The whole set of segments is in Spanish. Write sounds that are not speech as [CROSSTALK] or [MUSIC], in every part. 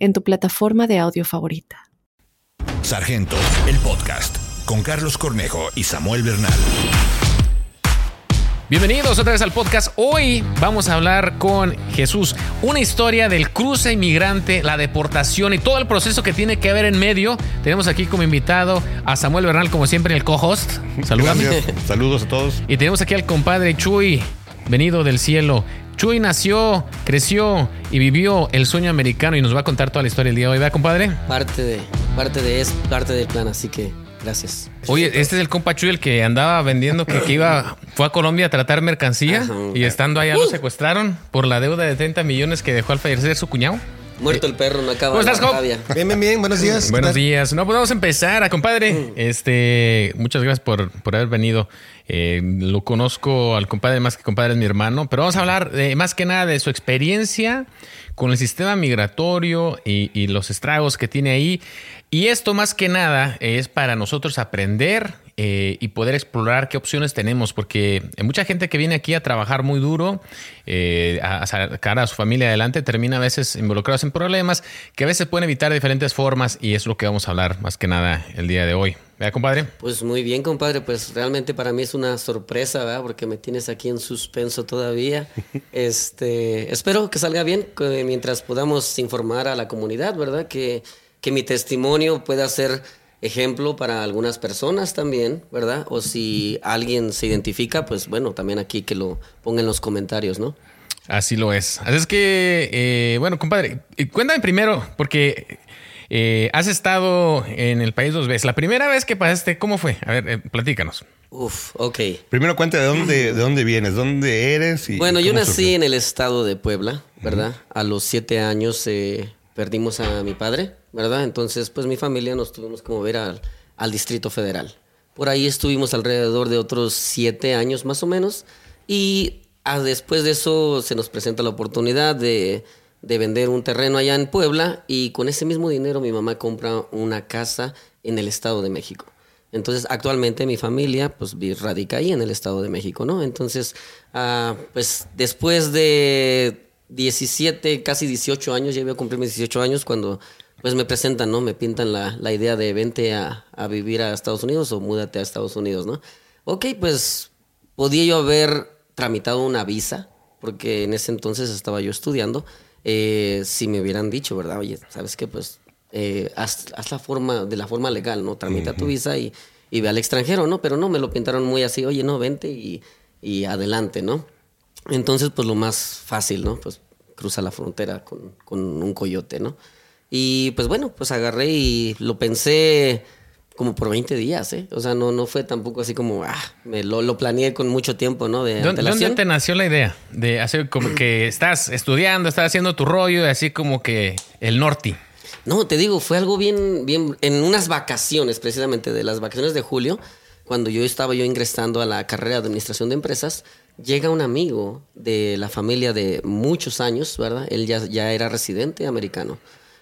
en tu plataforma de audio favorita. Sargento, el podcast, con Carlos Cornejo y Samuel Bernal. Bienvenidos otra vez al podcast. Hoy vamos a hablar con Jesús, una historia del cruce inmigrante, la deportación y todo el proceso que tiene que haber en medio. Tenemos aquí como invitado a Samuel Bernal, como siempre, el co-host. Saludos. Saludos a todos. Y tenemos aquí al compadre Chuy, venido del cielo. Chuy nació, creció y vivió el sueño americano y nos va a contar toda la historia el día de hoy, ¿verdad, compadre? Parte de, parte de, es parte del plan, así que gracias. Oye, este es el compa Chuy, el que andaba vendiendo que, que iba, fue a Colombia a tratar mercancía Ajá. y estando allá lo secuestraron por la deuda de 30 millones que dejó al fallecer su cuñado. Muerto el perro, no acaba ¿Cómo estás, Job? rabia. Bien, bien, bien. Buenos días. Buenos días. No, pues vamos a empezar, a compadre. Este, muchas gracias por, por haber venido. Eh, lo conozco al compadre, más que compadre es mi hermano, pero vamos a hablar de, más que nada de su experiencia con el sistema migratorio y, y los estragos que tiene ahí. Y esto más que nada es para nosotros aprender eh, y poder explorar qué opciones tenemos, porque hay mucha gente que viene aquí a trabajar muy duro, eh, a, sacar a su familia adelante, termina a veces involucrados en problemas que a veces pueden evitar de diferentes formas y es lo que vamos a hablar más que nada el día de hoy. ¿Verdad, compadre? Pues muy bien, compadre. Pues realmente para mí es una sorpresa, ¿verdad? Porque me tienes aquí en suspenso todavía. [LAUGHS] Este, espero que salga bien mientras podamos informar a la comunidad, ¿verdad? Que, que mi testimonio pueda ser ejemplo para algunas personas también, ¿verdad? O si alguien se identifica, pues bueno, también aquí que lo ponga en los comentarios, ¿no? Así lo es. Así es que, eh, bueno, compadre, eh, cuéntame primero, porque eh, has estado en el país dos veces. La primera vez que pasaste, ¿cómo fue? A ver, eh, platícanos. Uf, ok. Primero cuenta de dónde, de dónde vienes, dónde eres y Bueno, yo nací surgió. en el estado de Puebla, ¿verdad? A los siete años eh, perdimos a mi padre, ¿verdad? Entonces, pues mi familia nos tuvimos que mover al, al Distrito Federal. Por ahí estuvimos alrededor de otros siete años más o menos. Y ah, después de eso se nos presenta la oportunidad de, de vender un terreno allá en Puebla. Y con ese mismo dinero mi mamá compra una casa en el Estado de México. Entonces, actualmente mi familia, pues, radica ahí en el Estado de México, ¿no? Entonces, ah, pues, después de 17, casi 18 años, ya iba a cumplir mis 18 años cuando, pues, me presentan, ¿no? Me pintan la, la idea de vente a, a vivir a Estados Unidos o múdate a Estados Unidos, ¿no? Ok, pues, podía yo haber tramitado una visa, porque en ese entonces estaba yo estudiando, eh, si me hubieran dicho, ¿verdad? Oye, ¿sabes qué? Pues eh, haz, haz la forma, de la forma legal, ¿no? Tramita tu visa y, y ve al extranjero, ¿no? Pero no, me lo pintaron muy así, oye, no, vente y, y adelante, ¿no? Entonces, pues lo más fácil, ¿no? Pues cruza la frontera con, con un coyote, ¿no? Y pues bueno, pues agarré y lo pensé como por 20 días, ¿eh? O sea, no, no fue tampoco así como, ah, me lo, lo planeé con mucho tiempo, ¿no? De ¿Dónde, dónde te nació la idea de hacer como que estás estudiando, estás haciendo tu rollo y así como que el norte? No, te digo, fue algo bien, bien, en unas vacaciones, precisamente de las vacaciones de julio, cuando yo estaba yo ingresando a la carrera de administración de empresas, llega un amigo de la familia de muchos años, ¿verdad? Él ya, ya era residente americano.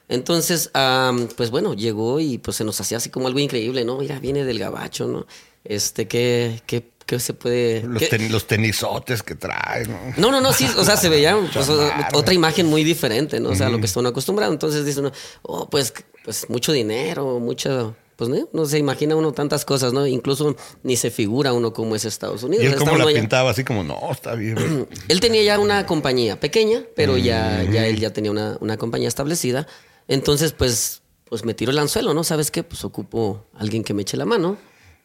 Entonces, am, pues bueno, llegó y pues se nos hacía así como algo increíble, ¿no? Mira, viene del gabacho, ¿no? Este, ¿qué, qué, qué se puede...? Los, qué- ten- los tenisotes que traes, ¿no? no, no, no, sí, o sea, se veía pues, otra imagen muy diferente, ¿no? O sea, a lo que está uno acostumbrado. Entonces dice uno, oh, pues, pues mucho dinero, mucho, pues no, no se imagina uno tantas cosas, ¿no? Incluso ni se figura uno cómo es Estados Unidos. Y él como la allá- pintaba así como, no, está bien. [CLEARS THROAT] él tenía ya una compañía pequeña, pero ya, ya él ya tenía una, una compañía establecida. Entonces, pues, pues me tiró el anzuelo, ¿no? ¿Sabes qué? Pues ocupo a alguien que me eche la mano.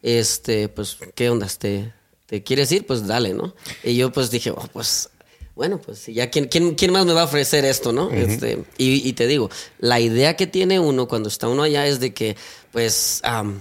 Este, pues, ¿qué onda? ¿Te, te quieres ir? Pues dale, ¿no? Y yo pues dije, oh, pues, bueno, pues ya, ¿quién, quién, quién más me va a ofrecer esto, no? este, y, y te digo, la idea que tiene uno cuando está uno allá es de que, pues, am,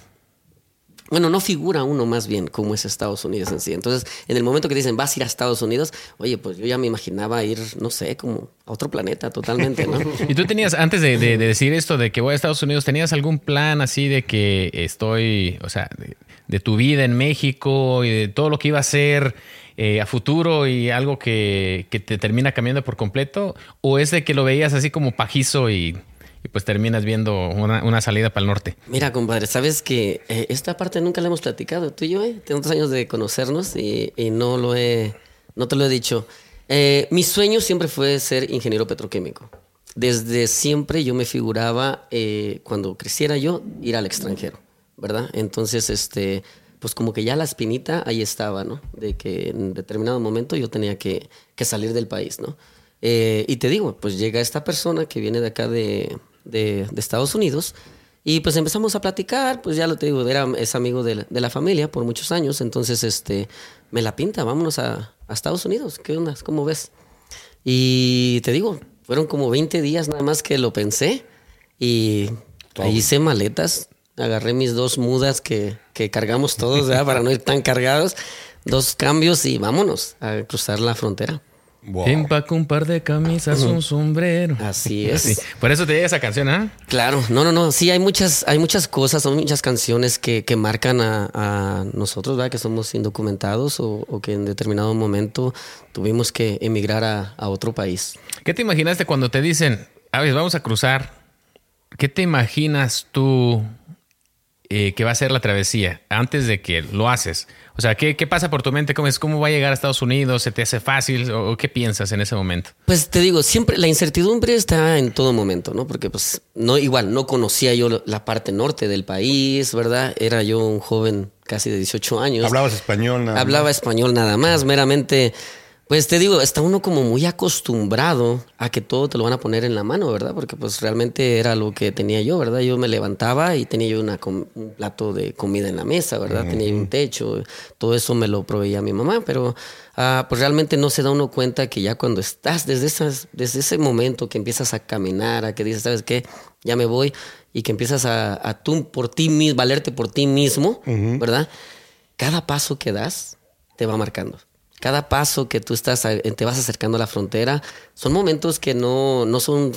bueno, no figura uno más bien cómo es Estados Unidos en sí. Entonces, en el momento que dicen, vas a ir a Estados Unidos, oye, pues yo ya me imaginaba ir, no sé, como a otro planeta totalmente, ¿no? [LAUGHS] y tú tenías, antes de, de, decir esto de que voy a Estados Unidos, ¿tenías algún plan así de que estoy, o sea, de, de tu vida en México y de todo lo que iba a ser eh, a futuro y algo que, que, te termina cambiando por completo? ¿O es de que lo veías así como pajizo y, y pues terminas viendo una, salida para el norte? Mira, compadre, sabes que eh, esta parte nunca la hemos platicado. Tú y yo, eh, tenemos años de conocernos y, y, no lo he, no te lo he dicho. Eh, mi sueño siempre fue ser ingeniero petroquímico. Desde siempre yo me figuraba, eh, cuando creciera yo, ir al extranjero, ¿verdad? Entonces, este, pues como que ya la espinita ahí estaba, ¿no? De que en determinado momento yo tenía que, que salir del país, ¿no? Eh, y te digo, pues llega esta persona que viene de acá de, de, de, Estados Unidos y pues empezamos a platicar, pues ya lo te digo, era, es amigo de la, de la familia por muchos años, entonces este, me la pinta, vámonos a, a Estados Unidos, ¿qué onda? ¿Cómo ves? Y te digo, fueron como 20 días nada más que lo pensé y ahí hice maletas, agarré mis dos mudas que, que cargamos todos, ¿verdad? para no ir tan cargados, dos cambios y vámonos a cruzar la frontera. Wow. Empaco un par de camisas, un sombrero. Así [LAUGHS] es. Sí. Por eso te llega esa canción, ¿ah? ¿eh? Claro, no, no, no. Sí, hay muchas, hay muchas cosas, son muchas canciones que, que marcan a, a, nosotros, ¿verdad? Que somos indocumentados o, o, que en determinado momento tuvimos que emigrar a, a otro país. ¿Qué te imaginaste cuando te dicen, a ver, vamos a cruzar? ¿Qué te imaginas tú eh, que va a ser la travesía antes de que lo haces? O sea, ¿qué, qué pasa por tu mente? ¿Cómo, es, ¿Cómo va a llegar a Estados Unidos? ¿Se te hace fácil? ¿O, o qué piensas en ese momento? Pues te digo, siempre la incertidumbre está en todo momento, ¿no? Porque pues no igual, no conocía yo la parte norte del país, ¿verdad? Era yo un joven casi de 18 años. ¿Hablabas español nada Hablaba más? español nada más, meramente... Pues te digo, está uno como muy acostumbrado a que todo te lo van a poner en la mano, ¿verdad? Porque pues realmente era lo que tenía yo, ¿verdad? Yo me levantaba y tenía yo una un plato de comida en la mesa, ¿verdad? Uh -huh. Tenía yo un techo, todo eso me lo proveía mi mamá, pero uh, pues realmente no se da uno cuenta que ya cuando estás desde, esas, desde ese momento que empiezas a caminar, a que dices, ¿sabes qué? Ya me voy y que empiezas a, a tú por ti mismo, valerte por ti mismo, uh -huh. ¿verdad? Cada paso que das te va marcando cada paso que tú estás, te vas acercando a la frontera, son momentos que no, no son,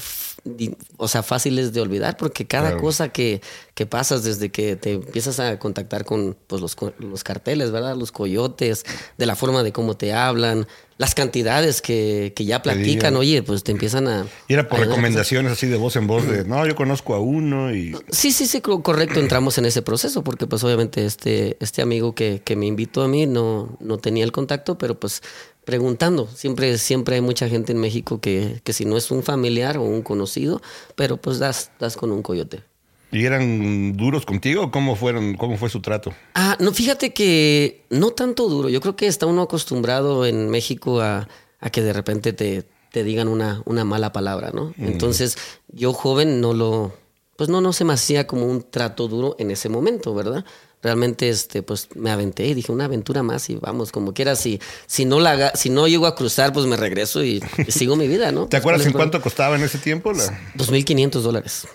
o sea, fáciles de olvidar, porque cada claro. cosa que, que, pasas desde que te empiezas a contactar con pues, los, los carteles, ¿verdad? Los coyotes, de la forma de cómo te hablan, las cantidades que, que ya platican, oye, pues te empiezan a... Y era por recomendaciones así de voz en voz de, no, yo conozco a uno y... Sí, sí, sí, correcto, entramos en ese proceso, porque pues obviamente este, este amigo que, que me invitó a mí no, no tenía el contacto, pero pues preguntando, siempre, siempre hay mucha gente en México que, que si no es un familiar o un conocido, pero pues das, das con un coyote. ¿Y eran duros contigo? ¿Cómo fueron? ¿Cómo fue su trato? Ah, no, fíjate que no tanto duro. Yo creo que está uno acostumbrado en México a, a que de repente te, te digan una, una, mala palabra, ¿no? Mm. Entonces, yo joven no lo, pues no, no se me hacía como un trato duro en ese momento, ¿verdad? Realmente, este, pues me aventé y dije una aventura más y vamos, como quiera, si, si no la si no llego a cruzar, pues me regreso y, y sigo mi vida, ¿no? ¿Te acuerdas en cuánto costaba en ese tiempo? La... 2.500 dólares.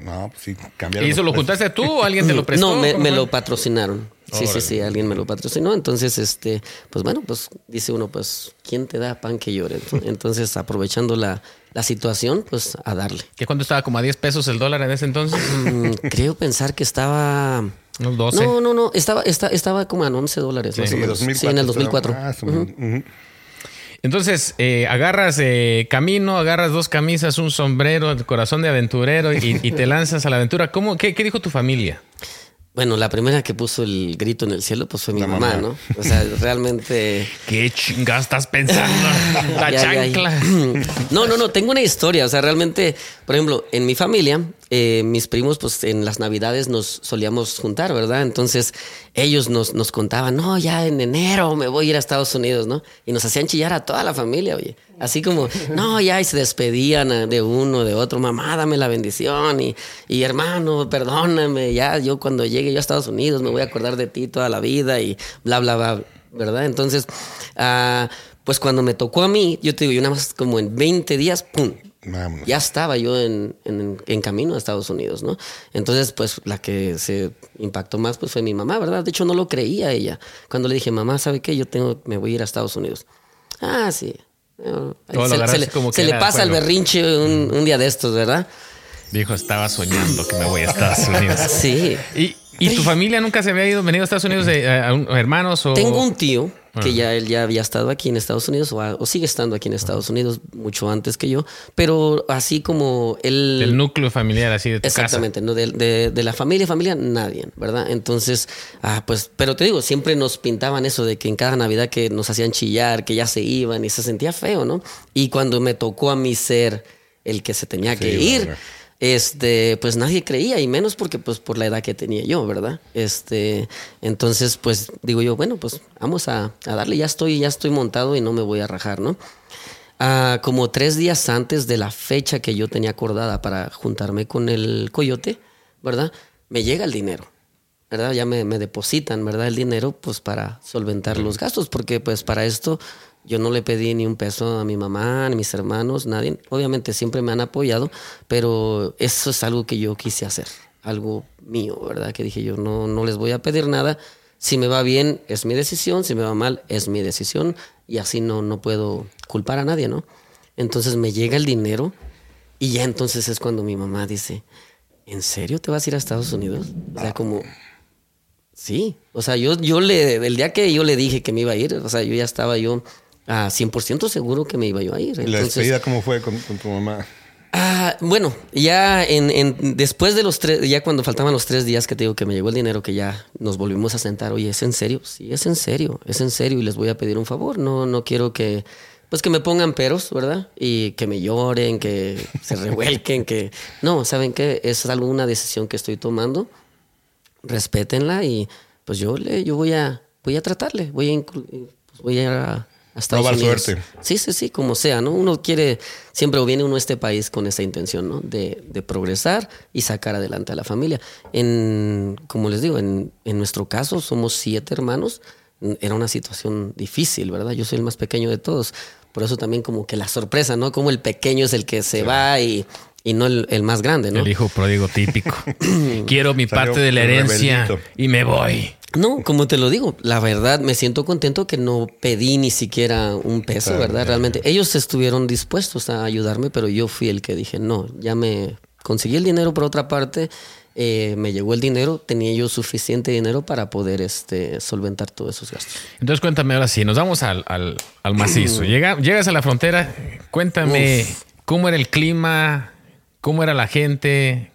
No, pues sí, cambiaron. ¿Y eso lo juntaste tú o alguien te lo prestó? No, me, me lo patrocinaron. Sí, sí, sí, alguien me lo patrocinó. Entonces, este, pues bueno, pues dice uno, pues, ¿quién te da pan que llore? Entonces, aprovechando la, la situación, pues a darle. ¿Qué cuánto estaba? ¿Como a 10 pesos el dólar en ese entonces? Mm, [LAUGHS] creo pensar que estaba. ¿Unos 12? No, no, no. Estaba, estaba, estaba como a 11 dólares. Sí, más o menos. 2004, sí, en el 2004. Más o menos. Uh -huh. Entonces, eh, agarras eh, camino, agarras dos camisas, un sombrero, el corazón de aventurero y, y te lanzas a la aventura. ¿Cómo, qué, ¿Qué dijo tu familia? Bueno, la primera que puso el grito en el cielo, pues fue mi mamá, mamá, ¿no? O sea, realmente. [LAUGHS] ¿Qué chingas estás pensando? [LAUGHS] la ya, chancla. Ya, ya. [CLEARS THROAT] No, no, no, tengo una historia. O sea, realmente, por ejemplo, en mi familia, eh, mis primos, pues en las navidades nos solíamos juntar, ¿verdad? Entonces, ellos nos, nos contaban, no, ya en enero me voy a ir a Estados Unidos, ¿no? Y nos hacían chillar a toda la familia, oye. Así como, no, ya, y se despedían de uno, de otro, mamá, dame la bendición, y, y hermano, perdóname, ya, yo cuando llegue yo a Estados Unidos me voy a acordar de ti toda la vida, y bla, bla, bla, ¿verdad? Entonces, uh, pues cuando me tocó a mí, yo te digo, yo nada más como en 20 días, ¡pum! Vámonos. ya estaba yo en, en- en camino a Estados Unidos, ¿no? Entonces, pues la que se impactó más pues fue mi mamá, ¿verdad? De hecho, no lo creía ella. Cuando le dije, mamá, ¿sabe qué? Yo tengo, me voy a ir a Estados Unidos. Ah, sí. Lo se, se le, como que se le era pasa el juego. berrinche un, un día de estos, ¿verdad? Dijo, estaba soñando que me voy a Estados Unidos. Sí. ¿Y, y tu familia nunca se había ido, venido a Estados Unidos, de, a, a un- hermanos o...? Tengo un tío que Ah. ya él ya había estado aquí en Estados Unidos o, a- o sigue estando aquí en Estados Unidos mucho antes que yo, pero así como él... Del núcleo familiar, así de tu Exactamente, no de, de- de la familia, familia, nadie, ¿verdad? Entonces, ah, pues, pero te digo, siempre nos pintaban eso de que en cada Navidad que nos hacían chillar, que ya se iban y se sentía feo, ¿no? Y cuando me tocó a mí ser el que se tenía que ir. Este, pues nadie creía, y menos porque, pues, por la edad que tenía yo, ¿verdad? Este, entonces, pues, digo yo, bueno, pues, vamos a, a darle, ya estoy, ya estoy montado y no me voy a rajar, ¿no? Ah, como tres días antes de la fecha que yo tenía acordada para juntarme con el coyote, ¿verdad? Me llega el dinero, ¿verdad? Ya me, me depositan, ¿verdad? El dinero, pues para solventar los gastos, porque pues para esto yo no le pedí ni un peso a mi mamá, ni mis hermanos, nadie. Obviamente siempre me han apoyado, pero eso es algo que yo quise hacer, algo mío, ¿verdad? Que dije yo, no, no les voy a pedir nada. Si me va bien, es mi decisión. Si me va mal, es mi decisión. Y así no, no puedo culpar a nadie, ¿no? Entonces me llega el dinero y ya entonces es cuando mi mamá dice, ¿en serio te vas a ir a Estados Unidos? O sea, como, sí. O sea, yo, yo le, el día que yo le dije que me iba a ir, o sea, yo ya estaba yo a 100% seguro que me iba yo a ir. ¿La Entonces, despedida cómo fue con, con tu mamá? Ah, bueno, ya en, en- después de los tres, ya cuando faltaban los tres días que te digo que me llegó el dinero, que ya nos volvimos a sentar, oye, ¿es en serio? Sí, es en serio, es en serio y les voy a pedir un favor. No, no quiero que, pues que me pongan peros, ¿verdad? Y que me lloren, que se revuelquen, que... No, ¿saben qué? Es algo, una decisión que estoy tomando. Respétenla y pues yo le, yo voy a, voy a tratarle, voy a, pues, voy a, a Estados Probar Unidos. suerte. Sí, sí, sí, como sea, ¿no? Uno quiere, siempre viene uno a este país con esa intención, ¿no? De, de progresar y sacar adelante a la familia. En, como les digo, en, en nuestro caso somos siete hermanos. Era una situación difícil, ¿verdad? Yo soy el más pequeño de todos. Por eso también como que la sorpresa, ¿no? Como el pequeño es el que se va y, y no el, el más grande, ¿no? El hijo pródigo típico. [CLEARS THROAT] Quiero mi Salió parte de la herencia y me voy. No, como te lo digo, la verdad me siento contento que no pedí ni siquiera un peso, Claro, ¿verdad? claro. Realmente ellos estuvieron dispuestos a ayudarme, pero yo fui el que dije, no, ya me conseguí el dinero por otra parte, eh, me llegó el dinero, tenía yo suficiente dinero para poder este, solventar todos esos gastos. Entonces cuéntame ahora sí, nos vamos al, al, al macizo. [CLEARS THROAT] Llega, llegas a la frontera, cuéntame cómo era el clima, cómo era la gente,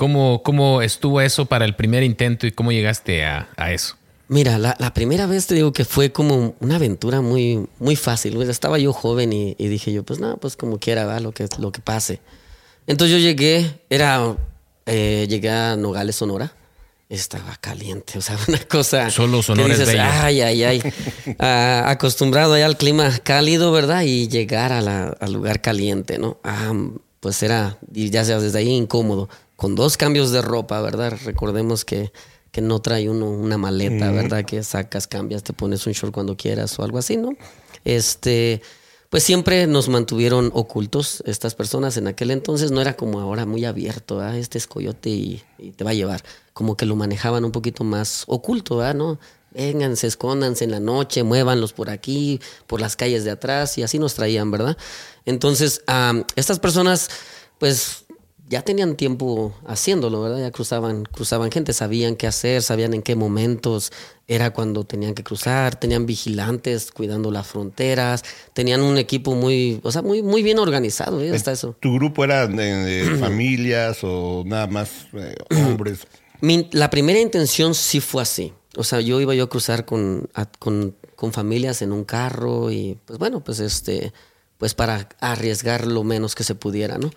cómo, cómo estuvo eso para el primer intento y cómo llegaste a, a eso. Mira, la, la primera vez te digo que fue como una aventura muy, muy fácil. güey. Estaba yo joven y, y dije yo, pues nada, pues como quiera, va, lo que, lo que pase. Entonces yo llegué, era, eh, llegué a Nogales, Sonora. Estaba caliente, o sea, [LAUGHS] una cosa. Solo que Sonora es dices, bello. Ay, ay, ay. [LAUGHS] Ah, acostumbrado ya al clima cálido, ¿verdad? Y llegar a la- al lugar caliente, ¿no? Ah, pues era, ya sea desde ahí incómodo. Con dos cambios de ropa, ¿verdad? Recordemos que, que no trae uno una maleta, ¿verdad? Que sacas, cambias, te pones un short cuando quieras o algo así, ¿no? Este, pues siempre nos mantuvieron ocultos estas personas. En aquel entonces no era como ahora muy abierto, ¿ah? Este es coyote y, y te va a llevar. Como que lo manejaban un poquito más oculto, ¿ah? ¿No? Vénganse, escóndanse en la noche, muévanlos por aquí, por las calles de atrás, y así nos traían, ¿verdad? Entonces, estas personas, pues ya tenían tiempo haciéndolo, ¿verdad? Ya cruzaban, cruzaban gente, sabían qué hacer, sabían en qué momentos era cuando tenían que cruzar, tenían vigilantes cuidando las fronteras, tenían un equipo muy, o sea, muy, muy bien organizado, ¿eh? Hasta eso. ¿Tu grupo era de, de [CLEARS THROAT] familias o nada más eh, [CLEARS THROAT] hombres? Mi- la primera intención sí fue así. O sea, yo iba yo a cruzar con, a- con, con familias en un carro y pues bueno, pues este, pues para arriesgar lo menos que se pudiera, ¿no?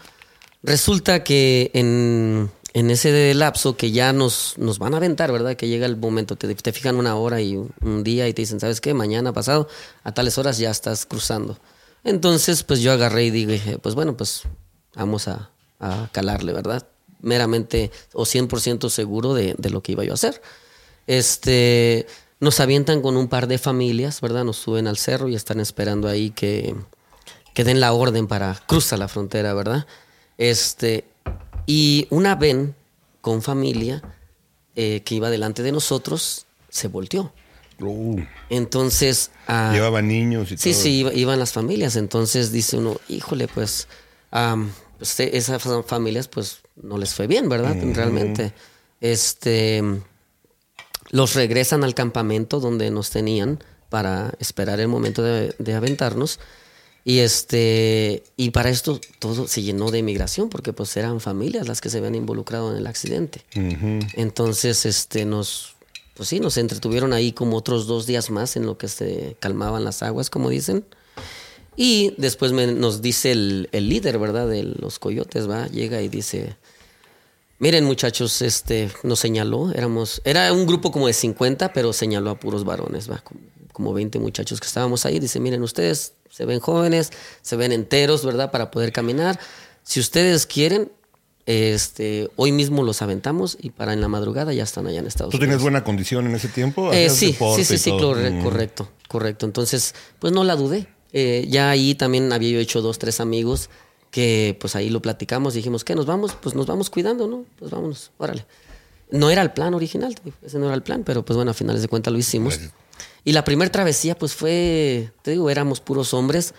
Resulta que en, en ese lapso que ya nos, nos van a aventar, ¿verdad? Que llega el momento, te, te fijan una hora y un, día y te dicen, ¿sabes qué? Mañana pasado, a tales horas ya estás cruzando. Entonces, pues yo agarré y dije, pues bueno, pues vamos a, a calarle, ¿verdad? Meramente o 100% seguro de, de lo que iba yo a hacer. Este, nos avientan con un par de familias, ¿verdad? Nos suben al cerro y están esperando ahí que, que den la orden para cruzar la frontera, ¿verdad? Este, y una ven con familia eh, que iba delante de nosotros se volteó. Uh, Entonces, ah, llevaba niños y Sí, todo. sí, iba- iban las familias. Entonces dice uno, híjole, pues, pues, e- esas fa- familias, pues, no les fue bien, ¿verdad? Realmente. Este, los regresan al campamento donde nos tenían para esperar el momento de, de aventarnos. Y este, y para esto todo se llenó de inmigración, porque pues eran familias las que se habían involucrado en el accidente. Entonces, este, nos, pues sí, nos entretuvieron ahí como otros dos días más en lo que se calmaban las aguas, como dicen. Y después me- nos dice el, el líder, ¿verdad? De los coyotes, va, llega y dice, miren muchachos, este, nos señaló, éramos, era un grupo como de 50, pero señaló a puros varones, va, como, como 20 muchachos que estábamos ahí. Dice, miren ustedes, se ven jóvenes, se ven enteros, ¿verdad? Para poder caminar. Si ustedes quieren, este, hoy mismo los aventamos y para en la madrugada ya están allá en Estados ¿Tú Unidos. tenías buena condición en ese tiempo? Eh, ¿Hacías sí, sí, sí, y sí, Mm. correcto, correcto. Entonces, pues no la dudé. Eh, ya ahí también había yo hecho dos, tres amigos que pues ahí lo platicamos, dijimos, ¿qué? ¿Nos vamos? Pues nos vamos cuidando, ¿no? Pues vámonos, órale. No era el plan original, ese no era el plan, pero pues bueno, a finales de cuentas lo hicimos. Y la primera travesía pues fue, te digo, éramos puros hombres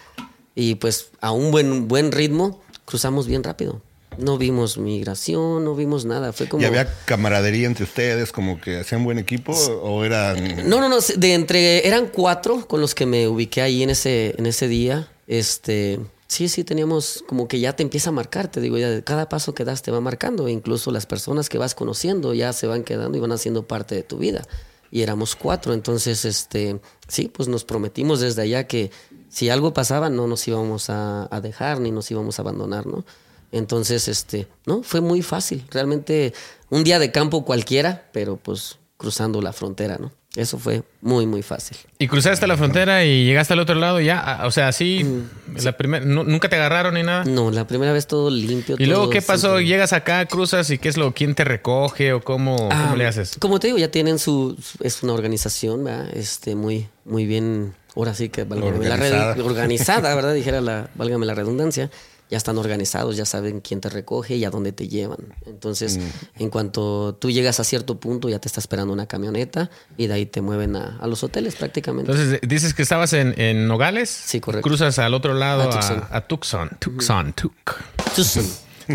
y pues a un buen, buen ritmo cruzamos bien rápido. No vimos migración, no vimos nada. Fue como... ¿Y había camaradería entre ustedes, como que hacían buen equipo o eran... No, no, no. De entre eran cuatro con los que me ubiqué ahí en ese, en ese día. Este, sí, sí, teníamos como que ya te empieza a marcar. Te digo, ya cada paso que das te va marcando. Incluso las personas que vas conociendo ya se van quedando y van haciendo parte de tu vida. Y éramos cuatro. Entonces, este, sí, pues nos prometimos desde allá que si algo pasaba no nos íbamos a, dejar ni nos íbamos a abandonar, ¿no? Entonces, este, no, fue muy fácil. Realmente un día de campo cualquiera, pero pues cruzando la frontera, ¿no? Eso fue muy, muy fácil. Y cruzaste la frontera y llegaste al otro lado ya. ah, O sea, así, Mm, la primer- nu- nunca te agarraron ni nada. No, la primera vez todo limpio. Y luego, ¿qué pasó? Llegas acá, cruzas y qué es lo, quién te recoge o cómo, cómo Ah, le haces. Como te digo, ya tienen su, es una organización, ¿verdad? Este, muy, muy bien, ahora sí que válgame la red- Organizada. organizada, ¿verdad? Dijera la, válgame la redundancia. Ya están organizados, ya saben quién te recoge y a dónde te llevan. Entonces, Mm. en cuanto tú llegas a cierto punto, ya te está esperando una camioneta y de ahí te mueven a, a los hoteles prácticamente. Entonces, dices que estabas en, en Nogales. Sí, correcto. Cruzas al otro lado A a Tucson. Tucson. Tucson, Tuc. Tucson.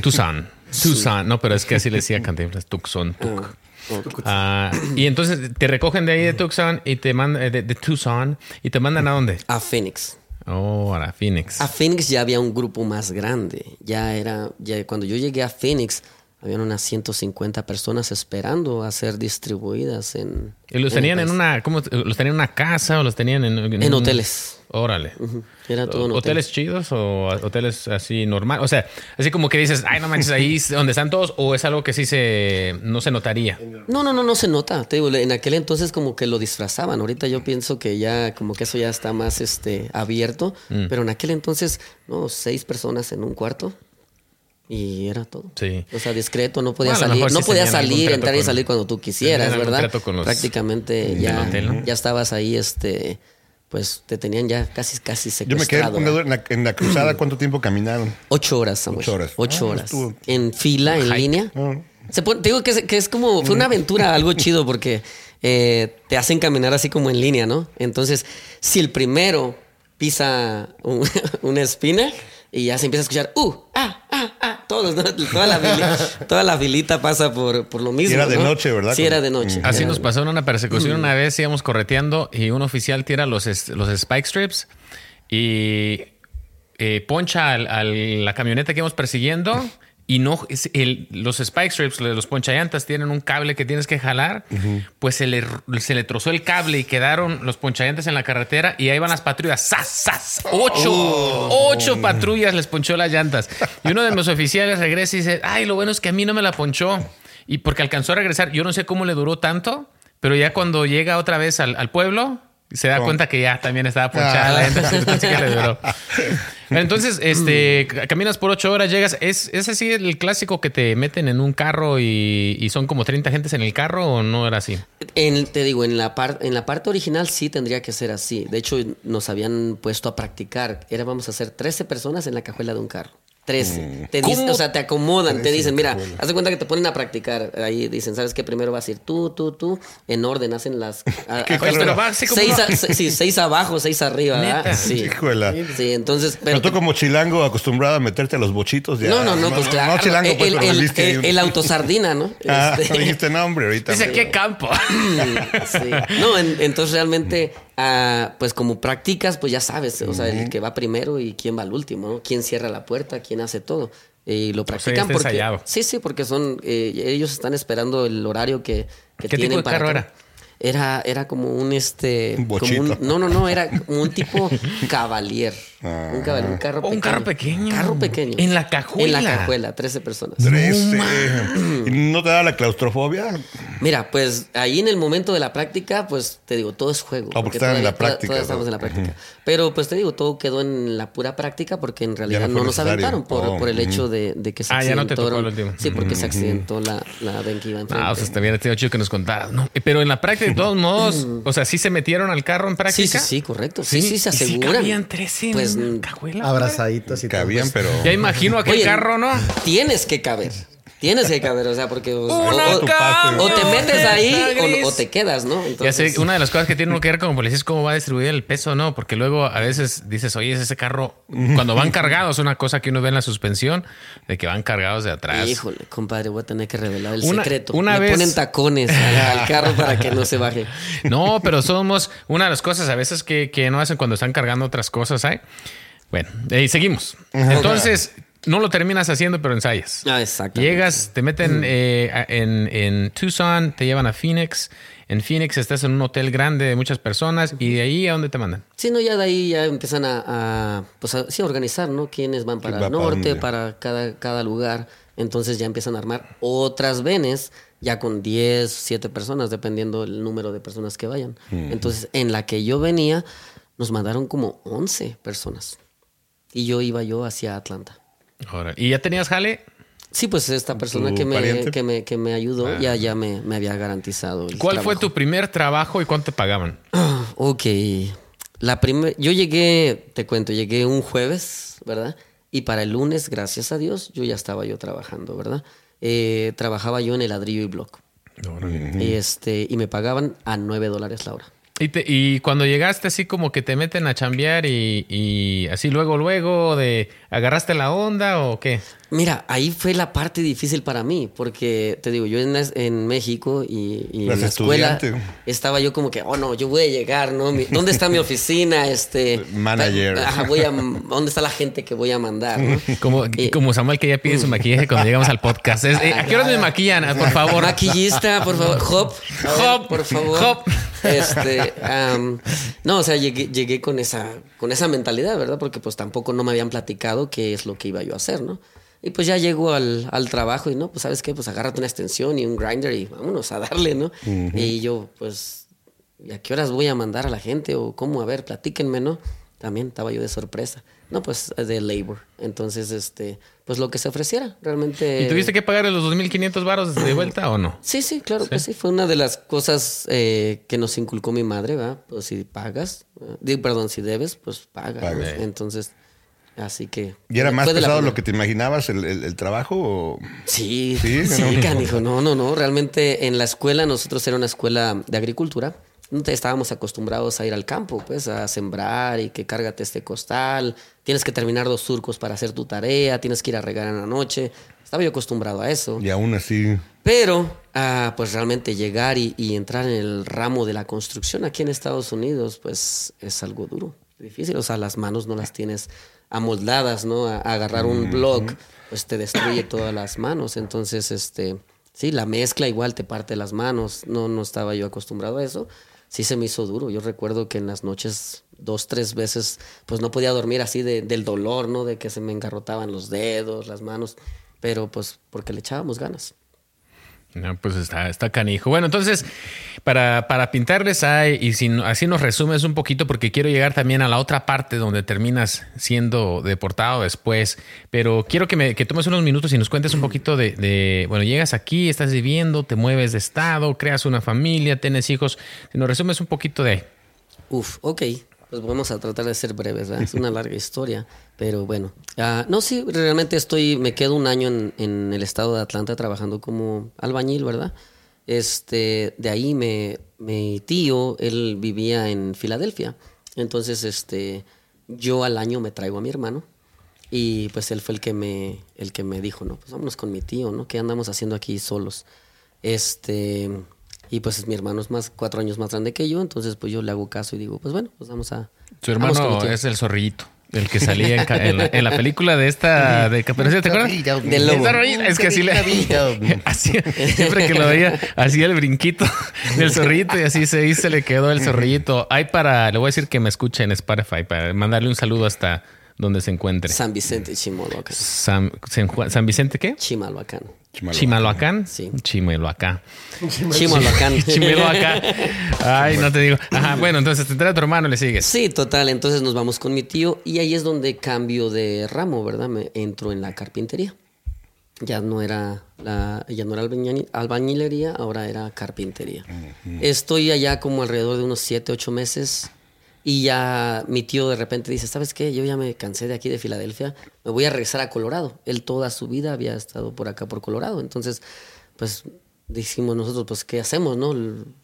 Tucson. [LAUGHS] Tucson. No, pero es que así le decía Cantinflas. Tucson, Tuc. Ok. Ah, y entonces te recogen de ahí de Tucson y te mandan eh, de, de Tucson y te mandan a dónde? A Phoenix. Oh, a Phoenix. A Phoenix ya había un grupo más grande. Ya era, ya cuando yo llegué a Phoenix, habían unas 150 personas esperando a ser distribuidas en. ¿Y los en tenían en una, cómo, los tenían en una casa o los tenían en, En un- hoteles. Órale. Era todo en ¿Hoteles chidos o hoteles así normal? O sea, así como que dices, ay, no manches, ahí es donde están todos, o es algo que sí se, no se notaría. No, no, no, no se nota. Te digo, en aquel entonces como que lo disfrazaban. Ahorita yo pienso que ya, como que eso ya está más este, abierto. Mm. Pero en aquel entonces, no, seis personas en un cuarto. Y era todo. Sí. O sea, discreto, no podías Bueno, a lo salir, no algún salir, entrar y salir cuando tú quisieras, ¿verdad? con los- Prácticamente ya, hotel, ¿no? ya estabas ahí, este, pues te tenían ya casi, casi Yo me quedé secuestrado. en la, en la cruzada. ¿Cuánto tiempo caminaron? Ocho horas, Samuel. Ocho horas. Ocho Ah, horas. estuvo- En fila, en Hike. línea. Ah. Se pone- te digo que es, que es como, fue una aventura, [LAUGHS] algo chido, porque eh, te hacen caminar así como en línea, ¿no? Entonces, si el primero pisa un- [LAUGHS] una espina y ya se empieza a escuchar, uh, ah, ah, todos, ¿no? Toda la, fili- [LAUGHS] toda la filita pasa por, por lo mismo. era de ¿no? noche, ¿verdad? Sí, era de noche. Así Era- nos pasó en una persecución Mm. una vez, íbamos correteando y un oficial tira los, los spike strips y eh, poncha al- a la camioneta que íbamos persiguiendo y no es el- los spike strips, los ponchallantas tienen un cable que tienes que jalar, pues se le, se le trozó el cable y quedaron los ponchallantas en la carretera y ahí van las patrullas, ¡zas, zas! Ocho, ocho patrullas les ponchó las llantas. Y uno de los oficiales regresa y dice, ay, lo bueno es que a mí no me la ponchó. Y porque alcanzó a regresar, yo no sé cómo le duró tanto, pero ya cuando llega otra vez al, al pueblo, Se da ¿Cómo? cuenta que ya también estaba ponchada la gente. entonces, le duró. [LAUGHS] Entonces, este, caminas por ocho horas, llegas. ¿Es, ¿Es así el clásico que te meten en un carro y, y son como 30 gentes en el carro o no era así? En- te digo, en la, par- en la parte original sí tendría que ser así. De hecho, nos habían puesto a practicar. Era vamos a hacer 13 personas en la cajuela de un carro. 13. Te dicen, o sea, te acomodan, te 13 dicen, mira, haz de cuenta que te ponen a practicar. Ahí dicen, ¿sabes qué? Primero vas a ir tú, tú, tú, en orden, hacen las... [LAUGHS] a- ¿Qué a- Oye, pero va así como seis, a- se- sí, seis abajo, seis arriba, ¿verdad? Sí. Híjola. Sí, entonces... Pero Pero tú como chilango acostumbrado a meterte a los bochitos ya. no, no, no, pues claro. No chilango, pues, el, el, el- un- el autosardina, ¿no? [LAUGHS] Ah, Este, dijiste nombre ahorita. Dice, ¿qué campo? [LAUGHS] Sí. No, en- entonces realmente, ah, pues como practicas, pues ya sabes, o sea, el que va primero y quién va al último, ¿no? Quién cierra la puerta, quién hace todo. Y lo practican porque... ensayado. Sí, sí, porque son... eh, ellos están esperando el horario que, que ¿Qué tipo tienen de para carro era? Era, era como un este. Como no, no, no, era como un tipo [LAUGHS] cavalier. Ah. un cavalier, un carro pequeño. un carro pequeño. Carro pequeño. En la cajuela. En la cajuela, 13 personas. Trece. ¿Y no te da la claustrofobia? Mira, pues ahí en el momento de la práctica, pues te digo, todo es juego. Ah, porque estaban en la toda- práctica, todavía estamos en la práctica. Pero pues te digo, todo quedó en la pura práctica porque en realidad no no, nos aventaron por, Oh, por el hecho de, de que se Ah, ya no te tocó accidentaron. el último. Sí, porque se accidentó la, la ven que iba enfrente. Ah, o sea, también tenido chido que nos contabas. No, pero en la práctica, de todos modos, o sea, sí se metieron al carro en sí, práctica. sí, sí, correcto. Sí, Sí, sí, se ¿y sí aseguran. cabían 13 en pues cajuela? Abrazaditos y todo. Cabían, pero. Ya imagino aquel Oye, carro, ¿no? Tienes que caber. Tienes que caber, o sea, porque o, te metes ahí o, o te quedas, ¿no? Ya Entonces, sé, una de las cosas que tiene uno que ver como policía es cómo va a distribuir el peso, ¿no? Porque luego a veces dices, oye, es ese carro, cuando van cargados, una cosa que uno ve en la suspensión, de que van cargados de atrás. Híjole, compadre, voy a tener que revelar el Una- secreto. una Le vez- ponen tacones al, al carro para que no se baje. [LAUGHS] No, pero somos una de las cosas a veces que, que no hacen cuando están cargando otras cosas, ¿hay? Bueno, y seguimos. Entonces, no lo terminas haciendo, pero ensayas. Ah, exacto. Llegas, te meten eh, a- en, en Tucson, te llevan a Phoenix. En Phoenix estás en un hotel grande de muchas personas y de ahí a dónde te mandan. Sí, no, ya de ahí ya empiezan a, a, pues a, sí, a organizar, ¿no? Quiénes van para va el norte, para cada, cada lugar. Entonces ya empiezan a armar otras venes, ya con 10, 7 personas, dependiendo el número de personas que vayan. Entonces, en la que yo venía, nos mandaron como 11 personas. Y yo iba yo hacia Atlanta. ¿Y ya tenías jale? Sí, pues esta persona ¿Tu que me, que me, que me ayudó ya, ya me, me había garantizado. el ¿Cuál fue tu primer trabajo y cuánto te pagaban? [CLEARS THROAT] Ok. La primer, yo llegué, te cuento, llegué un jueves, ¿verdad? Y para el lunes, gracias a Dios, yo ya estaba yo trabajando, ¿verdad? Eh, trabajaba yo en el ladrillo y block. y, este, y me pagaban a 9 dólares la hora. Y, te- y cuando llegaste así como que te meten a chambear y, y así luego, luego de agarraste la onda o qué? Mira, ahí fue la parte difícil para mí, porque te digo, yo en, México y, en la escuela estudiante. estaba yo como que, oh no, yo voy a llegar, ¿no? Mi- ¿Dónde está mi oficina? Este, Manager. Ajá, voy a, ¿Dónde está la gente que voy a mandar? ¿no? [LAUGHS] Como, Y- como Samuel que ya pide su maquillaje cuando llegamos al podcast. Es, eh, ¿A qué hora me maquillan? Ah, Por favor. Maquillista, por favor. Hop. Hop. Por favor. Hop. Este, am, no, o sea, llegué, llegué con esa, con esa mentalidad, ¿verdad? Porque pues tampoco no me habían platicado qué es lo que iba yo a hacer, ¿no? Y pues ya llego al, al trabajo y no, pues sabes qué, pues agárrate una extensión y un grinder y vámonos a darle, ¿no? Y yo, pues, ¿y a qué horas voy a mandar a la gente? O cómo, a ver, platíquenme, ¿no? También estaba yo de sorpresa. No, pues de labor. Entonces, este, pues lo que se ofreciera, realmente. ¿Y tuviste que pagarle los 2.500 varos de vuelta o no? Sí, sí, claro que sí. Fue una de las cosas eh, que nos inculcó mi madre, ¿verdad? Pues si pagas, eh, perdón, si debes, pues paga. Pagas. Entonces, así que... ¿Y era más pesado lo que te imaginabas el, el- el trabajo? O... Sí, Sí, sí, no. canijo. No, no, no. Realmente en la escuela, nosotros era una escuela de agricultura. No te- estábamos acostumbrados a ir al campo, pues, a sembrar y que cárgate este costal. Tienes que terminar dos surcos para hacer tu tarea. Tienes que ir a regar en la noche. Estaba yo acostumbrado a eso. Y aún así. Pero, ah, pues realmente llegar y, y entrar en el ramo de la construcción aquí en Estados Unidos, pues es algo duro, difícil. O sea, las manos no las tienes amoldadas, ¿no? A, a agarrar un block, pues te destruye todas las manos. Entonces, este, sí, la mezcla igual te parte las manos. No, no estaba yo acostumbrado a eso. Sí se me hizo duro. Yo recuerdo que en las noches dos, tres veces, pues no podía dormir así de- del dolor, ¿no? De que se me engarrotaban los dedos, las manos. Pero pues porque le echábamos ganas. No, pues está, está canijo. Bueno, entonces, para, para pintarles hay, y si, así nos resumes un poquito, porque quiero llegar también a la otra parte donde terminas siendo deportado después, pero quiero que, me, que tomes unos minutos y nos cuentes un poquito de, de, bueno, llegas aquí, estás viviendo, te mueves de estado, creas una familia, tienes hijos, si nos resumes un poquito de ahí. Uf, ok. Pues vamos a tratar de ser breves, ¿verdad? Es una larga historia, pero bueno. Ah, no, sí, realmente estoy, me quedo un año en, en el estado de Atlanta trabajando como albañil, ¿verdad? Este, de ahí me, mi tío, él vivía en Filadelfia. Entonces, este, yo al año me traigo a mi hermano y pues él fue el que me, el que me dijo, no, pues vámonos con mi tío, ¿no? ¿Qué andamos haciendo aquí solos? Este, y pues mi hermano es más, cuatro años más grande que yo, entonces pues yo le hago caso y digo, pues bueno, pues vamos a... Su hermano es el zorrillito. El que salía en, la, en la película de esta [LAUGHS] de Caperucita, ¿te acuerdas? Del lobo. El zorrillito, Es que así le hacía- [LAUGHS] siempre que lo veía, hacía el brinquito del zorrillito y así se, y se le quedó el zorrillito. Hay para, le voy a decir que me escuche en Spotify para mandarle un saludo hasta donde se encuentre. San Vicente Chimalhuacán. San, San Juan- ¿San Vicente qué? Chimalhuacán. Chimalhuacán. Sí. Chimalhuacán. Chimalhuacán. Chimalhuacán. Ay, no te digo. Ajá, bueno, entonces te trae a tu hermano y le sigues. Sí, total. Entonces nos vamos con mi tío y ahí es donde cambio de ramo, ¿verdad? Me entro en la carpintería. Ya no era la, ya no era albañi- albañilería, ahora era carpintería. Estoy allá como alrededor de unos 7, 8 meses y ya mi tío de repente dice, ¿sabes qué? Yo ya me cansé de aquí de Filadelfia, me voy a regresar a Colorado. Él toda su vida había estado por acá, por Colorado. Entonces, pues dijimos nosotros, pues, ¿qué hacemos, no?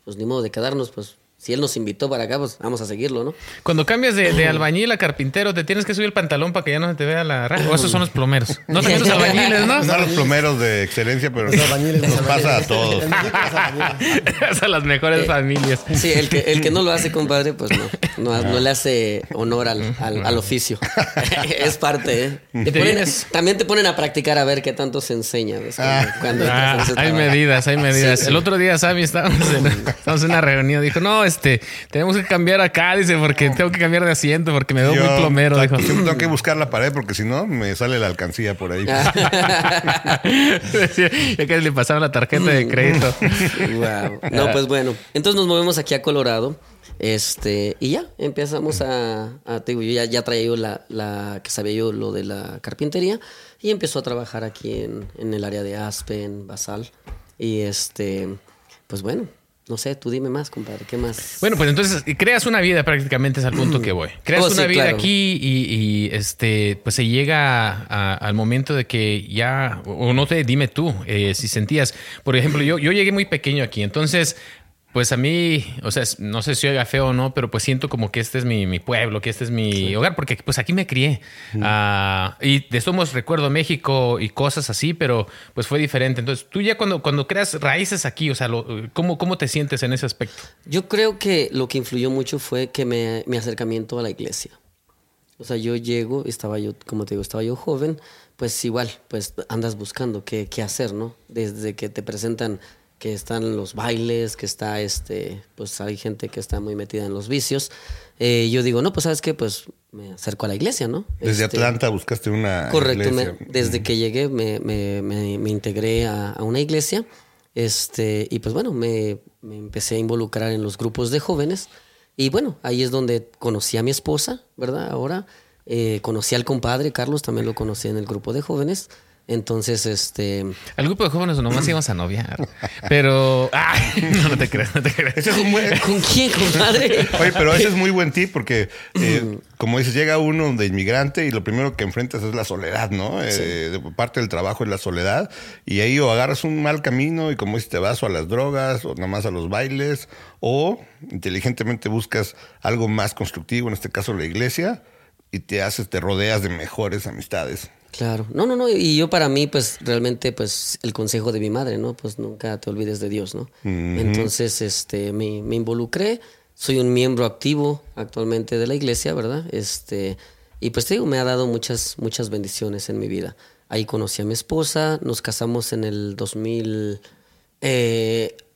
Pues ni modo de quedarnos, pues, si él nos invitó para acá, pues vamos a seguirlo, ¿no? Cuando cambias de, de [CLEARS THROAT] albañil a carpintero, te tienes que subir el pantalón para que ya no se te vea la raja. O esos son los plomeros. No también los albañiles, ¿no? No los plomeros de excelencia, pero Los albañiles, nos los pasa a todos. [LAUGHS] Son las mejores familias. Sí, el que, el que no lo hace, compadre, pues no. No, no le hace honor al, al, al oficio. [LAUGHS] es parte, ¿eh? Te ponen- también te ponen a practicar a ver qué tanto se enseña. ¿ves? Cuando, cuando Ah, estás en ese hay trabajo. medidas, hay medidas. Sí, sí. El otro día, Sammy, estábamos en, estábamos en una reunión. Dijo, no, este, tenemos que cambiar acá, dice, porque tengo que cambiar de asiento, porque me veo muy plomero. Dijo. siempre tengo que buscar la pared porque si no me sale la alcancía por ahí. [LAUGHS] Decía, ya que le pasaron la tarjeta de crédito. [LAUGHS] Wow. No, pues bueno. Entonces nos movemos aquí a Colorado. Este, y ya, empezamos a, a- te digo, yo ya, ya traía yo la, la, que sabía yo lo de la carpintería y empezó a trabajar aquí en, en el área de Aspen, Basal. Y este, pues bueno, no sé, tú dime más, compadre, ¿qué más? Bueno, pues entonces creas una vida prácticamente es al punto que voy. Creas Oh, una vida claro. aquí y, y, este, pues se llega a- al momento de que ya, o no te, dime tú, eh, si sentías, por ejemplo, yo, yo llegué muy pequeño aquí, entonces, pues a mí, o sea, no sé si oiga feo o no, pero pues siento como que este es mi, mi pueblo, que este es mi hogar, porque pues aquí me crié. Ah, y de somos recuerdo México y cosas así, pero pues fue diferente. Entonces, tú ya cuando, cuando creas raíces aquí, o sea, lo- ¿cómo, ¿cómo te sientes en ese aspecto? Yo creo que lo que influyó mucho fue que me, mi acercamiento a la iglesia. O sea, yo llego, estaba yo, como te digo, estaba yo joven, pues igual, pues andas buscando qué, qué hacer, ¿no? Desde que te presentan que están los bailes, que está este, pues hay gente que está muy metida en los vicios. Eh, yo digo, no, pues sabes qué, pues me acerco a la iglesia, ¿no? Desde Este, Atlanta buscaste una Correcto, me- iglesia. desde que llegué me, me- me- me integré a, a una iglesia este, y pues bueno, me, me empecé a involucrar en los grupos de jóvenes y bueno, ahí es donde conocí a mi esposa, ¿verdad? Ahora eh, conocí al compadre, Carlos también lo conocí en el grupo de jóvenes, entonces este... Al grupo de jóvenes nomás [CLEARS THROAT] íbamos a noviar. Pero. Ay, [LAUGHS] no, no te creas, no te creas. Ese es un buen- ¿Con quién, compadre? Oye, pero ese es muy buen tip porque, [CLEARS THROAT] eh, como dices, llega uno de inmigrante y lo primero que enfrentas es la soledad, ¿no? Eh, de parte del trabajo es la soledad y ahí o agarras un mal camino y como dices, te vas o a las drogas o nada más a los bailes o inteligentemente buscas algo más constructivo, en este caso la iglesia, y te haces, te rodeas de mejores amistades. Claro, no, no, no, y yo para mí, pues realmente, pues el consejo de mi madre, ¿no? Pues nunca te olvides de Dios, ¿no? Entonces, este, me, me involucré, soy un miembro activo actualmente de la iglesia, ¿verdad? Este, y pues te digo, me ha dado muchas, muchas bendiciones en mi vida. Ahí conocí a mi esposa, nos casamos en el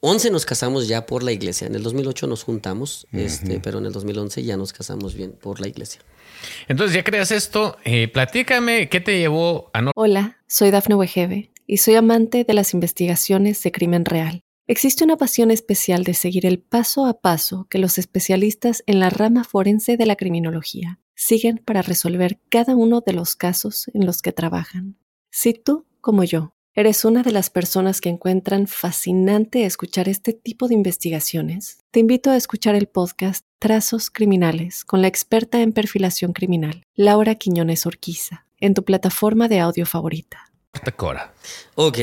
2011 nos casamos ya por la iglesia, en el 2008 nos juntamos, este, pero en el 2011 ya nos casamos bien por la iglesia. Entonces, ya creas esto. eh, platícame qué te llevó a no. Hola, soy Dafne Wegebe y soy amante de las investigaciones de crimen real. Existe una pasión especial de seguir el paso a paso que los especialistas en la rama forense de la criminología siguen para resolver cada uno de los casos en los que trabajan. Si tú, como yo, eres una de las personas que encuentran fascinante escuchar este tipo de investigaciones, te invito a escuchar el podcast Trazos Criminales con la experta en perfilación criminal, Laura Quiñones Orquiza, en tu plataforma de audio favorita. Cora. Ok.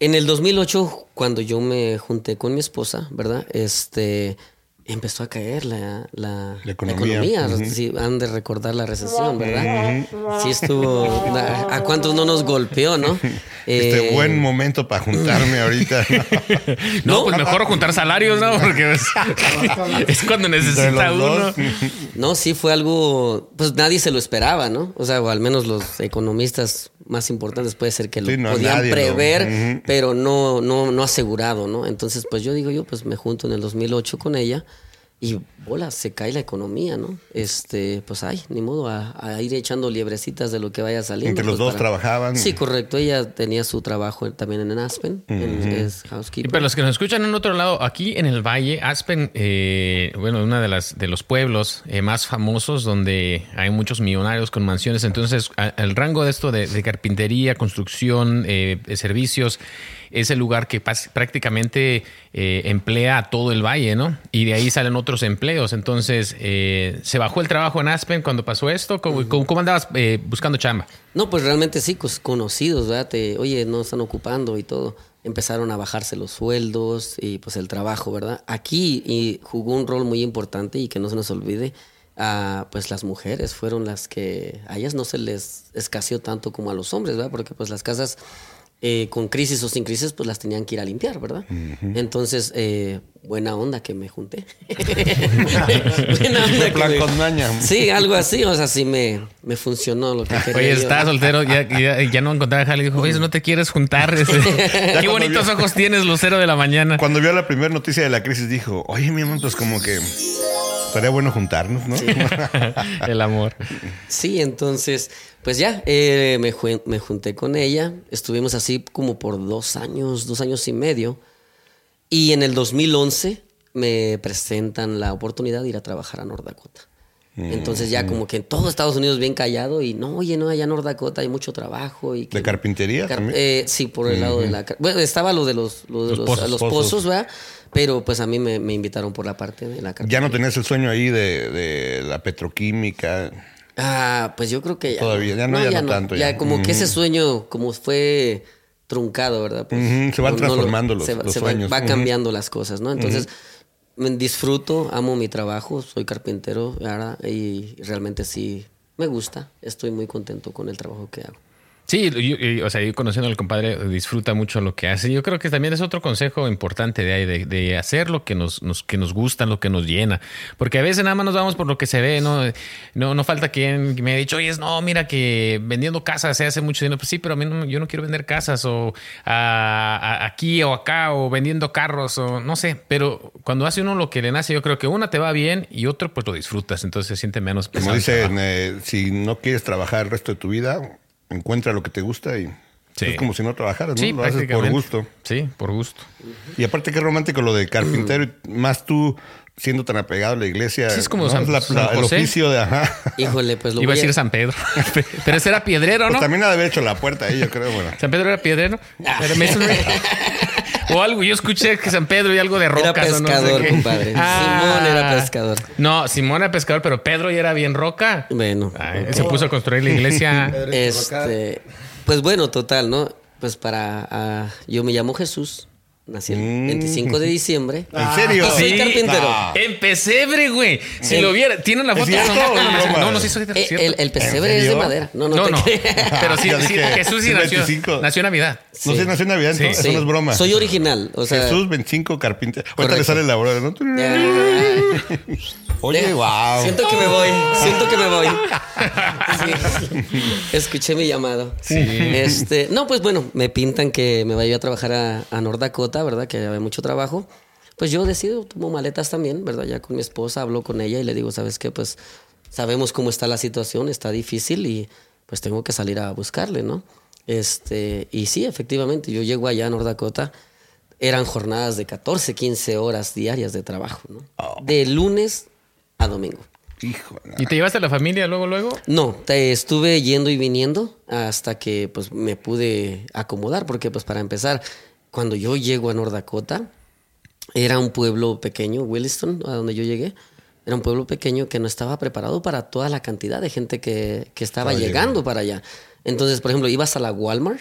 En el 2008, cuando yo me junté con mi esposa, ¿verdad? Este, empezó a caer la, la, La economía. Sí, han de recordar la recesión, ¿verdad? Sí estuvo... ¿A a cuántos no nos golpeó, no? [LAUGHS] Este Eh, buen momento para juntarme [LAUGHS] ahorita. No, pues mejor juntar salarios, ¿no? Porque es, [LAUGHS] es cuando necesita los uno. dos. No, sí fue algo, pues nadie se lo esperaba, ¿no? O sea, o al menos los economistas más importantes puede ser que lo Sí, no, podían lo- prever, pero no, no, no asegurado, ¿no? Entonces, pues yo digo yo, pues me junto en el 2008 con ella y bola, se cae la economía, ¿no? Este, pues ay, ni modo, a, a ir echando liebrecitas de lo que vaya saliendo. Entre los pues, dos trabajaban. Sí, correcto. Ella tenía su trabajo también en Aspen, en- es Y housekeeper. para los que nos escuchan en otro lado, aquí en el Valle, Aspen, eh, bueno, una de las de los pueblos eh, más famosos donde hay muchos millonarios con mansiones. Entonces, a- el rango de esto de, de carpintería, construcción, eh, de servicios, es el lugar que prácticamente eh, emplea a todo el valle, ¿no? Y de ahí salen otros empleos. Entonces, eh, se bajó el trabajo en Aspen cuando pasó esto. ¿Cómo, andabas eh, buscando chamba? No, pues realmente sí, conocidos, ¿verdad? Te, oye, no están ocupando y todo. Empezaron a bajarse los sueldos y pues el trabajo, ¿verdad? Aquí y jugó un rol muy importante y que no se nos olvide, ah, pues las mujeres fueron las que a ellas no se les escaseó tanto como a los hombres, ¿verdad? Porque pues las casas eh, con crisis o sin crisis pues las tenían que ir a limpiar, ¿verdad? Entonces, eh, buena onda que me junté. [LAUGHS] buena onda que plan me- con maña. Sí, algo así, o sea, sí me, me funcionó lo que quería. Oye, estaba soltero, ya, ya, ya no encontraba a Jale. Dijo, oye, no te quieres juntar. [LAUGHS] Este, Qué bonitos ojos tienes, Lucero de la mañana. Cuando vio la primera noticia de la crisis dijo, oye, mi amor, pues como que estaría bueno juntarnos, ¿no? [LAUGHS] El amor. Sí, entonces, pues ya, eh, me, me junté con ella. Estuvimos así como por dos años, dos años y medio. Y en el 2011 me presentan la oportunidad de ir a trabajar a North Dakota. Entonces ya como que en todo Estados Unidos bien callado y no, oye, no, allá en North Dakota hay mucho trabajo. Y que- ¿De carpintería Car- también? eh, sí, por el lado de la... Bueno, estaba lo de los, lo de Los los, pozos. los Pozos. pozos, ¿verdad? Pero pues a mí me, me invitaron por la parte de la Ya no carpintería. tenías el sueño ahí de, de la petroquímica. Ah, pues yo creo que ya. Todavía, ya no, ya no tanto, Ya, ya. como que ese sueño, como fue truncado, ¿verdad? Pues, Ujú, se van no- no lo- transformando los- se va- los se va- sueños. Va, Ujú. cambiando las cosas, ¿no? Entonces, me disfruto, amo mi trabajo, soy carpintero, ¿verdad? Y realmente sí me gusta. Estoy muy contento con el trabajo que hago. Sí, yo- yo- o sea, yo conociendo al compadre disfruta mucho lo que hace. Yo creo que también es otro consejo importante de ahí, de, de hacer lo que nos, nos- que nos gusta, lo que nos llena. Porque a veces nada más nos vamos por lo que se ve, ¿no? No, no falta quien me haya dicho, oye, no, mira que vendiendo casas se hace mucho dinero. Pues sí, pero a mí no, yo no quiero vender casas o a- a- aquí o acá o vendiendo carros o no sé. Pero cuando hace uno lo que le nace, yo creo que una te va bien y otro pues lo disfrutas. Entonces se siente menos Como pesado el dicen, eh, si no quieres trabajar el resto de tu vida, encuentra lo que te gusta y Sí. es como si no trabajaras, ¿no? Sí, lo haces por gusto. Sí, por gusto. Y aparte qué romántico lo de carpintero, y más tú siendo tan apegado a la iglesia. Sí, es como ¿no? San- la- San el oficio de ajá. Híjole, pues lo Iba a decir San Pedro. [LAUGHS] Pero ese era piedrero, Pues ¿no? también ha de haber hecho la puerta ahí, yo creo, bueno. San Pedro era piedrero. Era masonry. [LAUGHS] o algo. Yo escuché que San Pedro y algo de Era rocas. no sé pescador, qué. compadre. Ah. Simón era pescador. No, Simón era pescador, pero Pedro ya era bien roca. Bueno. Ay, Se puso a construir la iglesia. [LAUGHS] Este, pues bueno, total, ¿no? Pues para, ah, yo me llamo Jesús, nací el Mm. 25 de diciembre. ¿En serio? Y soy Sí. carpintero. En pesebre, güey. Si lo viera, ¿tienen la foto? cierto No, no, no, no, no, sí, soy Eh, cierto. el, el pesebre ¿En es de madera. No, no, No, te no. Pero sí, Jesús sí nació, 25. nació en Navidad. No sé, nació en Navidad, Sí. entonces Sí. eso no es broma. Soy original. O sea, Jesús 25 carpintero. Ahorita le sale la broma, ¿no? Oye, Deja- wow. Siento que me voy, siento que me voy. Sí. Escuché mi llamado. Este, no, pues bueno, me pintan que me vaya a trabajar a, a North ¿verdad? Que había mucho trabajo. Pues yo decido, tomo maletas también, ¿verdad? Ya con mi esposa, hablo con ella y le digo, ¿sabes qué? Pues sabemos cómo está la situación, está difícil y pues tengo que salir a buscarle, ¿no? Este, y sí, efectivamente, yo llego allá a North Dakota, eran jornadas de 14, 15 horas diarias de trabajo, ¿no? De lunes a domingo. Hijo. ¿Y te llevaste a la familia luego, luego? No, te estuve yendo y viniendo hasta que pues me pude acomodar, porque pues para empezar, cuando yo llego a North Dakota, era un pueblo pequeño, Williston, a donde yo llegué, era un pueblo pequeño que no estaba preparado para toda la cantidad de gente que, que estaba Estaba llegando llegando. para allá. Entonces, por ejemplo, ibas a la Walmart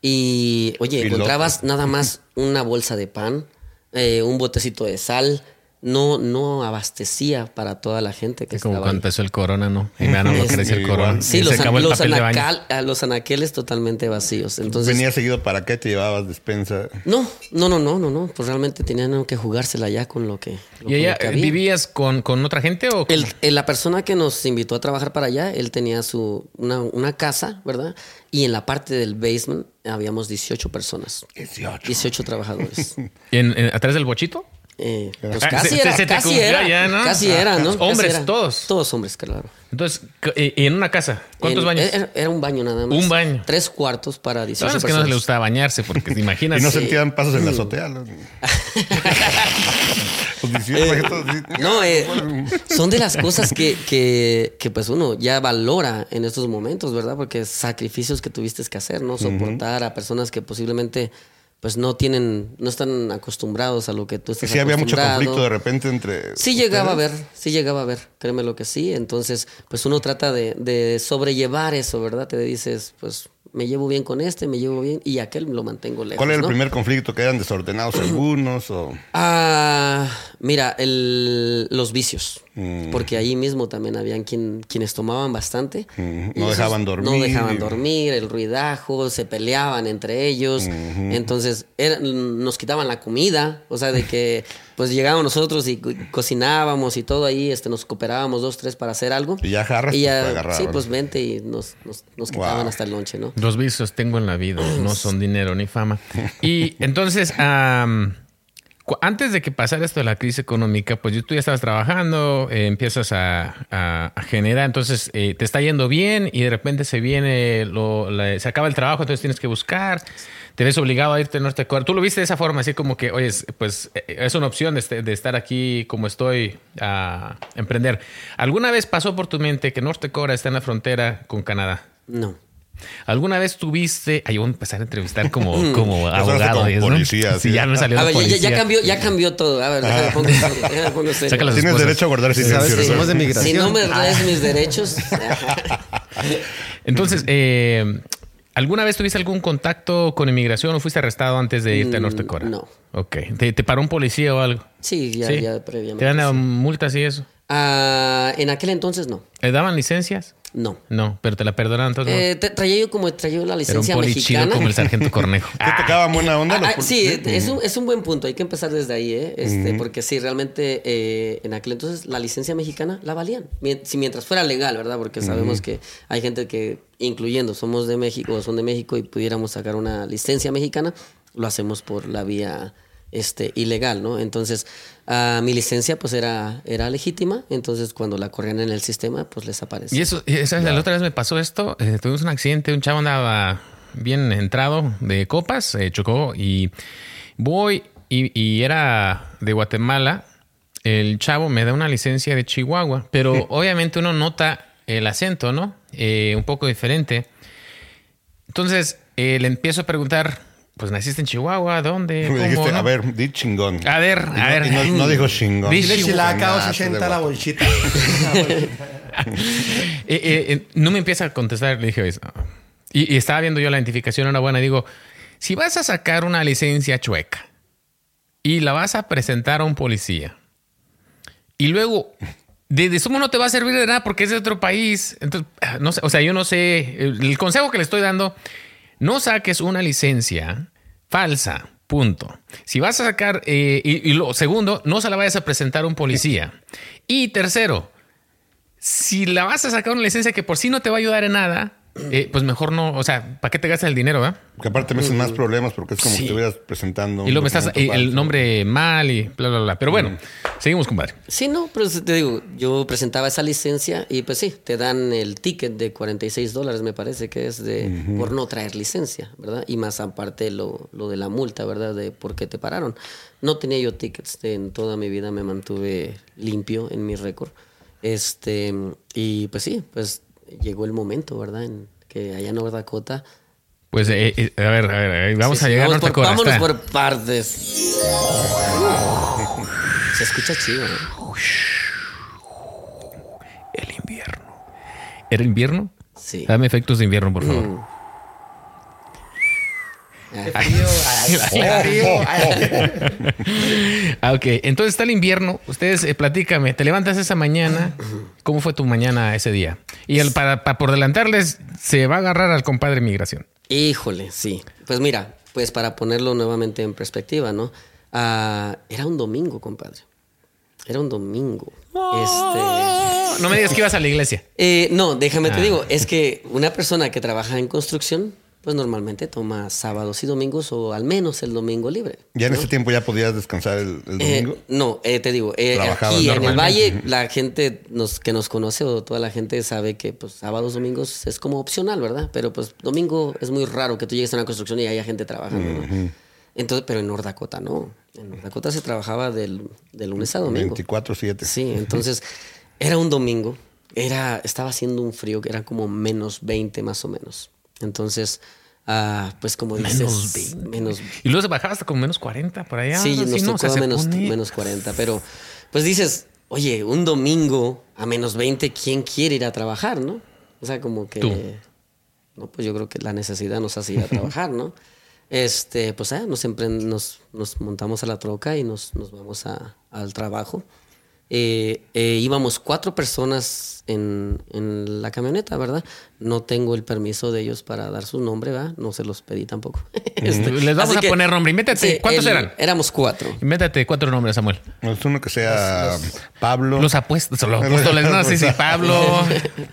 y, oye, encontrabas nada más [LAUGHS] una bolsa de pan, eh, un botecito de sal. No, no abastecía para toda la gente que Es como estaba cuando ahí. empezó el corona, ¿no? Y vean lo que decía el corona. Sí, Y los, se acabó el los, papel de baño. anacal- ah, los anaqueles totalmente vacíos. Entonces, Venía seguido para qué te llevabas despensa. no, no, no, no, no, no. Pues realmente tenían que jugársela ya con lo que. lo- ¿Y con ella lo que había. vivías con, con otra gente o El- el- la persona que nos invitó a trabajar para allá, él tenía su una, una casa, ¿verdad? Y en la parte del basement habíamos 18 personas. 18. 18 trabajadores. [LAUGHS] en, en- atrás del bochito? Eh, pues casi se- era, se casi era, ya, ¿no? casi era, ¿no? Casi Hombres, era. todos. Todos hombres, claro. Entonces, eh, y en una casa, ¿cuántos En- baños? Era, era un baño nada más. Un baño. Tres cuartos para 18 Sabes que no personas. le gustaba bañarse porque te [LAUGHS] imaginas. Y no Sí. sentían pasos en la azotea. ¿no? [LAUGHS] Pues 18, imagínate, sí. No, eh, son de las cosas que, que, que, pues uno ya valora en estos momentos, ¿verdad? Porque sacrificios que tuviste que hacer, ¿no? Soportar a personas que posiblemente pues no tienen, no están acostumbrados a lo que tú estás sí había mucho conflicto de repente entre. Sí llegaba a ustedes. ver, sí llegaba a ver, créeme lo que sí. Entonces, pues uno trata de, de sobrellevar eso, ¿verdad? Te dices, pues me llevo bien con este, me llevo bien, y aquel lo mantengo lejos. ¿Cuál era el ¿no? primer conflicto? ¿Que eran desordenados [CLEARS THROAT] algunos? O... Ah, mira, el- los vicios. Mm. Porque ahí mismo también habían quien, quienes tomaban bastante. Mm, no dejaban No dormir. dejaban dormir, el ruidajo, se peleaban entre ellos. Entonces era- nos quitaban la comida. O sea, de que [LAUGHS] pues llegábamos nosotros y co- cocinábamos y todo ahí, este, nos cooperábamos dos, tres para hacer algo. Y ya jarras, Y pues, ya. Sí, pues vente y nos, nos, nos quitaban Wow. hasta el lonche, ¿no? Los vicios tengo en la vida, no son dinero ni fama. Y entonces, cu- antes de que pasara esto de la crisis económica, pues tú ya estabas trabajando, eh, empiezas a, generar, entonces eh, te está yendo bien y de repente se viene, lo- se acaba el trabajo, entonces tienes que buscar, te ves obligado a irte a Norte. Tú lo viste de esa forma, así como que, oye, es- pues eh, es una opción de, este- de estar aquí como estoy a emprender. ¿Alguna vez pasó por tu mente que Norte Dakota está en la frontera con Canadá? No. ¿Alguna vez tuviste... Ay, voy a empezar a entrevistar como, [LAUGHS] como abogado. como policía, Sí, sí. ya me salió A de ver, ya- ya, policía. ya cambió, ya cambió todo. A ver, déjame pongo, déjame pongo serio. Saca las Tienes derecho a guardar silencio. Sabes que ¿verdad? somos de migración. Si no me des mis derechos. [LAUGHS] Entonces, eh, ¿alguna vez tuviste algún contacto con inmigración o fuiste arrestado antes de irte a Mm, Norte Dakota? no. Ok. ¿Te, te paró un policía o algo? Sí, ya, Sí. ya previamente. ¿Te dan sí. multas y eso? Ah, en aquel entonces no. ¿Le daban licencias? No. No, pero te la perdonaron entonces. Eh, te- traía yo como traía yo la Era un licencia poli chido mexicana. como el sargento Cornejo. ¿Qué [LAUGHS] te tocaban buena onda? Ah, los ah, sí, es un, es un buen punto. Hay que empezar desde ahí, ¿eh? Este, Porque sí, realmente eh, en aquel entonces la licencia mexicana la valían. Si mientras fuera legal, ¿verdad? Porque sabemos que hay gente que, incluyendo, somos de México o son de México y pudiéramos sacar una licencia mexicana, lo hacemos por la vía este, ilegal, ¿no? Entonces, ah, mi licencia pues era, era legítima. Entonces, cuando la corrían en el sistema, pues les aparecía. Y eso, la otra vez me pasó esto. eh, tuvimos un accidente, un chavo andaba bien entrado de copas, eh, chocó y voy y, y era de Guatemala. El chavo me da una licencia de Chihuahua, pero [LAUGHS] obviamente uno nota el acento, ¿no? Eh, un poco diferente. Entonces eh, le empiezo a preguntar, pues naciste en Chihuahua, ¿dónde? [LAUGHS] Me ¿Cómo, dijiste, no? a ver, di chingón. A ver, Y a no- ver. y no, no dijo chingón. Di Dile chilaca o Ah, 60 de la bolsita. [LAUGHS] [LAUGHS] Eh, eh, eh, no me empieza a contestar. Le dije, "Oye, ah". y, y estaba viendo yo la identificación, era buena. Digo, si vas a sacar una licencia chueca y la vas a presentar a un policía y luego de, de sumo no te va a servir de nada porque es de otro país. Entonces, ah, no sé, o sea, yo no sé. El, el consejo que le estoy dando, no saques una licencia falsa. Punto. Si vas a sacar, eh, y, y lo segundo, no se la vayas a presentar a un policía. Y tercero, si la vas a sacar una licencia que por sí no te va a ayudar en nada, eh, pues mejor no, o sea, ¿para qué te gastas el dinero, eh? Porque aparte me hacen más problemas porque es como Sí. si estuvieras presentando. Y luego me estás eh, el nombre mal y bla, bla, bla. Pero bueno, seguimos, compadre. Sí, no, pero te digo, yo presentaba esa licencia y pues sí, te dan el ticket de 46 dólares, me parece que es de por no traer licencia, ¿verdad? Y más aparte lo, lo de la multa, ¿verdad? De por qué te pararon. No tenía yo tickets, en toda mi vida me mantuve limpio en mi récord. Este, y pues sí, pues llegó el momento, ¿verdad? En que allá en North Dakota. Pues, eh, eh, a ver, a ver, vamos Sí, a llegar a vamos por, Dakota. Vámonos Está- por partes. [LAUGHS] Se escucha chido, ¿eh? El invierno. ¿Era invierno? Sí. Dame efectos de invierno, por favor. Mm. [LAUGHS] Ah, ok, entonces está el invierno. Ustedes, eh, platícame, te levantas esa mañana. ¿Cómo fue tu mañana ese día? Y el, para, para por adelantarles, se va a agarrar al compadre migración. Híjole, sí. Pues mira, pues para ponerlo nuevamente en perspectiva, ¿no? Ah, era un domingo, compadre. Era un domingo. Este. No me digas que ibas a la iglesia. eh, no, déjame Ah. te digo, es que una persona que trabaja en construcción, pues normalmente toma sábados y domingos o al menos el domingo libre. Ya en ¿no? ese tiempo ya podías descansar el, el Eh, domingo. no, eh, te digo, eh, aquí en el. Valle la gente nos, que nos conoce o toda la gente sabe que pues sábados, domingos es como opcional, ¿verdad? Pero pues domingo es muy raro que tú llegues a una construcción y haya gente trabajando, ¿no? Entonces, pero en North Dakota no. En North Dakota se trabajaba del, de lunes a domingo. 24-7. Sí, entonces era un domingo, era, estaba haciendo un frío que era como menos 20 más o menos. Entonces, ah, pues como dices, Menos 20. menos Y luego se bajaba hasta como menos 40 por allá. Sí, nos ¿no? tocó O sea, a se menos, pone- menos 40, pero pues dices, oye, un domingo a menos 20, ¿quién quiere ir a trabajar, no? O sea, como que... Tú. No, pues yo creo que la necesidad nos hace ir a [LAUGHS] trabajar, ¿no? Este, pues ah, nos, nos, nos montamos a la troca y nos, nos vamos a- al trabajo. Eh, eh, íbamos cuatro personas en, en la camioneta, ¿verdad? No tengo el permiso de ellos para dar su nombre, ¿verdad? No se los pedí tampoco. [LAUGHS] Este, Les vamos a poner nombre. ¿Cuántos eran? Éramos cuatro. Invéntate cuatro nombres, Samuel. Es uno que sea Pablo. Los apuestos, los apóstoles, no, sí, sí, [LAUGHS] Pablo,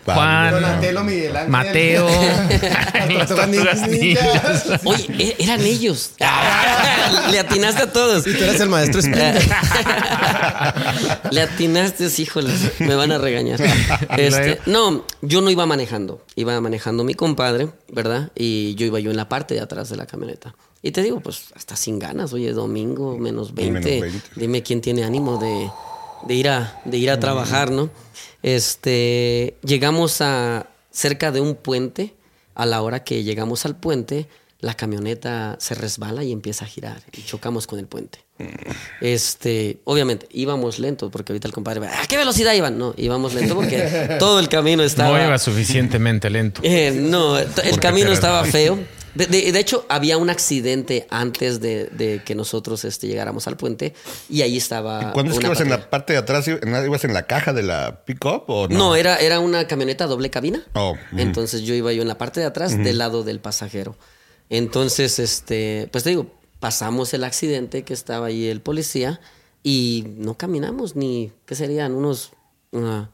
Juan, Donatello, Miguel Ángel. Mateo, [LAUGHS] Las tortugas ninjas. Oye, e- eran ellos. Le atinaste a todos. Y tú eres el maestro. Le atinaste, híjoles, me van a regañar. [LAUGHS] Este, no, yo no iba manejando, iba manejando mi compadre, ¿verdad? Y yo iba yo en la parte de atrás de la camioneta. Y te digo, pues hasta sin ganas, oye, domingo, menos 20. Menos 20. Dime quién tiene ánimo de, de ir, a, de ir a trabajar, ¿no? Este, llegamos a cerca de un puente. A la hora que llegamos al puente, la camioneta se resbala y empieza a girar y chocamos con el puente. Este, obviamente, íbamos lentos porque ahorita el compadre va, ¿a qué velocidad iban? No, íbamos lento porque todo el camino estaba. No iba suficientemente lento. Eh, no, el Porque camino estaba feo. De, de- de hecho, había un accidente antes de, de que nosotros este, llegáramos al puente y ahí estaba. ¿Cuándo es que ibas en la parte de atrás? ¿Ibas en la caja de la pick-up o no? No, era, era una camioneta doble cabina. Oh. Entonces yo iba yo en la parte de atrás del lado del pasajero. Entonces, este, pues te digo, pasamos el accidente que estaba ahí el policía y no caminamos ni, ¿qué serían? Unos una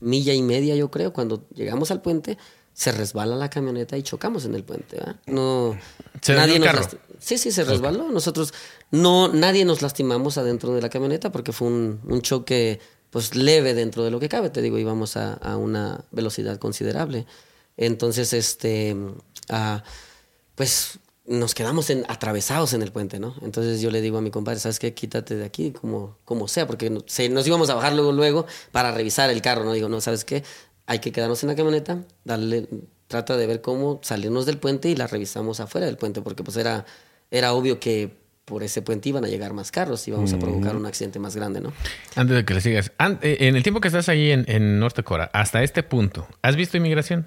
milla y media, yo creo. Cuando llegamos al puente, se resbala la camioneta y chocamos en el puente. ¿verdad? No, ¿Se dañó el nos carro? lasti- Sí, sí, se resbaló. Nosotros, no, nadie nos lastimamos adentro de la camioneta porque fue un, un choque pues leve dentro de lo que cabe. Te digo, íbamos a, a una velocidad considerable. Entonces, este, ah, pues nos quedamos en, atravesados en el puente, ¿no? Entonces yo le digo a mi compadre, ¿sabes qué? Quítate de aquí como, como sea, porque no- se- nos íbamos a bajar luego, luego para revisar el carro, ¿no? Digo, no, ¿sabes qué? Hay que quedarnos en la camioneta, darle, trata de ver cómo salirnos del puente y la revisamos afuera del puente, porque pues era, era obvio que por ese puente iban a llegar más carros y íbamos a provocar un accidente más grande, ¿no? Antes de que le sigas, eh, en el tiempo que estás ahí en, en North Dakota, hasta este punto, ¿has visto inmigración?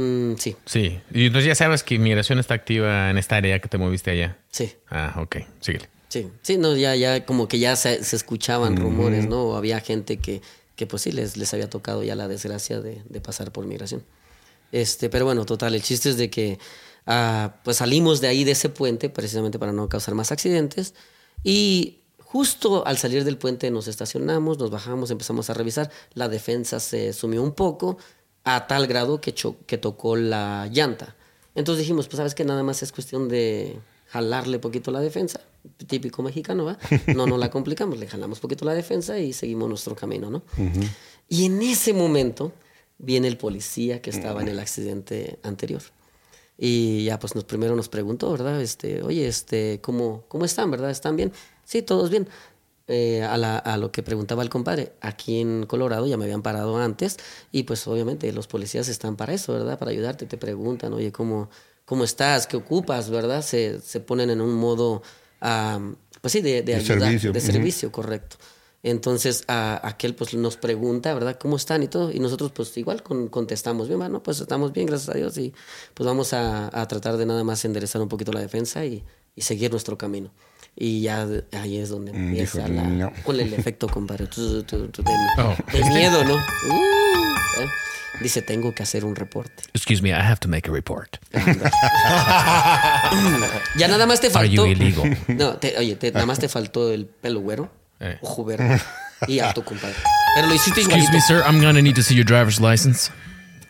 Mm, sí, Sí. Y entonces ya sabes que inmigración está activa en esta área que te moviste allá. sí. Ah, ok. Síguele. Sí, sí, no, ya, ya como que ya se, se escuchaban rumores, ¿no? Había gente que, que pues sí, les, les había tocado ya la desgracia de, de pasar por migración. Este, pero bueno, total, el chiste es de que ah, pues salimos de ahí, de ese puente, precisamente para no causar más accidentes. Y justo al salir del puente nos estacionamos, nos bajamos, empezamos a revisar. La defensa se sumió un poco a tal grado que, que tocó la llanta. Entonces dijimos, pues sabes que nada más es cuestión de jalarle poquito la defensa, típico mexicano, ¿va? No nos la complicamos, le jalamos poquito la defensa y seguimos nuestro camino, ¿no? Y en ese momento viene el policía que estaba en el accidente anterior. Y ya pues nos, primero nos preguntó, ¿verdad? Este, oye, este, ¿cómo, ¿cómo están, verdad? ¿Están bien? Sí, todos bien. Eh, a, la- a lo que preguntaba el compadre, aquí en Colorado ya me habían parado antes y pues obviamente los policías están para eso, ¿verdad? Para ayudarte, te preguntan, oye, ¿cómo, cómo estás? ¿Qué ocupas? ¿Verdad? Se, se ponen en un modo, ah, pues sí, de, de De ayudar, servicio. de servicio, correcto. Entonces a, aquel pues nos pregunta, ¿verdad? ¿Cómo están y todo? Y nosotros pues igual con- contestamos, bien, bueno, pues estamos bien, gracias a Dios y pues vamos a, a tratar de nada más enderezar un poquito la defensa y, y seguir nuestro camino. Y ya ahí es donde Mm, empieza dijo, la, no. [LAUGHS] con el efecto, compadre, tu- tu- tu- de, Oh. de miedo, ¿no? Uh, ¿eh? Dice, tengo que hacer un reporte. Excuse me, I have to make a report. [LAUGHS] Ya nada más te Are you faltó. illegal? No, te- oye, te- nada más te faltó el pelo güero, Eh. ojo verde y alto, compadre. Pero lo hiciste Excuse igualito. me, sir, I'm gonna need to see your driver's license.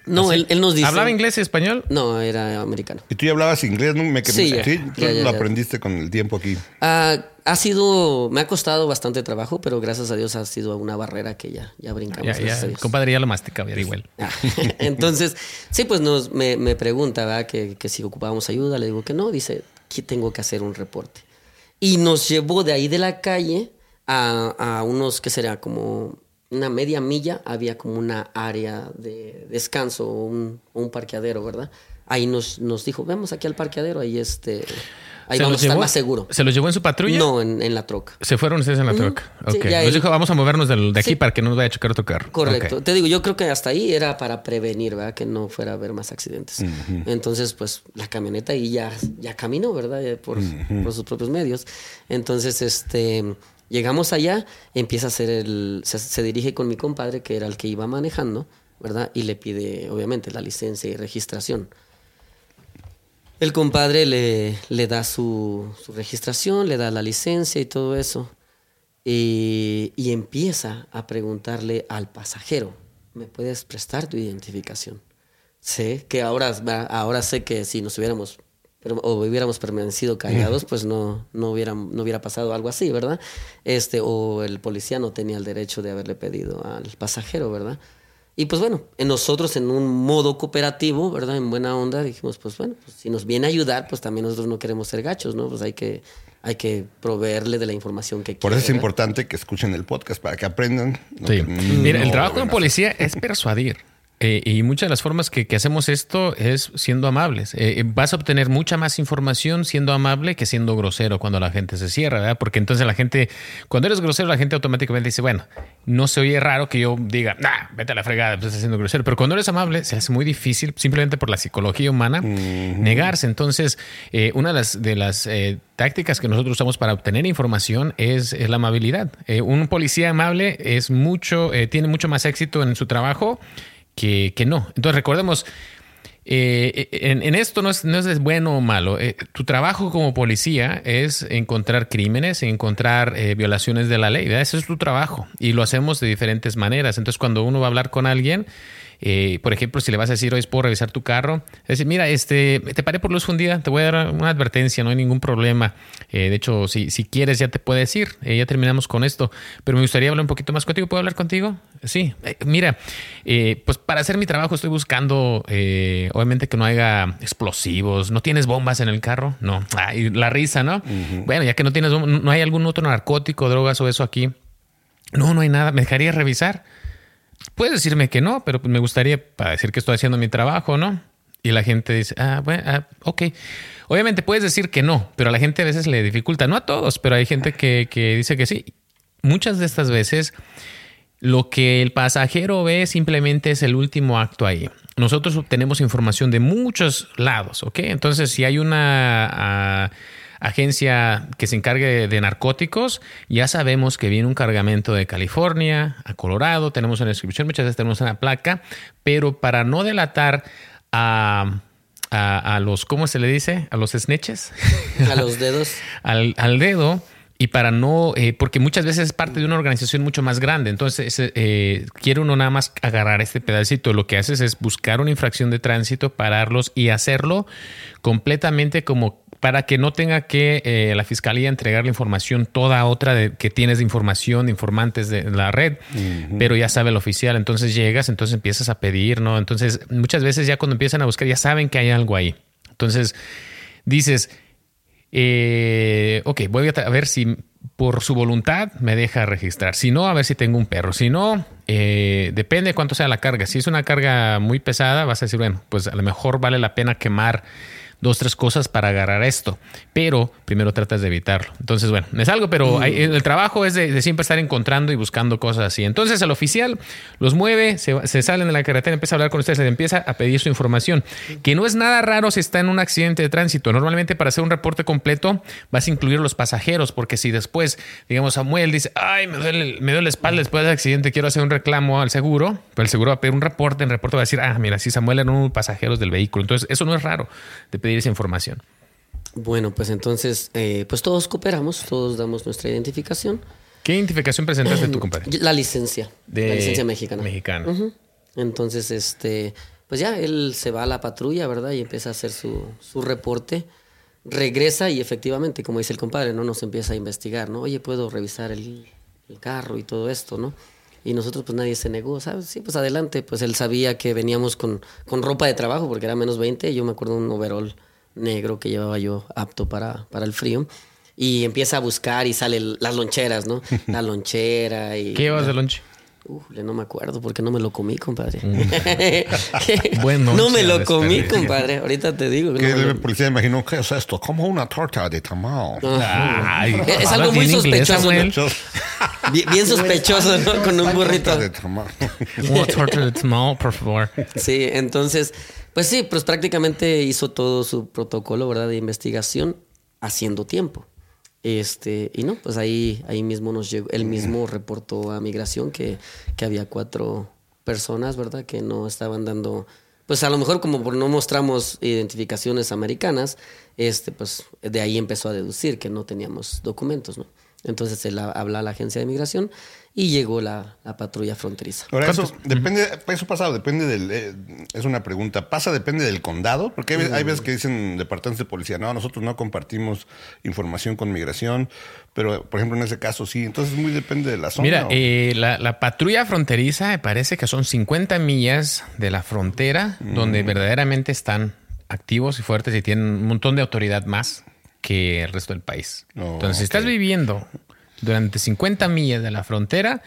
No, él, él nos dice. ¿Hablaba inglés y español? No, era americano. Y tú ya hablabas inglés, ¿no? Me, Sí, ya. sí, Ya, ya, lo ya. aprendiste con el tiempo aquí. Ah, ha sido, me ha costado bastante trabajo, pero gracias a Dios ha sido una barrera que ya, ya brincamos. Ya, ya, compadre, ya lo masticaba, era igual. Ah, [LAUGHS] Entonces, sí, pues nos, me, me pregunta, ¿verdad? Que, que si ocupábamos ayuda, le digo que no, dice que tengo que hacer un reporte. Y nos llevó de ahí de la calle a, a unos, que será? Como una media milla, había como una área de descanso, un, un parqueadero, ¿verdad? Ahí nos, nos dijo, vamos aquí al parqueadero, ahí este, ahí ¿Se vamos a estar más seguro. ¿Se los llevó en su patrulla? No, en, en la troca. Se fueron ustedes en la troca. Sí, ya Les él- dijo, vamos a movernos de aquí Sí. para que no nos vaya a chocar otro carro. Correcto. Te digo, yo creo que hasta ahí era para prevenir, ¿verdad? Que no fuera a haber más accidentes. Entonces, pues la camioneta ahí ya, ya caminó, ¿verdad? Ya Por, por sus propios medios. Entonces, este, llegamos allá, empieza a hacer el, se, dirige con mi compadre, que era el que iba manejando, ¿verdad? Y le pide, obviamente, la licencia y registración. El compadre le, le da su, su registración, le da la licencia y todo eso. Y, y empieza a preguntarle al pasajero, ¿me puedes prestar tu identificación? Sé que ahora, ahora sé que si nos hubiéramos o hubiéramos permanecido callados, pues no, no, hubiera, no hubiera pasado algo así, ¿verdad? Este, o el policía no tenía el derecho de haberle pedido al pasajero, ¿verdad? Y pues bueno, en nosotros en un modo cooperativo, ¿verdad? En buena onda, dijimos, pues bueno, pues si nos viene a ayudar, pues también nosotros no queremos ser gachos, ¿no? Pues hay que, hay que proveerle de la información que Por eso es importante que escuchen el podcast para que aprendan. Sí. Mira, el trabajo de un policía es persuadir. Eh, y muchas de las formas que, que hacemos esto es siendo amables. Eh, eh, vas a obtener mucha más información siendo amable que siendo grosero cuando la gente se cierra, ¿verdad? Porque entonces la gente, cuando eres grosero, la gente automáticamente dice, bueno, no se oye raro que yo diga, nah, vete a la fregada, pues estás siendo grosero. Pero cuando eres amable, se hace muy difícil, simplemente por la psicología humana, negarse. Entonces, eh, una de las, de las eh, tácticas que nosotros usamos para obtener información es, es la amabilidad. Un policía amable es mucho, eh, tiene mucho más éxito en su trabajo que, que no. Entonces recordemos, eh, en, en esto no es, no es bueno o malo. Eh, tu trabajo como policía es encontrar crímenes, encontrar eh, violaciones de la ley. Ese es tu trabajo y lo hacemos de diferentes maneras. Entonces cuando uno va a hablar con alguien, eh, por ejemplo, si le vas a decir, hoy puedo revisar tu carro, es decir, mira, este, te paré por luz fundida, te voy a dar una advertencia, no hay ningún problema. Eh, de hecho, si, si quieres, ya te puedes ir. Eh, ya terminamos con esto. Pero me gustaría hablar un poquito más contigo. ¿Puedo hablar contigo? Sí. Mira, pues para hacer mi trabajo estoy buscando, obviamente, que no haya explosivos. ¿No tienes bombas en el carro? No. Ah, y la risa, ¿no? Bueno, ya que no tienes, no hay algún otro narcótico, drogas o eso aquí. No, no hay nada. ¿Me dejarías revisar? Puedes decirme que no, pero pues me gustaría para decir que estoy haciendo mi trabajo, ¿no? Y la gente dice, ah, bueno, ah, ok. Obviamente puedes decir que no, pero a la gente a veces le dificulta, no a todos, pero hay gente que, que dice que sí. Muchas de estas veces lo que el pasajero ve simplemente es el último acto ahí. Nosotros obtenemos información de muchos lados, ¿ok? Entonces, si hay una ah, agencia que se encargue de, narcóticos, ya sabemos que viene un cargamento de California a Colorado, tenemos una descripción, muchas veces tenemos una placa, pero para no delatar a, a- a los, ¿cómo se le dice? A los snitches. A los dedos. [LAUGHS] al, al dedo y para no, eh, porque muchas veces es parte de una organización mucho más grande, entonces eh, quiere uno nada más agarrar este pedacito, lo que haces es buscar una infracción de tránsito, pararlos y hacerlo completamente como para que no tenga que eh, la fiscalía entregar la información toda otra de, que tienes de información, de informantes de la red, pero ya sabe el oficial, entonces llegas, entonces empiezas a pedir, ¿no? Entonces muchas veces ya cuando empiezan a buscar ya saben que hay algo ahí. Entonces dices, eh, ok, voy a, a ver si por su voluntad me deja registrar. Si no, a ver si tengo un perro. Si no, eh, depende de cuánto sea la carga. Si es una carga muy pesada, vas a decir, bueno, pues a lo mejor vale la pena quemar dos, tres cosas para agarrar esto, pero primero tratas de evitarlo. Entonces, bueno, es algo, pero hay- el trabajo es de, de siempre estar encontrando y buscando cosas así. Entonces, el oficial los mueve, se, se salen de la carretera, empieza a hablar con ustedes, les empieza a pedir su información, que no es nada raro si está en un accidente de tránsito. Normalmente, para hacer un reporte completo, vas a incluir los pasajeros, porque si después, digamos, Samuel dice, ay, me duele, me duele la espalda después del accidente, quiero hacer un reclamo al seguro, pero el seguro va a pedir un reporte, el reporte va a decir, ah, mira, si Samuel era uno de los pasajeros del vehículo. Entonces, eso no es raro de pedir esa información. Bueno, pues entonces, eh, pues todos cooperamos, todos damos nuestra identificación. ¿Qué identificación presentaste tú, [CLEARS THROAT] compadre? La licencia, De la licencia mexicana. mexicana. Entonces, este, pues ya él se va a la patrulla, ¿verdad? Y empieza a hacer su, su reporte. Regresa y efectivamente, como dice el compadre, ¿no? Nos empieza a investigar, ¿no? Oye, puedo revisar el, el carro y todo esto, ¿no? Y nosotros, pues nadie se negó, ¿sabes? Sí, pues adelante. Pues él sabía que veníamos con, con ropa de trabajo porque era menos 20. Yo me acuerdo de un overall negro que llevaba yo apto para, para el frío. Y empieza a buscar y sale las loncheras, ¿no? [LAUGHS] La lonchera y... ¿Qué llevas de lunch? Uf, no me acuerdo porque no me lo comí, compadre. [LAUGHS] Bueno, no me lo comí, compadre. Ahorita te digo. que Que no me lo- policía imaginó, ¿qué es esto? Como una torta de tamal. Ay, Es algo muy inglés, sospechoso, Samuel. Bien, bien sospechoso, ¿no? Con un burrito. Torta de tamal. [LAUGHS] Una torta de tamal, por favor. Sí, entonces, pues sí, pues prácticamente hizo todo su protocolo, ¿verdad? De investigación haciendo tiempo. Este, y no, pues ahí, ahí mismo nos llegó, él mismo reportó a migración que, que había cuatro personas, ¿verdad? Que no estaban dando, pues a lo mejor como por no mostramos identificaciones americanas, este, pues de ahí empezó a deducir que no teníamos documentos, ¿no? Entonces él ha- habla a la agencia de migración y llegó la, la patrulla fronteriza. Ahora, eso depende, eso pasa, depende del. eh, es una pregunta. ¿Pasa, depende del condado? Porque hay, hay veces que dicen departamentos de policía, no, nosotros no compartimos información con migración, pero por ejemplo en ese caso sí. Entonces muy depende de la zona. Mira, eh, la, la patrulla fronteriza me parece que son 50 millas de la frontera donde verdaderamente están activos y fuertes y tienen un montón de autoridad más que el resto del país. Oh, Entonces, si estás viviendo durante 50 millas de la frontera,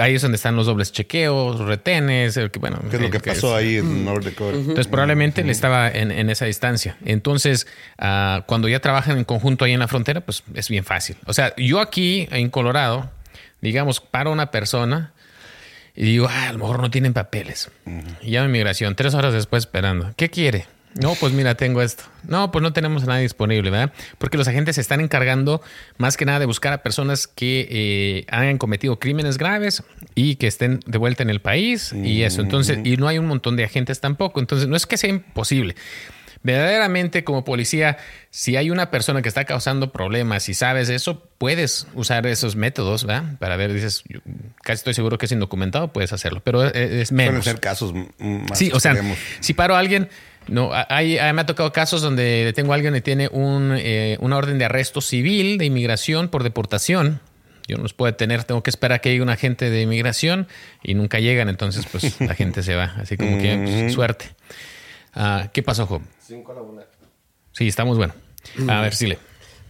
ahí es donde están los dobles chequeos, retenes, el que, bueno, ¿Qué es lo que pasó es- ahí en North Dakota? Entonces probablemente le estaba en, en esa distancia. Entonces, ah, cuando ya trabajan en conjunto ahí en la frontera, pues es bien fácil. O sea, yo aquí en Colorado, digamos, paro a una persona y digo, ah, a lo mejor no tienen papeles. Y llamo a inmigración, tres horas después esperando. ¿Qué quiere? No, pues mira, tengo esto. No, pues no tenemos a nadie disponible, ¿verdad? Porque los agentes se están encargando más que nada de buscar a personas que eh, hayan cometido crímenes graves y que estén de vuelta en el país y eso. Entonces, y no hay un montón de agentes tampoco. Entonces, no es que sea imposible. Verdaderamente, como policía, si hay una persona que está causando problemas y sabes eso, puedes usar esos métodos, ¿verdad? Para ver, dices, yo casi estoy seguro que es indocumentado, puedes hacerlo, pero es, es Suelen menos. ser casos más Sí, o sea, si paro a alguien, no, hay, hay- me ha tocado casos donde tengo a alguien que tiene un, eh, una orden de arresto civil de inmigración por deportación. Yo no los puedo detener, tengo que esperar a que llegue un agente de inmigración y nunca llegan, entonces pues la [LAUGHS] gente se va, así como que pues, suerte. Ah, ¿Qué pasó, Job? Sí, está muy bueno. A ver, Sile.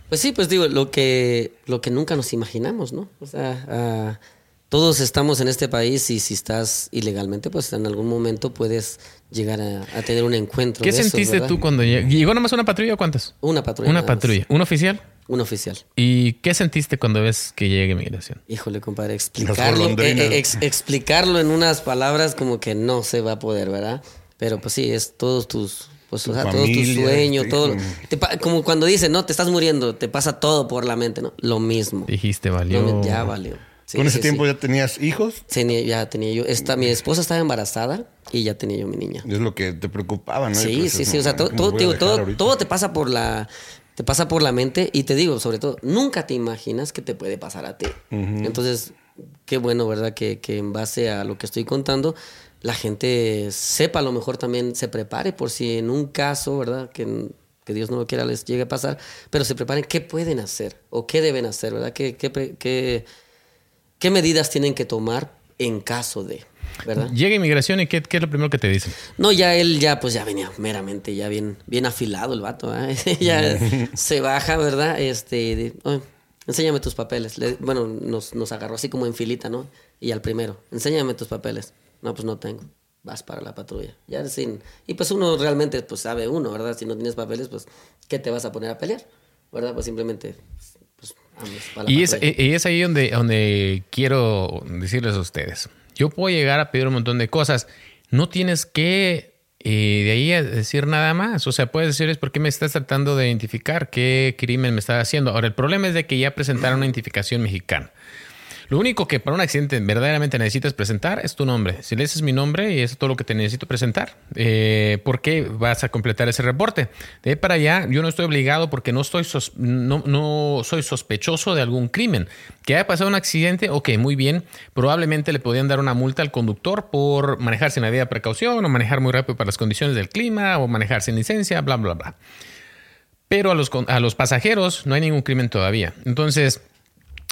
Pues sí, pues digo, lo que, lo que nunca nos imaginamos, ¿no? O sea, ah, todos estamos en este país y si estás ilegalmente, pues en algún momento puedes llegar a, a tener un encuentro. ¿Qué de esos, sentiste ¿verdad? tú cuando llegó? ¿Llegó nomás una patrulla o cuántas? Una patrulla. Una patrulla. ¿Un oficial? Un oficial. ¿Y qué sentiste cuando ves que llegue migración? Híjole, compadre, explicarlo, eh, eh, ex- explicarlo en unas palabras como que no se va a poder, ¿verdad? Pero pues sí, es todos tus, pues, o sea, todos tus sueños, sí, todo. como- te pa- como cuando dicen, no, te estás muriendo, te pasa todo por la mente, ¿no? Lo mismo. Dijiste, valió. ya valió. Sí, ¿Con ese sí, tiempo sí. ya tenías hijos? Tenía- ya tenía yo, esta, mi esposa estaba embarazada y ya tenía yo mi niña. Es lo que te preocupaba, ¿no? Sí, sí, sí, o sea, todo, ¿cómo todo, digo, todo, todo te pasa por la te pasa por la mente y te digo, sobre todo, nunca te imaginas que te puede pasar a ti. Entonces, qué bueno, ¿verdad? Que, que en base a lo que estoy contando, la gente sepa, a lo mejor también se prepare por si en un caso, ¿verdad? Que, que Dios no lo quiera les llegue a pasar, pero se preparen qué pueden hacer o qué deben hacer, ¿verdad? ¿Qué, qué, qué, qué medidas tienen que tomar en caso de, ¿verdad? Llega inmigración y ¿qué, qué es lo primero que te dicen? No, ya él ya pues ya venía meramente ya bien bien afilado el vato, ¿eh? [LAUGHS] ya [LAUGHS] se baja, ¿verdad? Este, de, "Oye, enséñame tus papeles. Le- bueno, nos, nos agarró así como en filita, ¿no? Y al primero, enséñame tus papeles. No, pues no tengo. Vas para la patrulla. Ya sin y pues uno realmente pues sabe uno, ¿verdad? Si no tienes papeles, pues ¿qué te vas a poner a pelear? ¿Verdad? Pues simplemente pues vamos para Y es, y es ahí donde, donde quiero decirles a ustedes. Yo puedo llegar a pedir un montón de cosas. No tienes que eh, de ahí a decir nada más. O sea, puedes decirles por qué me estás tratando de identificar, qué crimen me estás haciendo. Ahora, el problema es de que ya presentaron una identificación mexicana. Lo único que para un accidente verdaderamente necesitas presentar es tu nombre. Si le dices mi nombre, y es todo lo que te necesito presentar. Eh, ¿Por qué vas a completar ese reporte? De ahí para allá, yo no estoy obligado porque no, no, soy sospechoso de algún crimen. Que haya pasado un accidente, ok, muy bien. Probablemente le podían dar una multa al conductor por manejar sin la debida precaución o manejar muy rápido para las condiciones del clima o manejar sin licencia, bla, bla, bla. Pero a los, a los pasajeros no hay ningún crimen todavía. Entonces,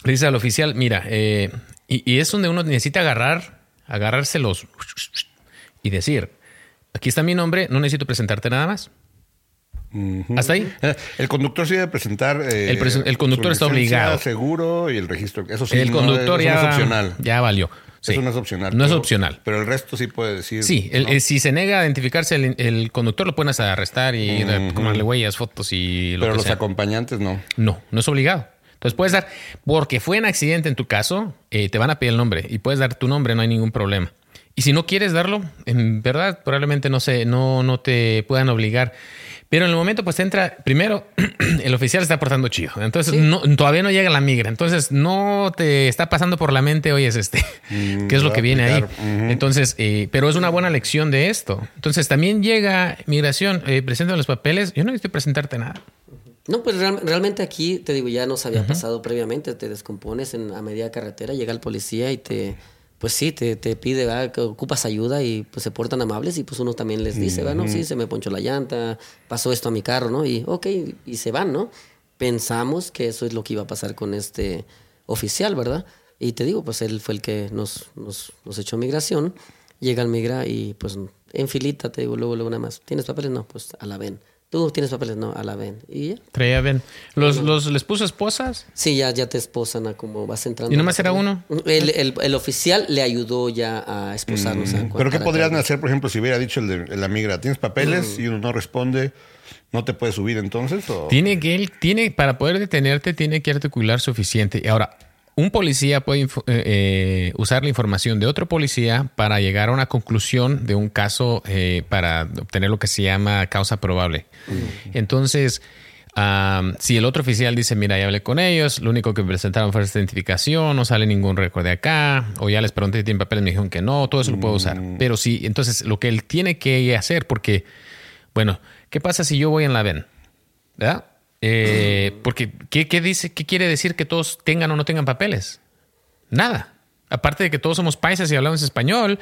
le dice al oficial, mira, eh, y, y es donde uno necesita agarrar, agarrárselos y decir, aquí está mi nombre, no necesito presentarte nada más. Hasta ahí. Eh, [LAUGHS] El conductor sí debe presentar. eh, El presen- el conductor está obligado. seguro y el registro. Eso sí, el conductor ya, no es opcional. ya valió. Sí. Eso no es opcional. No es pero- opcional. Pero el resto sí puede decir. Sí, el- ¿no? el- si se nega a identificarse el, el conductor, lo pueden hasta arrestar y Ujú. tomarle huellas, fotos y lo pero que los sea. acompañantes no. No, no es obligado. Entonces puedes dar, porque fue un accidente en tu caso, eh, te van a pedir el nombre y puedes dar tu nombre, no hay ningún problema. Y si no quieres darlo, en verdad, probablemente no se, no, no te puedan obligar. Pero en el momento, pues te entra, primero, [CLEARS THROAT] el oficial está portando chido. Entonces, no, todavía no llega la migra. Entonces, no te está pasando por la mente, oye, es este, [LAUGHS] ¿qué es lo que a viene ahí? Entonces, eh, pero es una buena lección de esto. Entonces, también llega migración, eh, presenta los papeles. Yo no necesito presentarte nada. No, pues real- realmente aquí, te digo, ya nos había pasado previamente, te descompones en, a media carretera, llega el policía y te, pues sí, te, te pide, ¿verdad? que ocupas ayuda y pues se portan amables y pues uno también les dice, ¿verdad? No, sí, se me ponchó la llanta, pasó esto a mi carro, ¿no? Y ok, y se van, ¿no? Pensamos que eso es lo que iba a pasar con este oficial, ¿verdad? Y te digo, pues él fue el que nos, nos, nos echó migración, llega al migra y pues en filita, te digo, luego, luego nada más, ¿tienes papeles? No, pues a la ven. ¿Tú tienes papeles? No, a la ven. Y ya. Traía, ven. Los, los, ¿Les puso esposas? Sí, ya, ya te esposan a como vas entrando. ¿Y nomás era uno? El, el- el oficial le ayudó ya a esposarnos. Mm, Pero ¿qué podrían hacer, por ejemplo, si hubiera dicho el de la migra, ¿tienes papeles? Y uno no responde, ¿no te puede subir entonces? O... Tiene que él, tiene, para poder detenerte, tiene que articular suficiente. Y Ahora, un policía puede eh, eh, usar la información de otro policía para llegar a una conclusión de un caso eh, para obtener lo que se llama causa probable. Entonces, am, si el otro oficial dice, mira, ya hablé con ellos, lo único que presentaron fue esta identificación, no sale ningún récord de acá, o ya les pregunté si tienen papeles, me dijeron que no, todo eso lo puedo usar. Pero sí, entonces lo que él tiene que hacer, porque, bueno, ¿qué pasa si yo voy en la VEN? ¿Verdad? Eh, porque, ¿qué, dice, ¿qué quiere decir que todos tengan o no tengan papeles? Nada. Aparte de que todos somos paisas y hablamos español,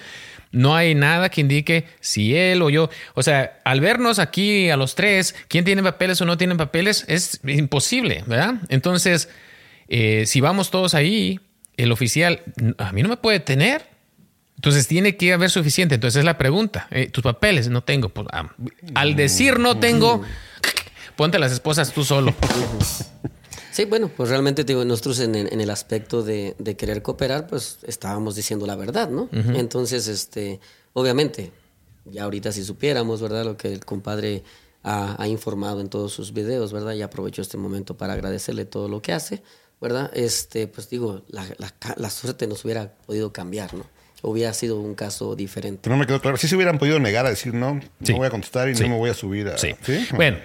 no hay nada que indique si él o yo. O sea, al vernos aquí a los tres, quién tiene papeles o no tiene papeles, es imposible, ¿verdad? Entonces, eh, si vamos todos ahí, el oficial a mí no me puede tener. Entonces tiene que haber suficiente. Entonces es la pregunta. eh, ¿Tus papeles? No tengo. Pues, al decir no tengo, ponte las esposas tú solo. Sí, bueno, pues realmente te digo, nosotros en, el- en el aspecto de, de querer cooperar, pues estábamos diciendo la verdad, ¿no? Entonces, este, obviamente, ya ahorita si supiéramos, ¿verdad? Lo que el compadre ha, ha informado en todos sus videos, ¿verdad? Y aprovecho este momento para agradecerle todo lo que hace, ¿verdad? Este, pues digo, la, la ca- la suerte nos hubiera podido cambiar, ¿no? Hubiera sido un caso diferente. Pero no me quedó claro. Si se hubieran podido negar a decir no, Sí. no voy a contestar y Sí. no me voy a subir a. Sí. Bueno,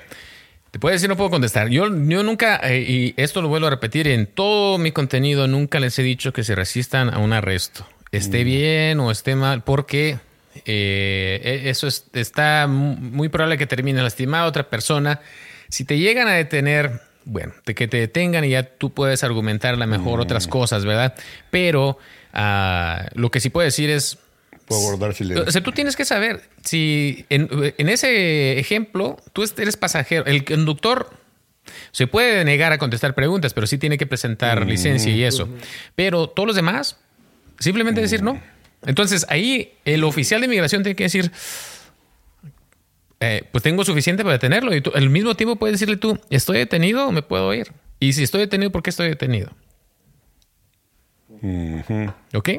te puedo decir, no puedo contestar. Yo, yo nunca, eh, y esto lo vuelvo a repetir, en todo mi contenido nunca les he dicho que se resistan a un arresto. Esté bien o esté mal, porque eh, e- eso es- está mu- muy probable que termine lastimada a otra persona. si te llegan a detener, bueno, de que te detengan y ya tú puedes argumentar a lo mejor otras cosas, ¿verdad? Pero ah, lo que sí puedo decir es, Puedo o sea, tú tienes que saber si en, en ese ejemplo tú eres pasajero, el conductor se puede negar a contestar preguntas, pero sí tiene que presentar licencia y eso. Pero todos los demás, simplemente decir no. Entonces ahí el oficial de inmigración tiene que decir, eh, pues tengo suficiente para detenerlo. Y tú, al mismo tiempo puedes decirle tú, estoy detenido o me puedo ir. Y si estoy detenido, ¿por qué estoy detenido? ¿Ok?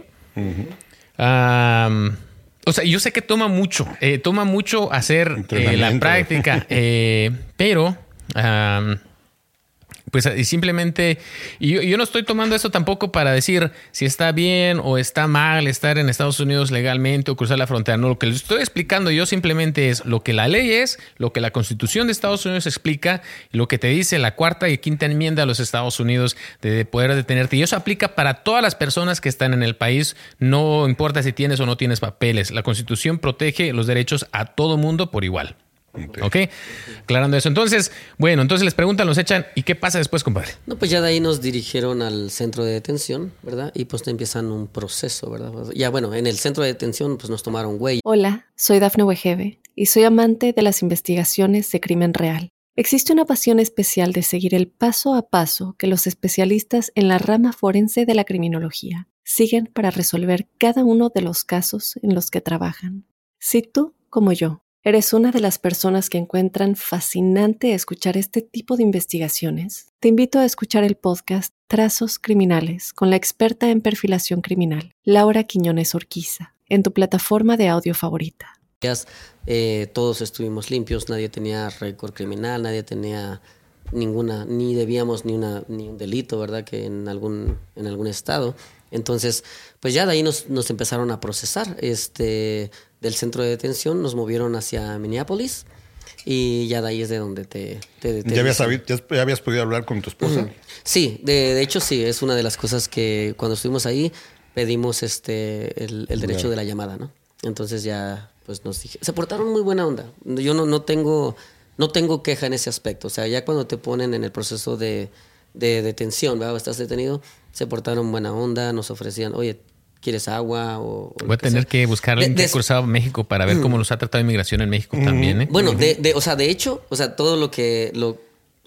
Am, o sea, yo sé que toma mucho, eh, toma mucho hacer eh, la práctica, eh, pero am, pues y simplemente, y yo, yo no estoy tomando eso tampoco para decir si está bien o está mal estar en Estados Unidos legalmente o cruzar la frontera. No, lo que les estoy explicando yo simplemente es lo que la ley es, lo que la Constitución de Estados Unidos explica, lo que te dice la cuarta y quinta enmienda de los Estados Unidos de poder detenerte. Y eso aplica para todas las personas que están en el país, no importa si tienes o no tienes papeles. La Constitución protege los derechos a todo mundo por igual. ¿Ok? Aclarando eso. Entonces, bueno, entonces les preguntan, los echan. ¿Y qué pasa después, compadre? No, pues ya de ahí nos dirigieron al centro de detención, ¿verdad? Y pues te empiezan un proceso, ¿verdad? Ya bueno, en el centro de detención pues nos tomaron huella. Hola, soy Dafne Wegebe y soy amante de las investigaciones de crimen real. Existe una pasión especial de seguir el paso a paso que los especialistas en la rama forense de la criminología siguen para resolver cada uno de los casos en los que trabajan. Si tú, como yo, eres una de las personas que encuentran fascinante escuchar este tipo de investigaciones, te invito a escuchar el podcast Trazos Criminales con la experta en perfilación criminal, Laura Quiñones Orquiza, en tu plataforma de audio favorita. Eh, todos estuvimos limpios, nadie tenía récord criminal, nadie tenía ninguna, ni debíamos ni, un delito, ¿verdad? Que en algún, en algún estado. Entonces, pues ya de ahí nos, nos empezaron a procesar. Este, del centro de detención nos movieron hacia Minneapolis y ya de ahí es de donde te... te, te ¿Ya, habías, dicen- sabi- ya- ya habías podido hablar con tu esposa? Sí, de, de hecho sí, es una de las cosas que cuando estuvimos ahí pedimos este el, el derecho de la llamada, ¿no? Entonces ya pues nos dije, se portaron muy buena onda. Yo no, no tengo no tengo queja en ese aspecto, o sea, ya cuando te ponen en el proceso de, de detención, ¿verdad? Estás detenido, se portaron buena onda, nos ofrecían, oye, ¿quieres agua? O, Voy a tener sea. que buscar alguien que ha cruzado México para ver cómo los ha tratado inmigración en México también, ¿eh? Bueno, de, de- o sea, de hecho, o sea, todo lo que lo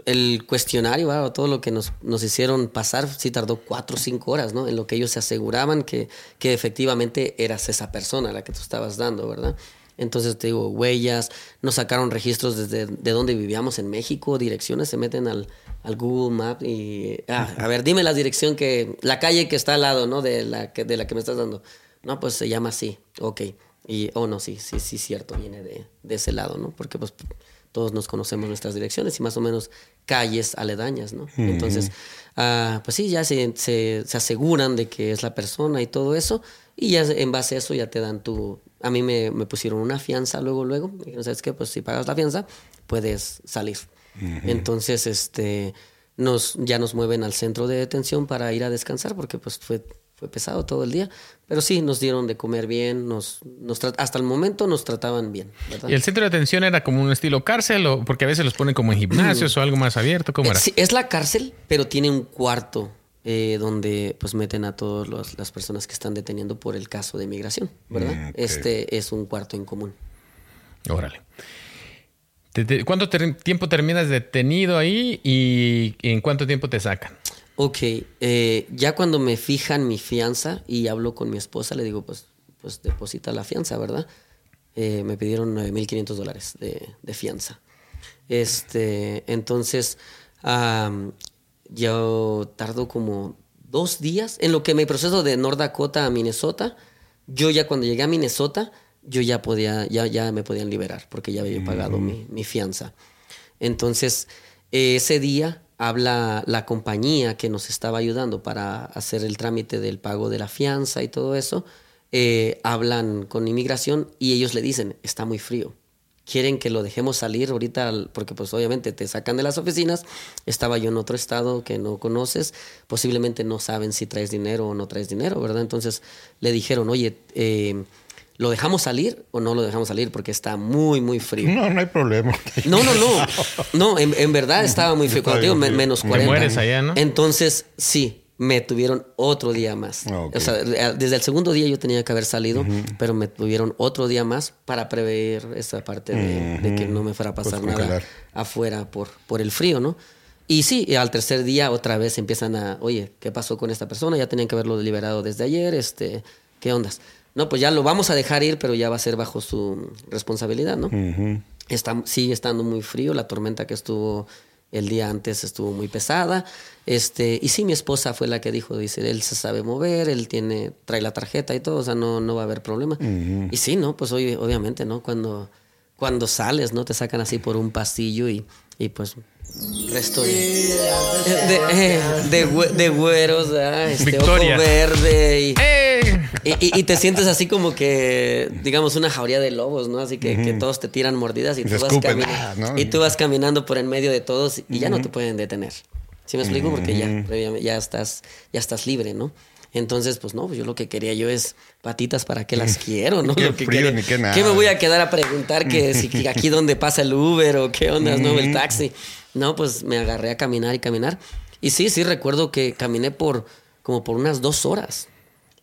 el cuestionario, o todo lo que nos, nos hicieron pasar, sí tardó cuatro o cinco horas, ¿no? En lo que ellos se aseguraban que, que efectivamente eras esa persona a la que tú estabas dando, ¿verdad? Entonces te digo, huellas, nos sacaron registros desde de donde vivíamos en México, direcciones, se meten al, al Google Map y, ah, a ver, dime la dirección que, la calle que está al lado, ¿no? De la que, de la que me estás dando. No, pues se llama así, ok. Y, oh, no, sí, sí, sí, cierto, viene de, de ese lado, ¿no? Porque pues todos nos conocemos nuestras direcciones y más o menos calles aledañas, ¿no? Entonces, ah, pues sí, ya se, se, se aseguran de que es la persona y todo eso, y ya en base a eso ya te dan tu... A mí me, me pusieron una fianza luego, luego, me dijeron, ¿sabes qué? Pues si pagas la fianza, puedes salir. Entonces, este, nos, ya nos mueven al centro de detención para ir a descansar porque pues fue, fue pesado todo el día. Pero sí, nos dieron de comer bien, nos, nos hasta el momento nos trataban bien, ¿verdad? ¿Y el centro de atención era como un estilo cárcel o porque a veces los ponen como en [CLEARS THROAT] gimnasios o algo más abierto? ¿Cómo Eh, era? sí, es la cárcel, pero tiene un cuarto eh, donde pues meten a todas las personas que están deteniendo por el caso de migración, ¿verdad? Mm. Este es un cuarto en común. Órale. ¿Cuánto ter- tiempo terminas detenido ahí y en cuánto tiempo te sacan? Ok, eh, ya cuando me fijan mi fianza y hablo con mi esposa, le digo, pues, pues deposita la fianza, ¿verdad? Eh, me pidieron 9.500 dólares de, de fianza. Este, entonces, yo tardo como dos días en lo que me proceso de North Dakota a Minnesota. Yo ya cuando llegué a Minnesota, yo ya podía, ya, ya me podían liberar porque ya había pagado mi, mi fianza. Entonces, eh, ese día habla la compañía que nos estaba ayudando para hacer el trámite del pago de la fianza y todo eso. eh, hablan con inmigración y ellos le dicen, está muy frío. Quieren que lo dejemos salir ahorita porque pues obviamente te sacan de las oficinas. Estaba yo en otro estado que no conoces. Posiblemente no saben si traes dinero o no traes dinero, ¿verdad? Entonces le dijeron, oye, eh, ¿lo dejamos salir o no lo dejamos salir? Porque está muy, muy frío. No, no hay problema. No, no, no. [LAUGHS] No, en, en verdad estaba muy frío. Cuando te digo, menos Te 40. mueres allá, ¿no? Entonces, sí, me tuvieron otro día más. Ah. O sea, desde el segundo día yo tenía que haber salido, pero me tuvieron otro día más para prever esa parte de, de que no me fuera a pasar Pues nada congelar. afuera por, por el frío, ¿no? Y sí, al tercer día otra vez empiezan a, oye, ¿qué pasó con esta persona? Ya tenían que haberlo liberado desde ayer, este, ¿qué ondas? No, pues ya lo vamos a dejar ir, pero ya va a ser bajo su responsabilidad, ¿no? Está, sigue estando muy frío, la tormenta que estuvo el día antes estuvo muy pesada. Este, y sí, mi esposa fue la que dijo, dice, él se sabe mover, él tiene, trae la tarjeta y todo, o sea, no, no va a haber problema. Y sí, ¿no? Pues oye, obviamente, ¿no? Cuando, cuando sales, ¿no? Te sacan así por un pasillo y, y pues resto de, de, de, de güeros. Este, Victoria. ojo verde y, ¡Eh! y, y- te sientes así como que, digamos, una jauría de lobos, ¿no? Así que, que todos te tiran mordidas y, Y tú vas, ah, y tú vas caminando por en medio de todos y ya no te pueden detener. ¿Sí me explico? Porque ya, ya, estás, ya estás libre, ¿no? Entonces, pues no, pues yo lo que quería yo es patitas para qué las [LAUGHS] quiero, ¿no? Qué Lo que frío, ni qué nada. ¿Qué me voy a quedar a preguntar que si [LAUGHS] aquí donde pasa el Uber o qué ondas, no? El taxi. No, pues me agarré a caminar y caminar. Y sí, sí, recuerdo que caminé por como por unas dos horas.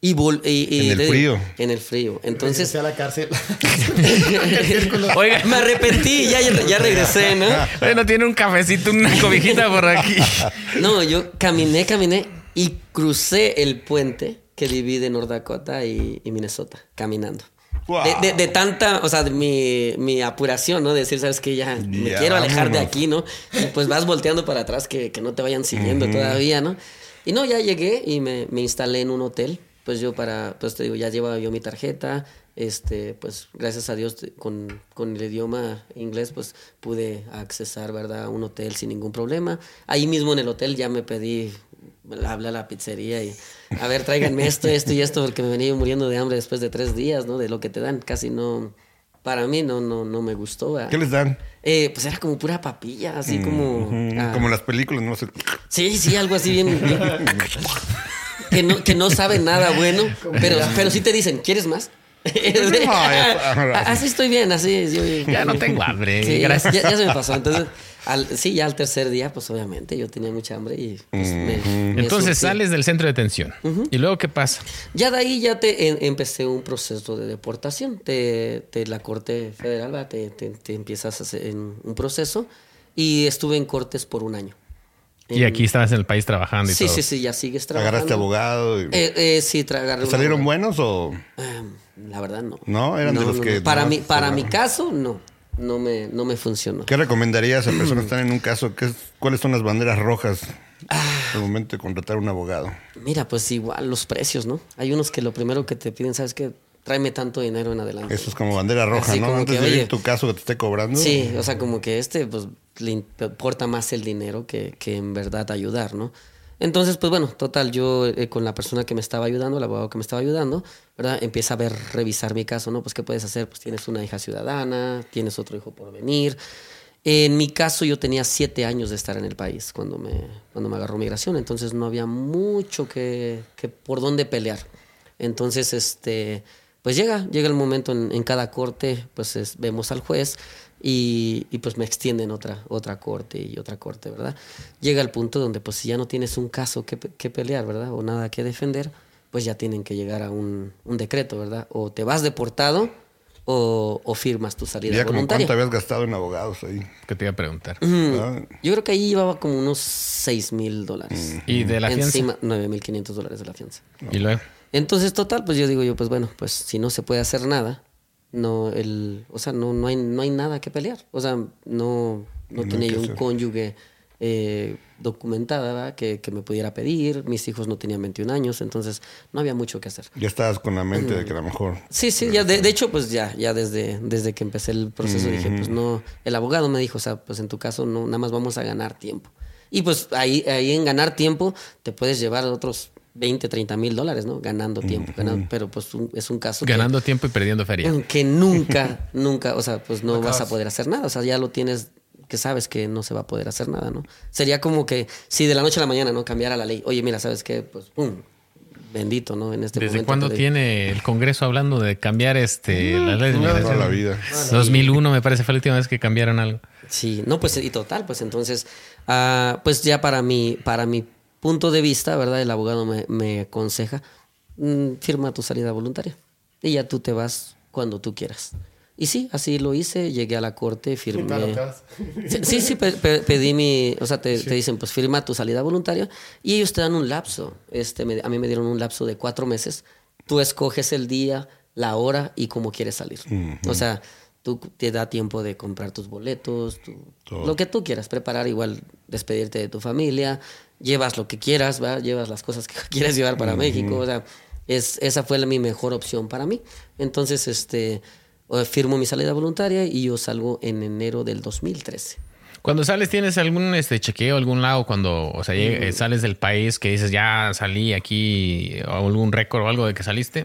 Y, vol- y- y En el digo, frío. En el frío. Entonces, Regresé a la cárcel. [LAUGHS] Oiga, me arrepentí, ya, ya regresé, ¿no? bueno, tiene un cafecito, una cobijita por aquí. No, yo caminé, caminé y crucé el puente que divide North Dakota y, y Minnesota, caminando. Wow. De, de- de tanta, o sea, de mi, mi apuración, ¿no? De decir, ¿sabes qué? Ya me quiero alejar de aquí, ¿no? Y pues vas volteando para atrás que, que no te vayan siguiendo todavía, ¿no? Y no, ya llegué y me, me instalé en un hotel. Pues yo para, pues te digo, ya llevaba yo mi tarjeta. Este, pues gracias a Dios con, con el idioma inglés, pues pude accesar, ¿verdad? A un hotel sin ningún problema. Ahí mismo en el hotel ya me pedí, hablé a la pizzería y, a ver, tráiganme esto, esto y esto, porque me venía muriendo de hambre después de tres días, ¿no? De lo que te dan, casi no, para mí no, no, no me gustó. ¿verdad? ¿Qué les dan? Eh, pues era como pura papilla, así como... Mm, ah, Como en las películas, no sé. Sí, sí, algo así bien... bien- que, no, que no sabe nada bueno, pero, pero sí te dicen, ¿quieres más? [LAUGHS] ya- [LAUGHS] así estoy bien, así. yo- Ya no tengo hambre. Sí, gracias. ya- ya se me pasó. Entonces, al- sí, ya al tercer día, pues obviamente yo tenía mucha hambre y pues, me- me Entonces surtí. sales del centro de detención. ¿Y luego qué pasa? Ya de ahí ya te en- empecé un proceso de deportación. Te, te- la Corte Federal ¿va? te, te- te empiezas a hacer en un proceso y estuve en cortes por un año. Y En- aquí estabas en el país trabajando y Sí, todo. sí, sí, ya sigues trabajando. Agarraste abogado. y- Eh, eh, sí, agarré ¿Salieron buenos o...? Eh, la verdad no. No, eran de los que Para, mi, para mi caso, no. No me, no me funcionó. ¿Qué recomendarías a personas que [CLEARS THROAT] están en un caso? ¿Qué es- ¿Cuáles son las banderas rojas al momento de contratar un abogado? Mira, pues igual los precios, ¿no? Hay unos que lo primero que te piden, ¿sabes qué? Tráeme tanto dinero en adelante. Eso es como bandera roja, Así ¿no? Antes que, de oye, ir tu caso que te esté cobrando. Sí, o sea, como que este, pues, le importa más el dinero que, que en verdad ayudar, ¿no? Entonces, pues bueno, total, yo eh, con la persona que me estaba ayudando, el abogado que me estaba ayudando, Empieza a ver, revisar mi caso, ¿no? Pues, ¿qué puedes hacer? Pues tienes una hija ciudadana, tienes otro hijo por venir. En mi caso, yo tenía siete años de estar en el país cuando me, cuando me agarró migración, entonces no había mucho que, por dónde pelear. Entonces, este, pues llega, llega el momento en, cada corte, pues es- vemos al juez y, pues me extienden otra, otra corte y otra corte, ¿verdad? Llega el punto donde pues si ya no tienes un caso que pelear, ¿verdad? O nada que defender, pues ya tienen que llegar a un, un decreto, ¿verdad? O te vas deportado o, o firmas tu salida Ya como voluntaria. cuánto habías gastado en abogados ahí. ¿Qué te iba a preguntar? ¿verdad? Yo creo que ahí llevaba como unos 6 mil dólares. ¿Y de la fianza? Encima, 9 mil 500 dólares de la fianza. Y luego. Entonces, total, pues yo digo yo, pues bueno, pues si no se puede hacer nada, no, el, o sea, no, no, hay, no hay nada que pelear. O sea, no, no hay tenía que yo un hacer. cónyuge eh, documentada ¿verdad? que, que me pudiera pedir. Mis hijos no tenían 21 años, entonces no había mucho que hacer. Ya estabas con la mente de que a lo mejor... Sí, sí, ya de, de hecho, pues ya, ya desde, desde que empecé el proceso dije, pues no, el abogado me dijo, o sea, pues en tu caso no, nada más vamos a ganar tiempo. Y pues ahí, ahí en ganar tiempo te puedes llevar otros 20, 30 mil dólares, ¿no? Ganando tiempo, ganando, pero pues un- es un caso que- Ganando tiempo y perdiendo feria. que nunca, nunca, o sea, pues no vas a poder hacer nada. O sea, ya lo tienes, que sabes que no se va a poder hacer nada, ¿no? Sería como que si de la noche a la mañana, ¿no? Cambiara la ley. Oye, mira, ¿sabes qué? Pues, pum, bendito, ¿no? En este ¿Desde momento. cuándo tiene el Congreso hablando de cambiar este las leyes de Toda migración? la vida. 2001 me parece fue la última vez que cambiaron algo. Sí, no, pues y total, pues entonces, ah, pues ya para mi, para mi punto de vista, ¿verdad? El abogado me, me aconseja, mm, firma tu salida voluntaria y ya tú te vas cuando tú quieras. Y sí, así lo hice, llegué a la corte, firmé. Sí, sí, sí, pe- pe- pedí mi, o sea, te, te dicen, pues firma tu salida voluntaria y ellos te dan un lapso. Este, me- a mí me dieron un lapso de cuatro meses. Tú escoges el día, la hora y cómo quieres salir. O sea, tú te da tiempo de comprar tus boletos, tu- lo que tú quieras, preparar igual, despedirte de tu familia, llevas lo que quieras, ¿va? llevas las cosas que [LAUGHS] quieres llevar para México. O sea, es, esa fue la- mi mejor opción para mí. Entonces, este, firmo mi salida voluntaria y yo salgo en enero del 2013. Cuando sales, ¿tienes algún este chequeo, algún lado cuando, o sea, eh, sales del país que dices, ya salí aquí, o algún récord o algo de que saliste?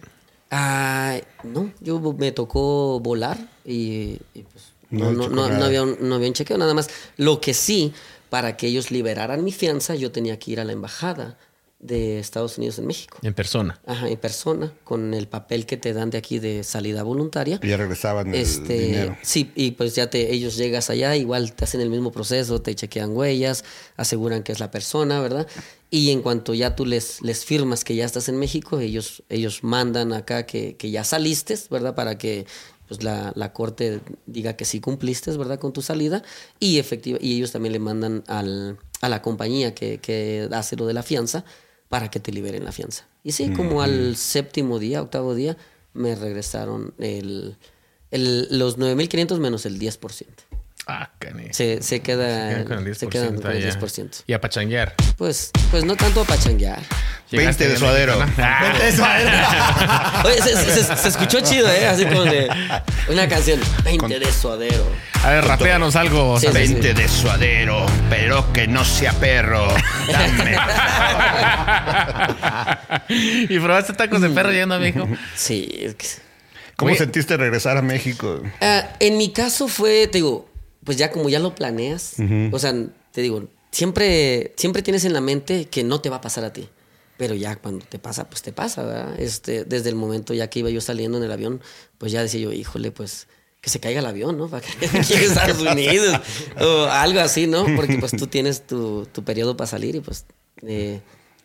Ah, no, yo me tocó volar y, y pues no, No no, checó no- no nada. había un, no había un chequeo, nada más. Lo que sí, para que ellos liberaran mi fianza, yo tenía que ir a la embajada de Estados Unidos en México. En persona. Ajá, en persona, con el papel que te dan de aquí de salida voluntaria. Y ya regresaban el Este, dinero. sí, y pues ya te, ellos llegas allá, igual te hacen el mismo proceso, te chequean huellas, aseguran que es la persona, ¿verdad? Y en cuanto ya tú les, les firmas que ya estás en México, ellos, ellos mandan acá que, que ya saliste, ¿verdad? Para que pues la, la corte diga que sí cumpliste, ¿verdad? Con tu salida. Y, efectiva, y ellos también le mandan al, a la compañía que, que hace lo de la fianza para que te liberen la fianza. Y sí, como al séptimo día, octavo día, me regresaron el, el, los 9.500 menos el 10%. Ah, cané. Se, se queda Quedan con el 10%. se quedan con el allá. 10%. Y a pachanguear. Pues, pues no tanto a pachanguear. 20 de bien suadero. México, ¿no? Ah, Eso, a ver. Oye, se, se- se- se escuchó chido, ¿eh? Así como de una canción, 20 de suadero. a ver, rapéanos algo. Sí, Sandra. sí, sí. 20 de suadero, pero que no sea perro. Dame. [LAUGHS] y probaste tacos de perro llegando a México. Sí, ¿Cómo Oye. sentiste regresar a México? Ah, en mi caso fue, te digo, pues ya como ya lo planeas, o sea, te digo, siempre, siempre tienes en la mente que no te va a pasar a ti. Pero ya cuando te pasa, pues te pasa, ¿verdad? Este, desde el momento ya que iba yo saliendo en el avión, pues ya decía yo, híjole, pues que se caiga el avión, ¿no? [LAUGHS] Para que llegue a Estados Unidos o algo así, ¿no? Porque pues tú tienes tu, tu periodo para salir y pues, eh,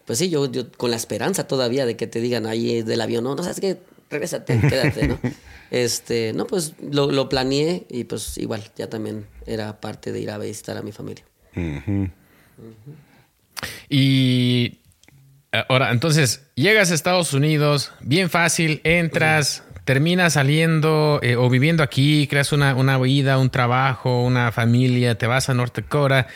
pues sí, yo, yo con la esperanza todavía de que te digan ahí del avión, no, no sabes qué, regrésate, quédate, ¿no? [LAUGHS] Este, no, pues lo, lo planeé y pues igual, ya también era parte de ir a visitar a mi familia. Y ahora, entonces, llegas a Estados Unidos, bien fácil, entras, terminas saliendo eh, o viviendo aquí, creas una, una vida, un trabajo, una familia, te vas a North Dakota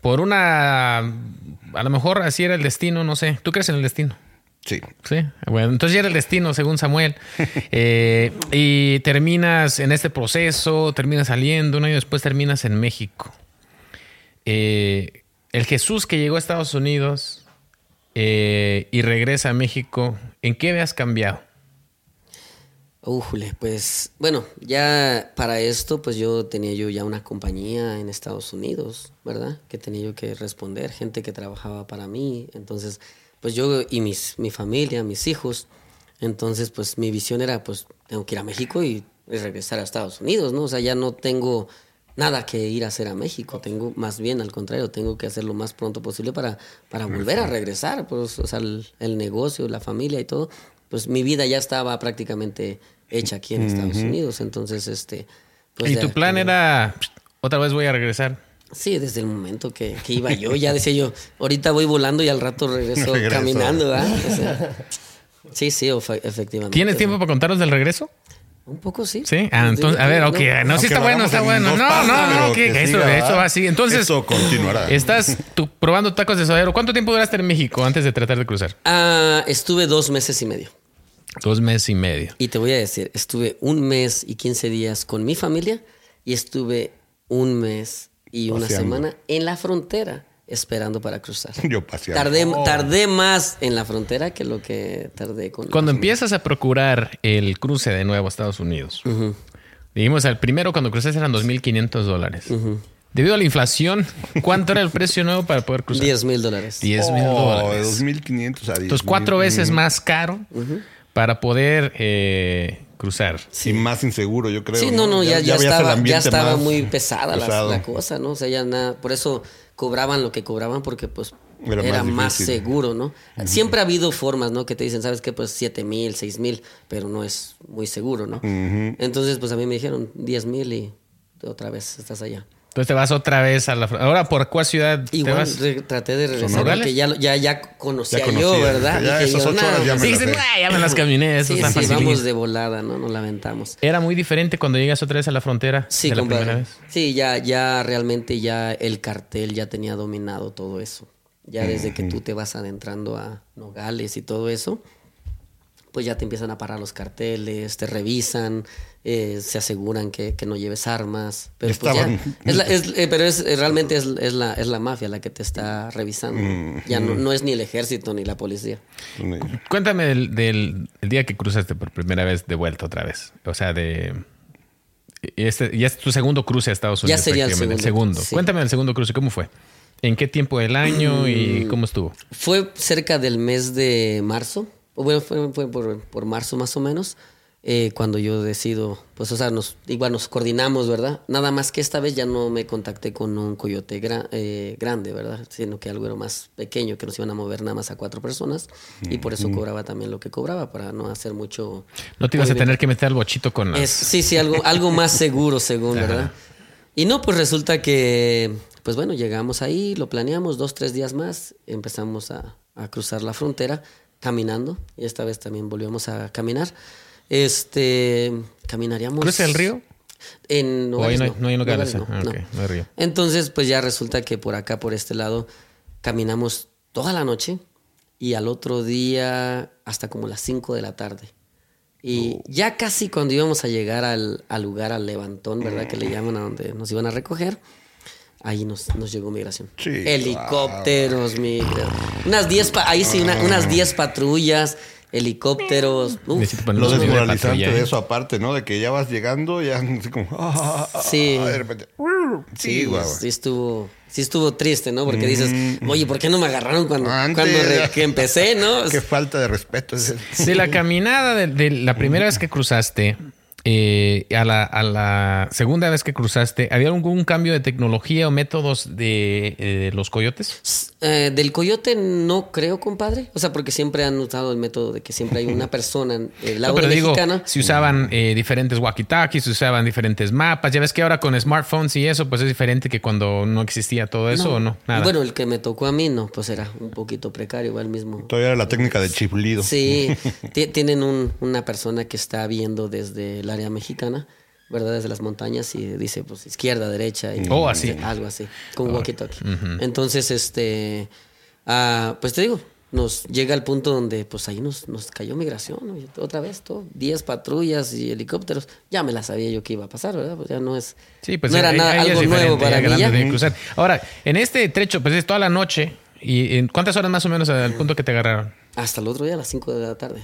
por una, a lo mejor así era el destino, no sé. ¿Tú crees en el destino? Sí. Sí, bueno, entonces ya era el destino, según Samuel. [LAUGHS] Eh, y terminas en este proceso, terminas saliendo, un año después terminas en México. Eh, el Jesús que llegó a Estados Unidos eh, y regresa a México, ¿en qué me has cambiado? Újule, pues bueno, ya para esto, pues yo tenía yo ya una compañía en Estados Unidos, ¿verdad? Que tenía yo que responder, gente que trabajaba para mí, entonces, pues yo y mis, mi familia, mis hijos, entonces, pues mi visión era, pues tengo que ir a México y, y regresar a Estados Unidos, ¿no? O sea, ya no tengo nada que ir a hacer a México, tengo más bien al contrario, tengo que hacer lo más pronto posible para, para volver a regresar, pues, o sea, el, el negocio, la familia y todo, pues mi vida ya estaba prácticamente hecha aquí en Estados Unidos, entonces, este... pues, y ya tu plan era, "Pst, otra vez voy a regresar. Sí, desde el momento que, que iba yo, ya decía yo, ahorita voy volando y al rato regreso, [LAUGHS] Regreso. caminando, ¿verdad? O sea, sí, sí, efectivamente. ¿Tienes tiempo para contarnos del regreso? Un poco sí. Sí, ah, entonces, a ver, ok, no, sí está bueno, está en bueno. No, no, no, que, que eso, siga, eso ¿verdad? va así. Entonces, Eso continuará. estás tú probando tacos de suadero. ¿Cuánto tiempo duraste en México antes de tratar de cruzar? Ah, estuve dos meses y medio. Dos meses y medio. Y te voy a decir, estuve un mes y 15 días con mi familia y estuve un mes y una semana en la frontera esperando para cruzar. [LAUGHS] Yo paseando. Tardé, tardé más en la frontera que lo que tardé con... Cuando empiezas a procurar el cruce de nuevo a Estados Unidos, dijimos al primero cuando cruzaste eran 2.500 dólares. Debido a la inflación, ¿cuánto era el precio nuevo para poder cruzar? 10 mil dólares. 10 mil Oh, de dólares. 2.500 a 10. Entonces, cuatro veces más caro para poder eh, cruzar. Y más inseguro, yo creo. Sí, no, no, ya, ya, estaba, ya estaba muy pesada la- cosa, ¿no? O sea, ya nada, por eso cobraban lo que cobraban porque pues Era era, más seguro, ¿no? Siempre ha habido formas, ¿no? Que te dicen, ¿sabes qué? Pues 7 mil, 6 mil, pero no es muy seguro, ¿no? Entonces, pues a mí me dijeron 10 mil y otra vez estás allá. Entonces te vas otra vez a la... Ahora, ¿por cuál ciudad te Igual vas? re- traté de regresar porque ya, lo- ya, ya conocía Ya yo, conocías, ¿verdad? ya Dije esas yo, ocho "Nah, horas ya me Sí, las dices, sé". "Ah, ya me las caminé, eso Sí, sí, facilín". vamos de volada, ¿no? Nos lamentamos. Era muy diferente cuando llegas otra vez a la frontera Sí, de la primera vez. Sí, ya, ya realmente ya el cartel ya tenía dominado todo eso. Ya desde que tú te vas adentrando a Nogales y todo eso, pues ya te empiezan a parar los carteles, te revisan, eh, se aseguran que, que no lleves armas. Pero, pues, ya- es la- es- eh, pero es, eh, realmente es, es la, es la mafia la que te está revisando. Ya no, no es ni el ejército ni la policía. Cuéntame del, del- el día que cruzaste por primera vez de vuelta otra vez. O sea, de... Este, ya es tu segundo cruce a Estados Ya Unidos. sería el segundo, sí. Cuéntame del segundo cruce, ¿cómo fue? ¿En qué tiempo del año Mm. y cómo estuvo? Fue cerca del mes de marzo, bueno, fue, fue por, por marzo más o menos, eh, cuando yo decido, pues, o sea, nos, igual nos coordinamos, ¿verdad? Nada más que esta vez ya no me contacté con un coyote gra- eh, grande, ¿verdad? Sino que algo era más pequeño, que nos iban a mover nada más a cuatro personas, y por eso cobraba también lo que cobraba, para no hacer mucho... No te ibas a tener que meter al bochito con las... Es- sí, sí, algo, algo más seguro, según, ¿verdad? Y no, pues resulta que, pues bueno, llegamos ahí, lo planeamos, dos, tres días más, empezamos a, a cruzar la frontera caminando, y esta vez también volvíamos a caminar. Este, caminaríamos... ¿Cruza el río? En ¿O ahí Nogales no hay- no hay Nogales? Nogales Ah, no, ok, no. no hay río. Entonces, pues ya resulta que por acá, por este lado, caminamos toda la noche y al otro día hasta como las 5 de la tarde. Y Oh. ya casi cuando íbamos a llegar al, al lugar, al levantón, ¿verdad? Que le llaman a donde nos iban a recoger, ahí nos, nos llegó migración. Sí, Helicópteros, migra- Unas 10, pa- ahí sí, una- unas 10 patrullas, helicópteros. uf. Lo de desmoralizante de ¿eh? eso aparte, ¿no? De que ya vas llegando, ya [LAUGHS] así como... ah, ah, Sí. ah, de repente... Sí, Sí, guau. sí estuvo, sí estuvo triste, ¿no? Porque dices, oye, ¿por qué no me agarraron cuando, Antes, cuando re- que empecé, no? [LAUGHS] Qué falta de respeto. ese. De la caminada de, de la primera vez que cruzaste eh, a, la, a la segunda vez que cruzaste, ¿había algún cambio de tecnología o métodos de eh, los coyotes? Eh, del coyote no creo, compadre. O sea, porque siempre han usado el método de que siempre hay una [LAUGHS] persona en el lado No, pero de digo, mexicana. si usaban eh, diferentes walkie-talkies, si usaban diferentes mapas. Ya ves que ahora con smartphones y eso, pues es diferente que cuando no existía todo eso o no. Nada. Bueno, el que me tocó a mí, no, pues era un poquito precario, va el mismo. Todavía era la técnica de chiflido. Sí, [LAUGHS] ti- tienen un- una persona que está viendo desde área mexicana, ¿verdad? Desde las montañas y dice, pues, izquierda, derecha. Y, Oh, así. Algo así, con walkie-talkie. Entonces, este, ah, pues te digo, nos llega al punto donde, pues, ahí nos, nos cayó migración, otra vez, todo, 10 patrullas y helicópteros. Ya me la sabía yo que iba a pasar, ¿verdad? Pues ya no es... Sí, pues no era nada, algo nuevo para mí. ya. cruzar. Ahora, en este trecho, pues es toda la noche. ¿Y en cuántas horas más o menos al punto que te agarraron? Hasta el otro día a las 5 de la tarde.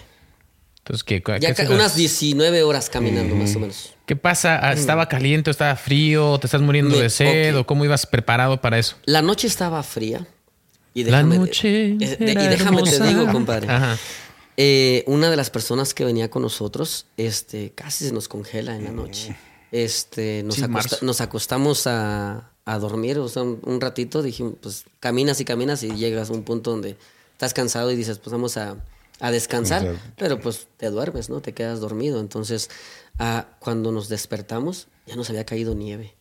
Entonces, ¿qué, qué Ya ca- unas 19 horas caminando, más o menos. ¿Qué pasa? Ah, ¿Estaba caliente? ¿Estaba frío? ¿Te estás muriendo Me- de sed? ¿O cómo ibas preparado para eso? La noche estaba fría. Y La déjame, noche eh, de- y déjame te hermosa. digo, compadre. Ajá. eh, una de las personas que venía con nosotros, este, casi se nos congela en la noche. Este, nos, Sí, acosta- nos acostamos a, a dormir, o sea, un, un ratito, dijimos, pues caminas y caminas y llegas a un punto donde estás cansado y dices, pues vamos a, a descansar, pero pues te duermes, ¿no? Te quedas dormido. Entonces, ah, cuando nos despertamos, ya nos había caído nieve.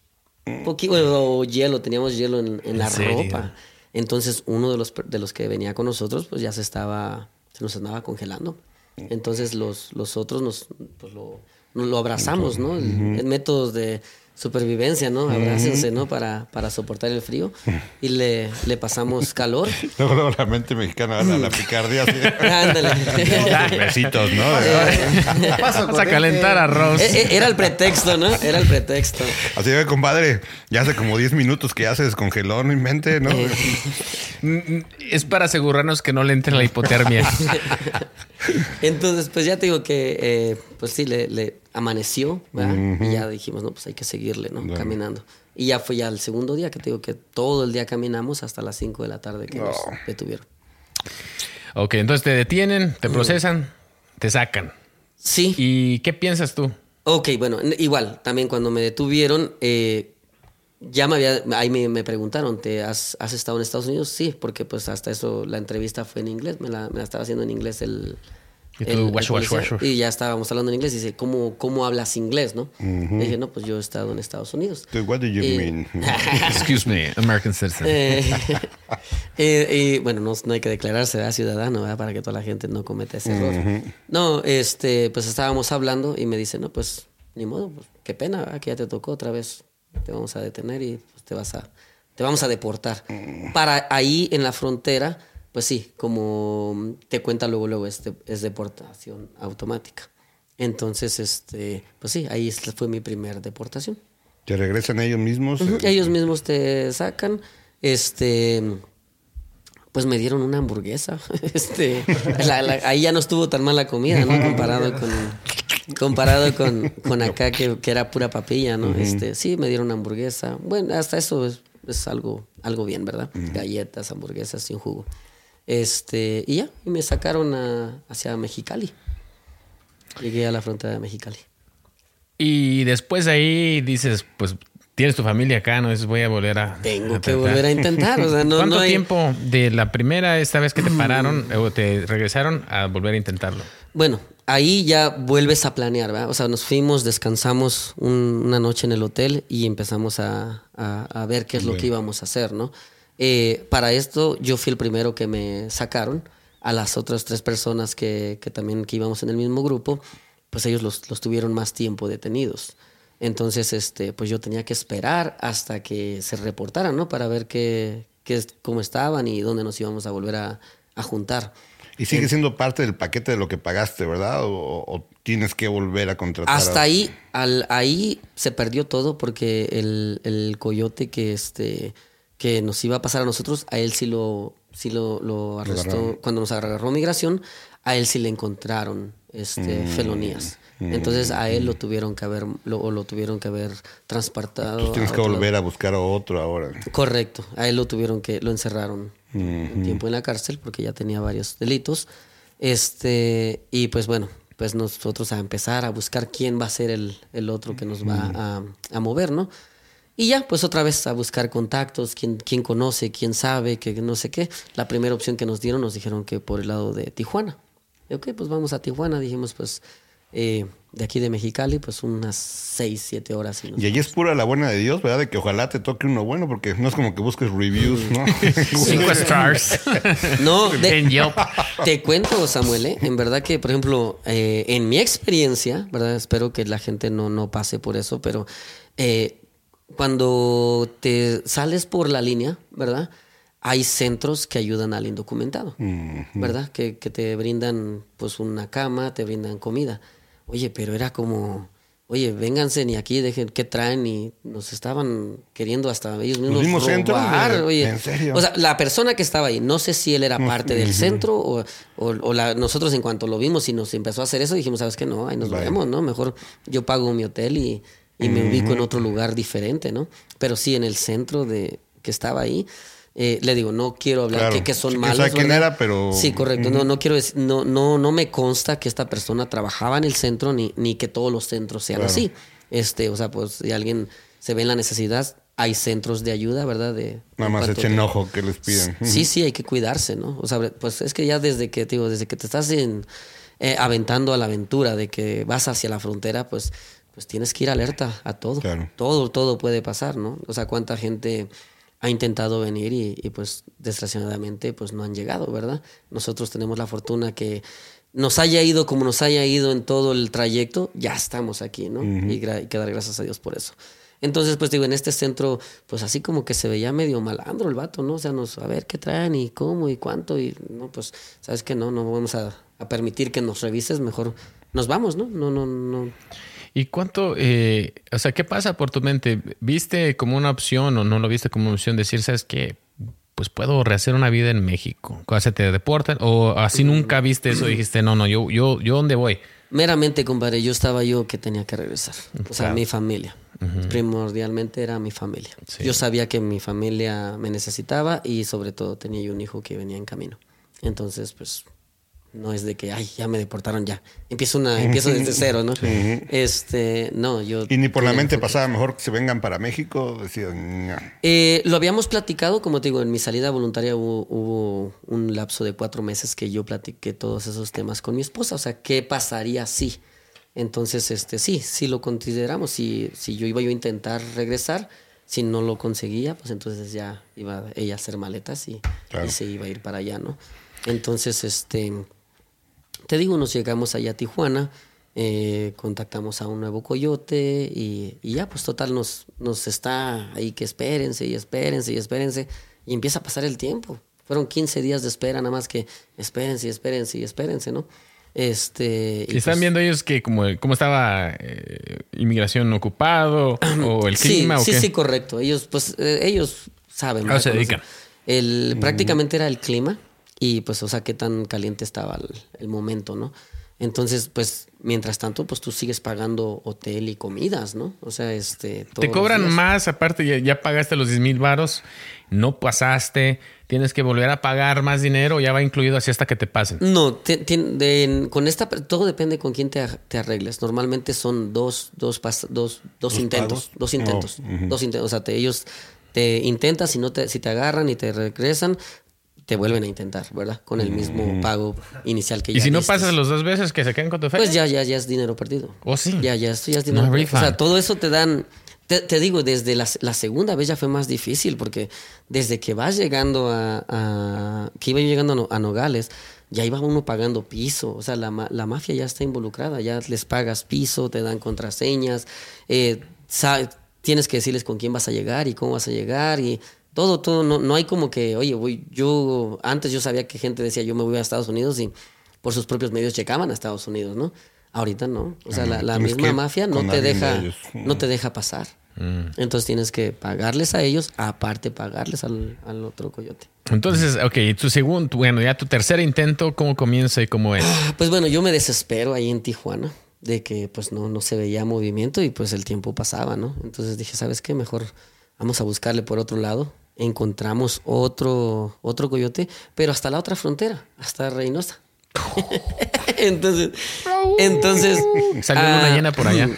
Un poquito o hielo, teníamos hielo en, en la ropa. Entonces, uno de los, de los que venía con nosotros, pues ya se estaba, se nos andaba congelando. Entonces, los, los otros nos, pues, lo, nos lo abrazamos, ¿no? El, el método de supervivencia, ¿no? Abrácense, ¿no? Para, para soportar el frío. Y le, le pasamos calor. [LAUGHS] Luego, la mente mexicana, la, la picardía. Así. [LAUGHS] Ándale. [LAUGHS] Besitos, ¿no? Paso Vamos a calentar arroz. Eh, eh, Era el pretexto, ¿no? Era el pretexto. Así de compadre, ya hace como 10 minutos que ya se descongeló, no invente, ¿no? Eh, Mm, Es para asegurarnos que no le entre la hipotermia. Entonces, pues ya te digo que, eh, pues sí, le, le- amaneció, ¿verdad? Y ya dijimos, no, pues hay que seguirle, ¿no? Caminando. Y ya fue ya el segundo día, que te digo que todo el día caminamos hasta las 5 de la tarde que nos detuvieron. Ok, entonces te detienen, te procesan, te sacan. Sí. ¿Y qué piensas tú? Ok, bueno, igual, también cuando me detuvieron, eh, ya me había, ahí me, me preguntaron, ¿te has, has estado en Estados Unidos? Sí, porque pues hasta eso la entrevista fue en inglés, me la, me la estaba haciendo en inglés el... Y tú, el-. Y ya estábamos hablando en inglés y dice, ¿cómo, cómo hablas inglés, no? Le dije, no, pues yo he estado en Estados Unidos. So what do you mean? [LAUGHS] Excuse me, American citizen. Eh, [LAUGHS] eh, y bueno, no, no hay que declararse ¿verdad? ciudadano ¿verdad? para que toda la gente no cometa ese error. No, este, pues estábamos hablando y me dice, no, pues ni modo, pues, qué pena ¿verdad? que ya te tocó otra vez. Te vamos a detener y pues, te vas a, te vamos a deportar. Para ahí en la frontera, pues sí, como te cuenta luego, luego es, de- es deportación automática. Entonces, este, pues sí, ahí fue mi primer deportación. ¿Te regresan ellos mismos? Eh, Ellos mismos te sacan. Este. Pues me dieron una hamburguesa. [LAUGHS] Este, la- la- ahí ya no estuvo tan mal la comida, ¿no? Comparado con, comparado con, con acá que, que era pura papilla, ¿no? Este, sí, me dieron una hamburguesa. Bueno, hasta eso es, es algo, algo bien, ¿verdad? Galletas, hamburguesas sin jugo. Este, y ya, y me sacaron a- hacia Mexicali. Llegué a la frontera de Mexicali. Y después de ahí dices, pues tienes tu familia acá, ¿no? Dices, voy a volver a. Tengo a que volver a intentar. O sea, no, ¿Cuánto no hay- tiempo de la primera esta vez que te [CLEARS THROAT] pararon o te regresaron a volver a intentarlo? Bueno, ahí ya vuelves a planear, ¿verdad? O sea, nos fuimos, descansamos un- una noche en el hotel y empezamos a, a- a ver qué es lo que íbamos a hacer, ¿no? Eh, para esto yo fui el primero que me sacaron. A las otras tres personas que, que también que íbamos en el mismo grupo, pues ellos los, los tuvieron más tiempo detenidos. Entonces, este, pues yo tenía que esperar hasta que se reportaran, ¿no? Para ver qué, qué cómo estaban y dónde nos íbamos a volver a, a juntar. Y sigue siendo parte del paquete de lo que pagaste, ¿verdad? O, o tienes que volver a contratar. Hasta a- ahí, al, ahí se perdió todo porque el, el coyote que este que nos iba a pasar a nosotros, a él sí lo, sí lo, lo arrestó. Cuando nos agarró migración, a él sí le encontraron este, felonías. Entonces a él lo tuvieron que haber, lo, o lo tuvieron que haber transportado. Entonces tienes a que volver lado. a buscar a otro ahora. Correcto, a él lo tuvieron que, lo encerraron un tiempo en la cárcel porque ya tenía varios delitos. Este, y pues bueno, pues nosotros a empezar a buscar quién va a ser el, el otro que nos va a, a mover, ¿no? Y ya, pues otra vez a buscar contactos, quién, quién conoce, quién sabe, que no sé qué. La primera opción que nos dieron nos dijeron que por el lado de Tijuana. Y, ok, pues vamos a Tijuana. Dijimos, pues, eh, de aquí de Mexicali, pues unas seis, siete horas. Y Y allí es pura la buena de Dios, ¿verdad? De que ojalá te toque uno bueno, porque no es como que busques reviews, ¿no? [LAUGHS] [LAUGHS] Cinco stars. [LAUGHS] No, de- en Yelp. Te cuento, Samuel, ¿eh? en verdad que, por ejemplo, eh, en mi experiencia, ¿verdad? Espero que la gente no, no pase por eso, pero eh, cuando te sales por la línea, ¿verdad? Hay centros que ayudan al indocumentado, ¿verdad? Que, que te brindan pues una cama, te brindan comida. Oye, pero era como, oye, vénganse ni aquí, dejen qué traen y nos estaban queriendo hasta ellos mismos centros robar, de- oye. ¿en serio? O sea, la persona que estaba ahí, no sé si él era parte del centro o, o- o la- nosotros en cuanto lo vimos y nos empezó a hacer eso, dijimos, ¿sabes qué? No, ahí nos vemos, ¿no? Mejor yo pago mi hotel y, y me ubico en otro lugar diferente, ¿no? Pero sí, en el centro de que estaba ahí, eh, le digo, no quiero hablar Claro. que, que son malos. sabe quién ¿verdad? era, pero- Sí, correcto. No, no quiero decir, no, no, no me consta que esta persona trabajaba en el centro ni, ni que todos los centros sean Claro. así. Este, o sea, pues si alguien se ve en la necesidad, hay centros de ayuda, ¿verdad? De, Nada más echen ojo que les piden. Sí, sí, hay que cuidarse, ¿no? O sea, pues es que ya desde que, digo, desde que te estás en- eh, aventando a la aventura de que vas hacia la frontera, pues, pues tienes que ir alerta a todo. Claro. Todo, todo puede pasar, ¿no? O sea, cuánta gente ha intentado venir y, y, pues desgraciadamente pues no han llegado, ¿verdad? Nosotros tenemos la fortuna que nos haya ido como nos haya ido en todo el trayecto, ya estamos aquí, ¿no? y, gra- que dar gracias a Dios por eso. Entonces, pues digo, en este centro, pues así como que se veía medio malandro el vato, ¿no? O sea, nos, a ver qué traen y cómo y cuánto, y no, pues, ¿sabes qué? No, no vamos a, a permitir que nos revises, mejor nos vamos, ¿no? No, no, no. ¿Y cuánto, eh, o sea, qué pasa por tu mente? ¿Viste como una opción o no lo viste como una opción decir, sabes qué? Pues puedo rehacer una vida en México. O sea, te deportan o así nunca viste eso y dijiste, no, no, yo, yo, yo dónde voy. Meramente, compadre, yo estaba yo que tenía que regresar. O sea, Claro. mi familia. Primordialmente era mi familia. Sí. Yo sabía que mi familia me necesitaba y sobre todo tenía yo un hijo que venía en camino. Entonces, pues, no es de que, ay, ya me deportaron ya. Empiezo, una, [LAUGHS] empiezo desde cero, ¿no? Este, no, yo... Y ni por la mente pasaba mejor que se vengan para México. Decían, "No". Eh, lo habíamos platicado, como te digo, en mi salida voluntaria hubo, hubo un lapso de cuatro meses que yo platiqué todos esos temas con mi esposa. O sea, ¿qué pasaría si? Entonces, este, sí, sí lo consideramos. Si, si yo iba yo a intentar regresar, si no lo conseguía, pues entonces ya iba ella a hacer maletas y, Claro. y se iba a ir para allá, ¿no? Entonces, este, te digo, nos llegamos allá a Tijuana, eh, contactamos a un nuevo coyote y, y ya, pues total, nos, nos está ahí que espérense y espérense y espérense. Y empieza a pasar el tiempo. Fueron 15 días de espera, nada más que espérense y espérense y espérense, ¿no? Este. ¿Y están pues, viendo ellos que como cómo estaba eh, inmigración ocupado [CLEARS THROAT] o el clima sí, o sí, qué? sí, correcto. Ellos, pues, eh, ellos saben. ¿A ¿verdad? se dedican? El, prácticamente era el clima y pues, o sea, qué tan caliente estaba el, el momento, ¿no? Entonces, pues, mientras tanto, pues tú sigues pagando hotel y comidas, ¿no? O sea, este... todos Te los cobran días. más, aparte ya, ya pagaste los 10 mil varos, no pasaste, tienes que volver a pagar más dinero, ya va incluido así hasta que te pasen. No, te- tien- de- con esta, todo depende con quién te, ar- te arregles. Normalmente son dos, dos, pas- dos, dos ¿Dos intentos, dos intentos, Oh, ujú. dos intentos. O sea, te- ellos te intentan, si no te, si te agarran y te regresan, te vuelven a intentar, ¿verdad? Con el mismo pago inicial que ya Y si no diste. pasas los dos veces que se quedan con tu feria. Pues ya, ya, ya es dinero perdido. ¿Oh, sí? Ya, ya, esto ya es dinero perdido. O sea, todo eso te dan. Te, te digo, desde la, la segunda vez ya fue más difícil, porque desde que vas llegando a. a- que iba yo llegando a, a Nogales, ya iba uno pagando piso. O sea, la, la mafia ya está involucrada, ya les pagas piso, te dan contraseñas, eh, tienes que decirles con quién vas a llegar y cómo vas a llegar y. Todo, todo, no, no hay como que, oye, voy, yo, antes yo sabía que gente decía, yo me voy a Estados Unidos y por sus propios medios llegaban a Estados Unidos, ¿no? Ahorita no. O sea, la, misma mafia no te de deja, no te deja pasar. Entonces tienes que pagarles a ellos, aparte pagarles al, al otro coyote. Entonces, ok, tu segundo, bueno, ya tu tercer intento, ¿cómo comienza y cómo es? Pues bueno, yo me desespero ahí en Tijuana de que pues no, no se veía movimiento y pues el tiempo pasaba, ¿no? Entonces dije, ¿sabes qué? Mejor vamos a buscarle por otro lado. Encontramos otro, otro coyote, pero hasta la otra frontera, hasta Reynosa. [LAUGHS] entonces, entonces... Salió ah, llena por allá.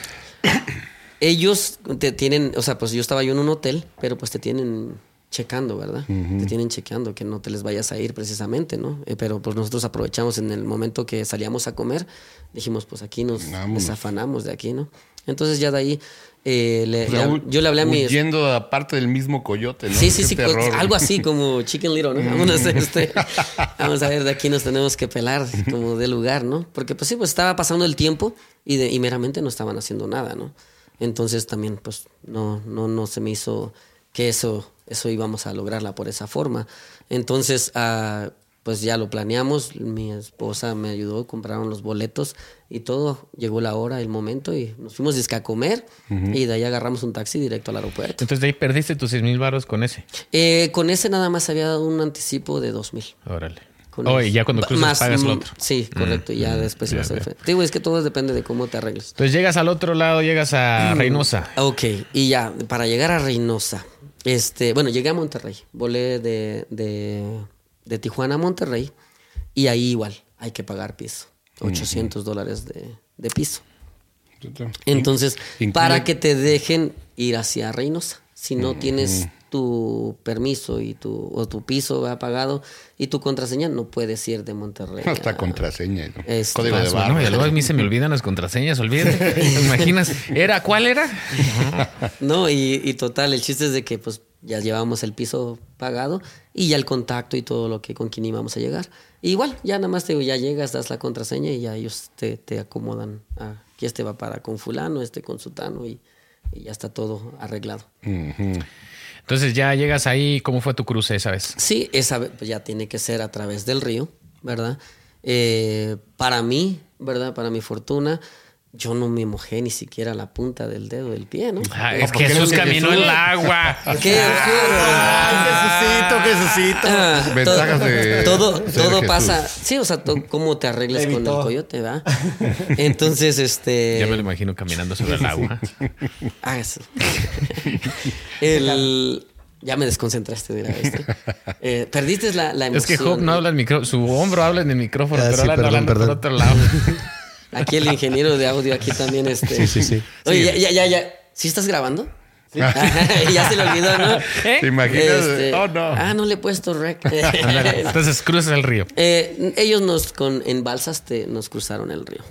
[CLEARS THROAT] ellos te tienen, o sea, pues yo estaba yo en un hotel, pero pues te tienen checando, ¿verdad? Te tienen chequeando que no te les vayas a ir precisamente, ¿no? Eh, pero pues nosotros aprovechamos en el momento que salíamos a comer, dijimos, pues aquí nos Vámonos. desafanamos de aquí, ¿no? Entonces ya de ahí eh, le- O sea, le- hu- yo le hablé a mi... Huyendo aparte del mismo coyote, ¿no? Sí, sí, Qué sí, terror. algo así como [LAUGHS] Chicken Little, ¿no? Vamos a, este, [LAUGHS] vamos a ver, de aquí nos tenemos que pelar como de lugar, ¿no? Porque pues sí, pues estaba pasando el tiempo y, de, y meramente no estaban haciendo nada, ¿no? Entonces también pues no, no, no se me hizo que eso, eso íbamos a lograrla por esa forma. Entonces, ah, pues ya lo planeamos, mi esposa me ayudó, compraron los boletos y todo, llegó la hora, el momento y nos fuimos disque a comer y de ahí agarramos un taxi directo al aeropuerto. Entonces de ahí perdiste tus 6 mil varos con ese. Eh, con ese nada más había dado un anticipo de dos mil. Órale. Con Oh, ese. y ya cuando cruzas más, pagas lo mm, otro. Sí, correcto. y ya después ya ibas a veo. Te digo, es que todo depende de cómo te arregles. Entonces llegas al otro lado, llegas a Mm. Reynosa. Ok, y ya, para llegar a Reynosa. Este, bueno, llegué a Monterrey. Volé de, de, de Tijuana a Monterrey. Y ahí igual hay que pagar piso. 800 dólares de, de piso. Entonces, Incluye- para que te dejen ir hacia Reynosa. Si no tienes tu permiso y tu, o tu piso ha pagado y tu contraseña, no puedes ir de Monterrey. [LAUGHS] Hasta a- contraseña. ¿no? Este, Código de barra. bueno, y luego a mí se me olvidan las contraseñas, olvídate. [LAUGHS] ¿Te imaginas? ¿Era? ¿Cuál era? [LAUGHS] No, y, y total, el chiste es de que pues ya llevábamos el piso pagado y ya el contacto y todo lo que con quien íbamos a llegar. Y igual, ya nada más te digo, ya llegas, das la contraseña y ya ellos te, te acomodan. Ah, aquí este va para con fulano, este con sutano y, y ya está todo arreglado. Entonces ya llegas ahí, ¿cómo fue tu cruce esa vez? Sí, esa vez, pues, ya tiene que ser a través del río, ¿verdad? Eh, para mí, ¿verdad? Para mi fortuna, yo no me mojé ni siquiera la punta del dedo del pie, ¿no? Ah, es que Jesús de caminó en el agua. [LAUGHS] ¿Qué? Jesucito, Jesucito. Ah, Ventajas todo, de todo, todo pasa. Sí, o sea, cómo te arregles con el coyote, ¿va? [LAUGHS] Entonces, este. Ya me lo imagino caminando sobre el agua. [LAUGHS] Ah, eso. El. Ya me desconcentraste, mira, ¿viste? Eh, perdiste la, la emoción. Es que Job no ¿eh? habla en micrófono, su hombro habla en el micrófono, Ah, pero sí, habla perdón, hablando por perdón. otro lado. Aquí el ingeniero de audio, aquí también, [LAUGHS] este. Sí, sí, sí. Oye, ya, ya, ya, ya. ¿Sí estás grabando? [LAUGHS] ya se le olvidó, ¿no? ¿Eh? ¿Te imaginas? Este, Oh, no. Ah, no le he puesto rec. [LAUGHS] Entonces cruzas el río. Eh, ellos nos con en balsas te, nos cruzaron el río.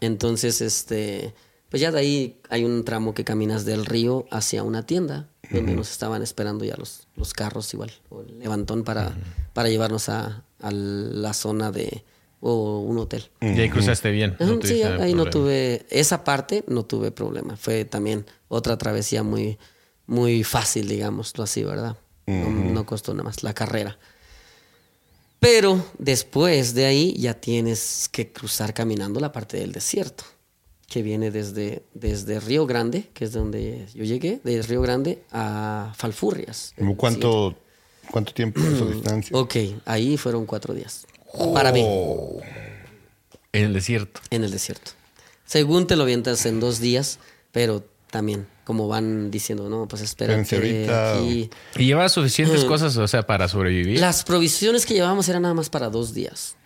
Entonces, este, pues ya de ahí hay un tramo que caminas del río hacia una tienda donde nos estaban esperando ya los, los carros igual, o el levantón para, para llevarnos a, a la zona de o un hotel. Y ahí cruzaste bien. No sí, ahí no tuve esa parte, no tuve problema. Fue también otra travesía muy muy fácil, digámoslo así, ¿verdad? No, no costó nada más la carrera. Pero después de ahí ya tienes que cruzar caminando la parte del desierto, que viene desde, desde Río Grande, que es donde yo llegué, de Río Grande a Falfurrias. ¿Cómo ¿Cuánto, ¿Cuánto tiempo es esa distancia? Ok, ahí fueron cuatro días. Para mí, En el desierto. en el desierto. Según te lo avientas en dos días, pero también, como van diciendo, no, pues aquí. Y llevas suficientes cosas, o sea, para sobrevivir. Las provisiones que llevábamos eran nada más para dos días.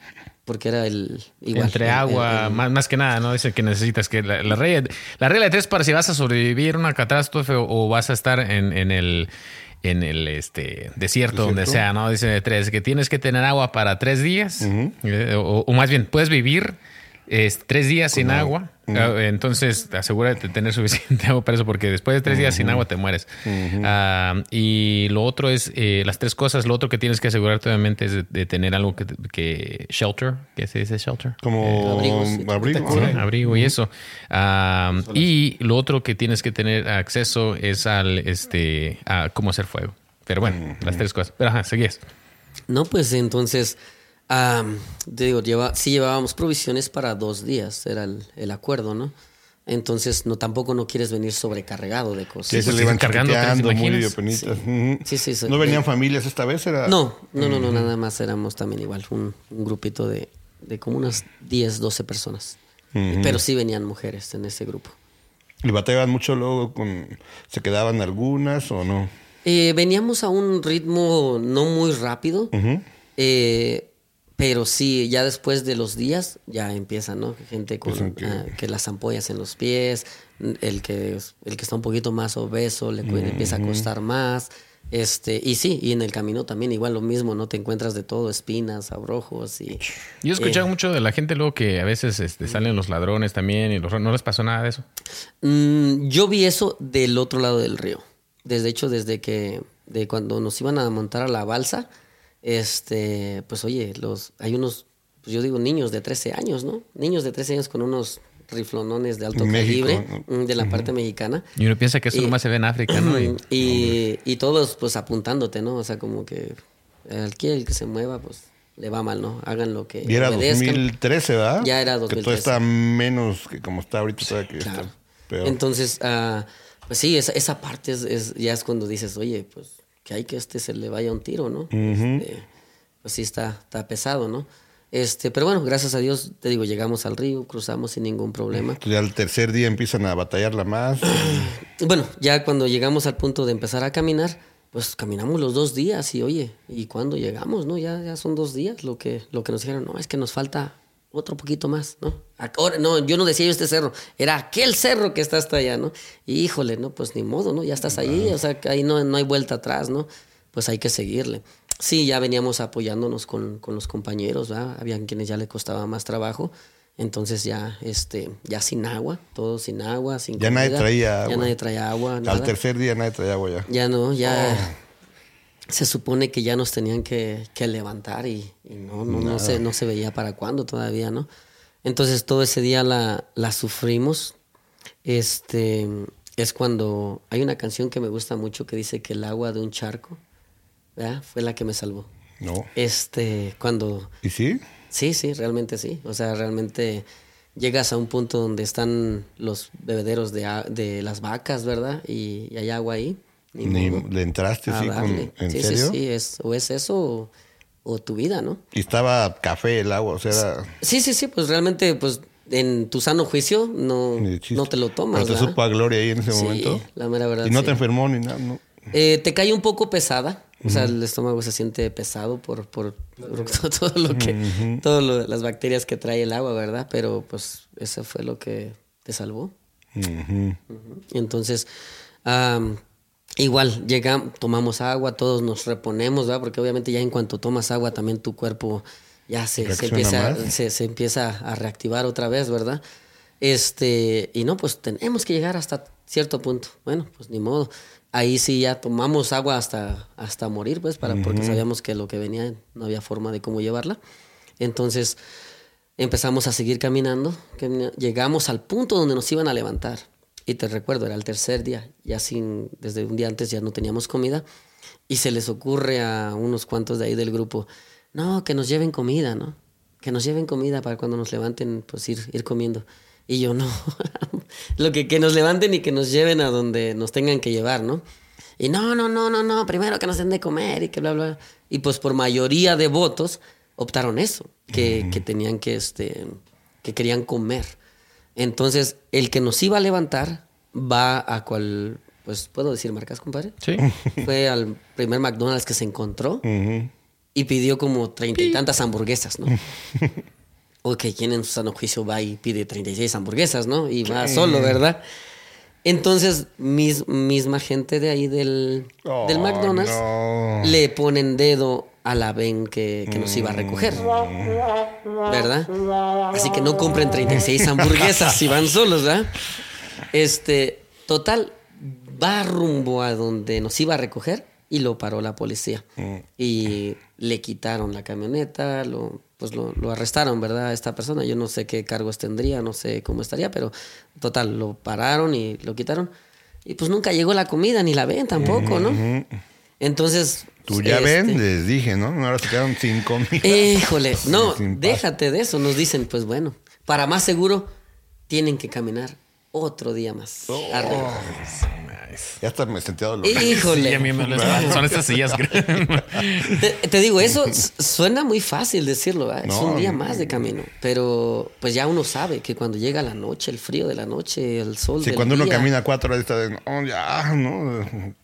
Porque era el. Igual, Entre el- agua, el- el- más, más que nada, ¿no? Dicen que necesitas que la, la regla, la regla de tres para si vas a sobrevivir una catástrofe o, o vas a estar en, en el en el este desierto, donde sea, ¿no? Dice de tres, que tienes que tener agua para tres días, eh, o, o más bien, puedes vivir es, tres días sin agua. Ah, Entonces, asegúrate de tener suficiente [LAUGHS] agua para eso, porque después de tres días sin agua te mueres. Ah, y lo otro es, eh, las tres cosas, lo otro que tienes que asegurarte obviamente es de, de tener algo que, que shelter, ¿qué se dice shelter? Como abrigo, sí. abrigo, Sí, ¿no? abrigo y eso. Ah, y lo otro que tienes que tener acceso es al este a cómo hacer fuego. Pero bueno, las tres cosas. Pero ajá, seguías. No, pues entonces. Ah, te digo, lleva, sí llevábamos provisiones para dos días, era el, el acuerdo, ¿no? Entonces, no, tampoco no quieres venir sobrecargado de cosas. Que se le iban cargando, ¿te cargando muy. Sí, sí, sí. ¿No venían familias esta vez? Era... No, no, no, no, nada más éramos también igual, un, un grupito de, de como unas 10, 12 personas. Pero sí venían mujeres en ese grupo. ¿Y batallaban mucho luego con... ¿Se quedaban algunas o no? Eh, veníamos a un ritmo no muy rápido, eh, pero sí, ya después de los días ya empieza, ¿no? Gente con Pues, ah, que las ampollas en los pies, el que, el que está un poquito más obeso le empieza a costar más. Este, y sí, y en el camino también igual lo mismo, ¿no? Te encuentras de todo, espinas, abrojos y... Yo he escuchado Eh. mucho de la gente luego que a veces este, salen los ladrones también y los, no les pasó nada de eso. Mm, yo vi eso del otro lado del río. Desde hecho, desde que de cuando nos iban a montar a la balsa, este, pues oye, los hay unos, pues yo digo niños de 13 años, ¿no? Niños de 13 años con unos riflonones de alto México, calibre mm, de la parte mexicana. Y uno piensa que eso Y- nomás se ve en África, ¿no? [CLEARS THROAT] Y- Y, y todos pues apuntándote, ¿no? O sea, como que aquí el que se mueva, pues le va mal, ¿no? Hagan lo que Y era obedezcan. 2013, ¿verdad? Ya era Que todo 2013. está menos que como está ahorita. todavía que Claro. está peor. Entonces, ah, pues sí, esa, esa parte es, es- ya es cuando dices, oye, pues que hay que este se le vaya un tiro, ¿no? Este, pues sí está, está pesado, ¿no? Este, pero bueno, gracias a Dios, te digo, llegamos al río, cruzamos sin ningún problema. Entonces ya al tercer día empiezan a batallarla más. [CLEARS THROAT] Bueno, ya cuando llegamos al punto de empezar a caminar, pues caminamos los dos días y oye, ¿y cuándo llegamos? No, ya, ya son dos días lo que, lo que nos dijeron, no, es que nos falta otro poquito más, ¿no? Ahora, no, yo no decía yo este cerro, era aquel cerro que está hasta allá, ¿no? Y híjole, no, pues ni modo, ¿no? Ya estás ahí, o sea, que ahí no, no hay vuelta atrás, ¿no? Pues hay que seguirle. Sí, ya veníamos apoyándonos con, con los compañeros, ¿verdad? Habían quienes ya le costaba más trabajo. Entonces ya, este, ya sin agua, todo sin agua, sin Ya nadie traía Ya agua. nadie traía agua, Al nada. tercer día nadie traía agua ya. Ya no, ya Oh. Se supone que ya nos tenían que, que levantar y, y no, no, no, se, no se veía para cuándo todavía, ¿no? Entonces todo ese día la, la sufrimos. Este es cuando hay una canción que me gusta mucho que dice que el agua de un charco ¿verdad? fue la que me salvó. No. Este, cuando ¿Y sí? Sí, sí, realmente sí. O sea, realmente llegas a un punto donde están los bebederos de, de las vacas, ¿verdad? Y, y hay agua ahí. Ni le entraste a así con. ¿en sí, serio? Sí, sí, es, o es eso o, o tu vida, ¿no? Y estaba café el agua, o sea, era Sí, sí, sí, pues realmente, pues en tu sano juicio no, no te lo tomas. Pero te ¿verdad? supo a gloria ahí en ese Sí, momento. la mera verdad. Y no sí. te enfermó ni nada, ¿no? Eh, te cae un poco pesada. O sea, el estómago se siente pesado por, por, por [LAUGHS] todo lo que, todas las bacterias que trae el agua, ¿verdad? Pero pues eso fue lo que te salvó. Entonces, am, igual, llegamos, tomamos agua, todos nos reponemos, ¿verdad? Porque obviamente ya en cuanto tomas agua también tu cuerpo ya se, se empieza, se, se empieza a reactivar otra vez, ¿verdad? Este, y no, pues tenemos que llegar hasta cierto punto. Bueno, pues ni modo. Ahí sí ya tomamos agua hasta, hasta morir, pues, para, porque sabíamos que lo que venía no había forma de cómo llevarla. Entonces empezamos a seguir caminando. camina- Llegamos al punto donde nos iban a levantar. Y te recuerdo, era el tercer día. Ya sin, desde un día antes ya no teníamos comida. Y se les ocurre a unos cuantos de ahí del grupo, no, que nos lleven comida, ¿no? Que nos lleven comida para cuando nos levanten, pues ir, ir comiendo. Y yo, no, [LAUGHS] lo que, que nos levanten y que nos lleven a donde nos tengan que llevar, ¿no? Y no, no, no, no, no, primero que nos den de comer y que bla, bla. Y pues por mayoría de votos optaron eso, que, que tenían que, este, que querían comer. Entonces, el que nos iba a levantar va a cual, pues, ¿puedo decir marcas, compadre? Sí. [LAUGHS] Fue al primer McDonald's que se encontró y pidió como treinta y tantas hamburguesas, ¿no? [LAUGHS] ok, ¿quién en su sano juicio va y pide 36 hamburguesas, ¿no? Y va solo, ¿verdad? Entonces, mis, misma gente de ahí del, del Oh, McDonald's no. le ponen dedo a la ven que, que nos iba a recoger. ¿Verdad? Así que no compren 36 hamburguesas si van solos, ¿verdad? Este, total, va rumbo a donde nos iba a recoger y lo paró la policía. Y le quitaron la camioneta, lo, pues lo, lo arrestaron, ¿verdad? A esta persona. Yo no sé qué cargos tendría, no sé cómo estaría, pero total, lo pararon y lo quitaron. Y pues nunca llegó la comida, ni la ven tampoco, ¿no? Entonces... Tú ya este, ven, les dije, ¿no? Ahora se quedaron [LAUGHS] sin comida. Híjole, no, déjate de eso. Nos dicen, pues bueno, para más seguro, tienen que caminar otro día más. Oh. arriba. Ya hasta me sentía dolorido. Híjole. Sí, a mí me lo- son estas sillas. [LAUGHS] Te, te digo, eso suena muy fácil decirlo, es No, un día más de camino. Pero pues ya uno sabe que cuando llega la noche, el frío de la noche, el sol. Sí, del cuando uno día, camina cuatro horas está de, no, ya, ¿no?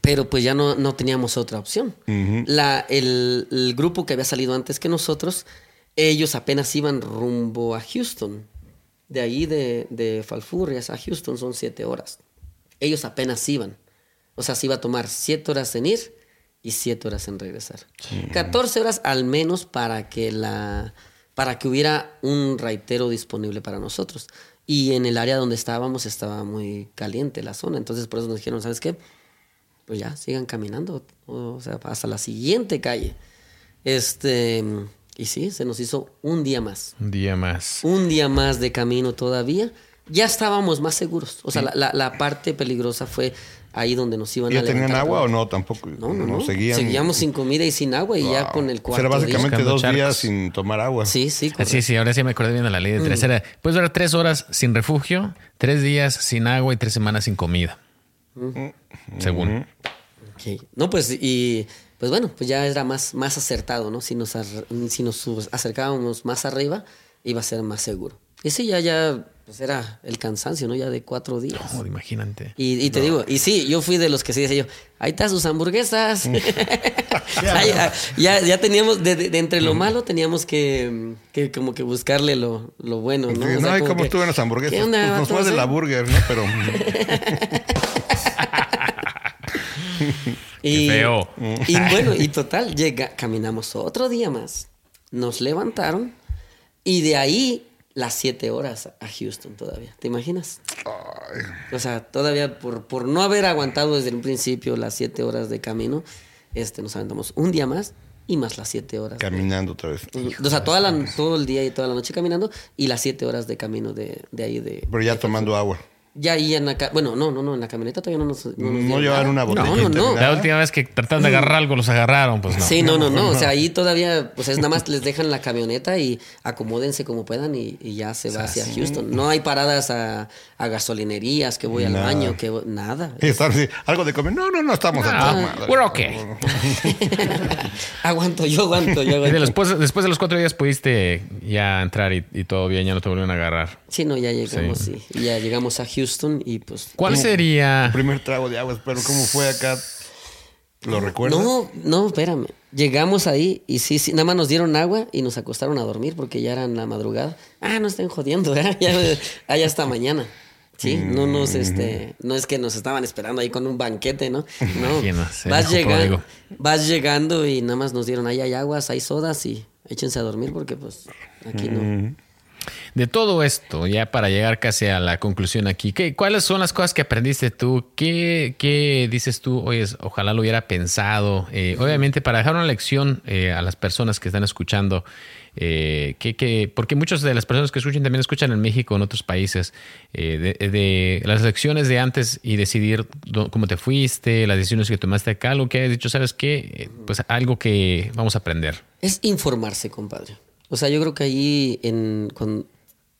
Pero pues ya no, no teníamos otra opción. la, el, el grupo que había salido antes que nosotros, ellos apenas iban rumbo a Houston. De ahí de, de Falfurrias a Houston son siete horas. Ellos apenas iban. O sea, se iba a tomar siete horas en ir y siete horas en regresar. 14 horas al menos para que la para que hubiera un raitero disponible para nosotros. Y en el área donde estábamos estaba muy caliente la zona. Entonces por eso nos dijeron, ¿sabes qué? Pues ya, sigan caminando, o sea, hasta la siguiente calle. Este, y sí, se nos hizo un día más, Un día más. un día más de camino todavía. Ya estábamos más seguros, o sea, la, la- la parte peligrosa fue ahí donde nos iban ¿Ya a levantar. tenían agua o no? Tampoco. No, no, no. Seguían. Seguíamos sin comida y sin agua y ya con el O sea, cuarto Era básicamente dos charcos. días sin tomar agua. Sí, sí, Ah, Sí, sí, ahora sí me acordé bien de la ley de tres. Era, puedes durar tres horas sin refugio, tres días sin agua y tres semanas sin comida. Según. No, pues, y pues bueno, pues ya era más, más acertado, ¿no? Si nos, si nos acercábamos más arriba, iba a ser más seguro. Sí, ya, ya, pues era el cansancio, ¿no? Ya de cuatro días. Imagínate. Y, y te digo, y sí, yo fui de los que sí decía yo, ahí están sus hamburguesas. [LAUGHS] Ahí, ah, ya, ya teníamos, de, de- de entre lo malo teníamos que, que como que buscarle lo, lo bueno, ¿no? Sí, O sea, no, como estuvo en las hamburguesas. ¿qué onda, Pues nos vato? fue de la burger, ¿no? Pero. [LAUGHS] Y, feo. Y bueno, y total, llega, caminamos otro día más. Nos levantaron y de ahí las siete horas a Houston todavía. ¿Te imaginas? O sea, todavía por, por no haber aguantado desde el principio las siete horas de camino, este, nos aventamos un día más y más las siete horas. de- Caminando otra vez. o sea, toda la, todo el día y toda la noche caminando y las siete horas de camino de, de ahí de... Pero ya tomando agua. Ya ahí en la... Bueno, no, no, no, en la camioneta todavía no nos... No, nos No nada. una botellita. No, no, no. La última vez que trataron de agarrar algo los agarraron, pues no. Sí, no, no, no. O sea, ahí todavía, pues es nada más les dejan la camioneta y acomódense como puedan y, y ya se va hacia Houston. No hay paradas a, a gasolinerías, que voy al baño, que voy- nada. Y estar así, algo de comer. No, no, no estamos madre. we're okay. [LAUGHS] aguanto, yo aguanto, yo aguanto. después, después de los cuatro días pudiste ya entrar y, y todo bien, ya no te volvieron a agarrar. Sí, no, ya llegamos, sí. Ya llegamos a Houston y pues... ¿Cuál sería? El primer trago de agua, pero ¿cómo fue acá? ¿Lo recuerdas? No, no, espérame. Llegamos ahí y sí, sí, nada más nos dieron agua y nos acostaron a dormir porque ya era en la madrugada. Ah, no estén jodiendo, ¿eh? [LAUGHS] ya, ya hasta mañana. Sí, no nos, este, no es que nos estaban esperando ahí con un banquete, ¿no? [LAUGHS] No, Imagino, sí, vas llegando, vas llegando y nada más nos dieron ahí hay aguas, hay sodas y échense a dormir porque pues aquí no. De todo esto, ya para llegar casi a la conclusión aquí, ¿qué, ¿cuáles son las cosas que aprendiste tú? ¿Qué, qué dices tú? Oye, ojalá lo hubiera pensado. Eh, obviamente, para dejar una lección eh, a las personas que están escuchando, eh, que, que- porque muchas de las personas que escuchan también escuchan en México, en otros países, eh, de, de las lecciones de antes y decidir cómo te fuiste, las decisiones que tomaste acá, algo que has dicho, ¿sabes qué? Pues algo que vamos a aprender. Es informarse, compadre. O sea, yo creo que ahí en, con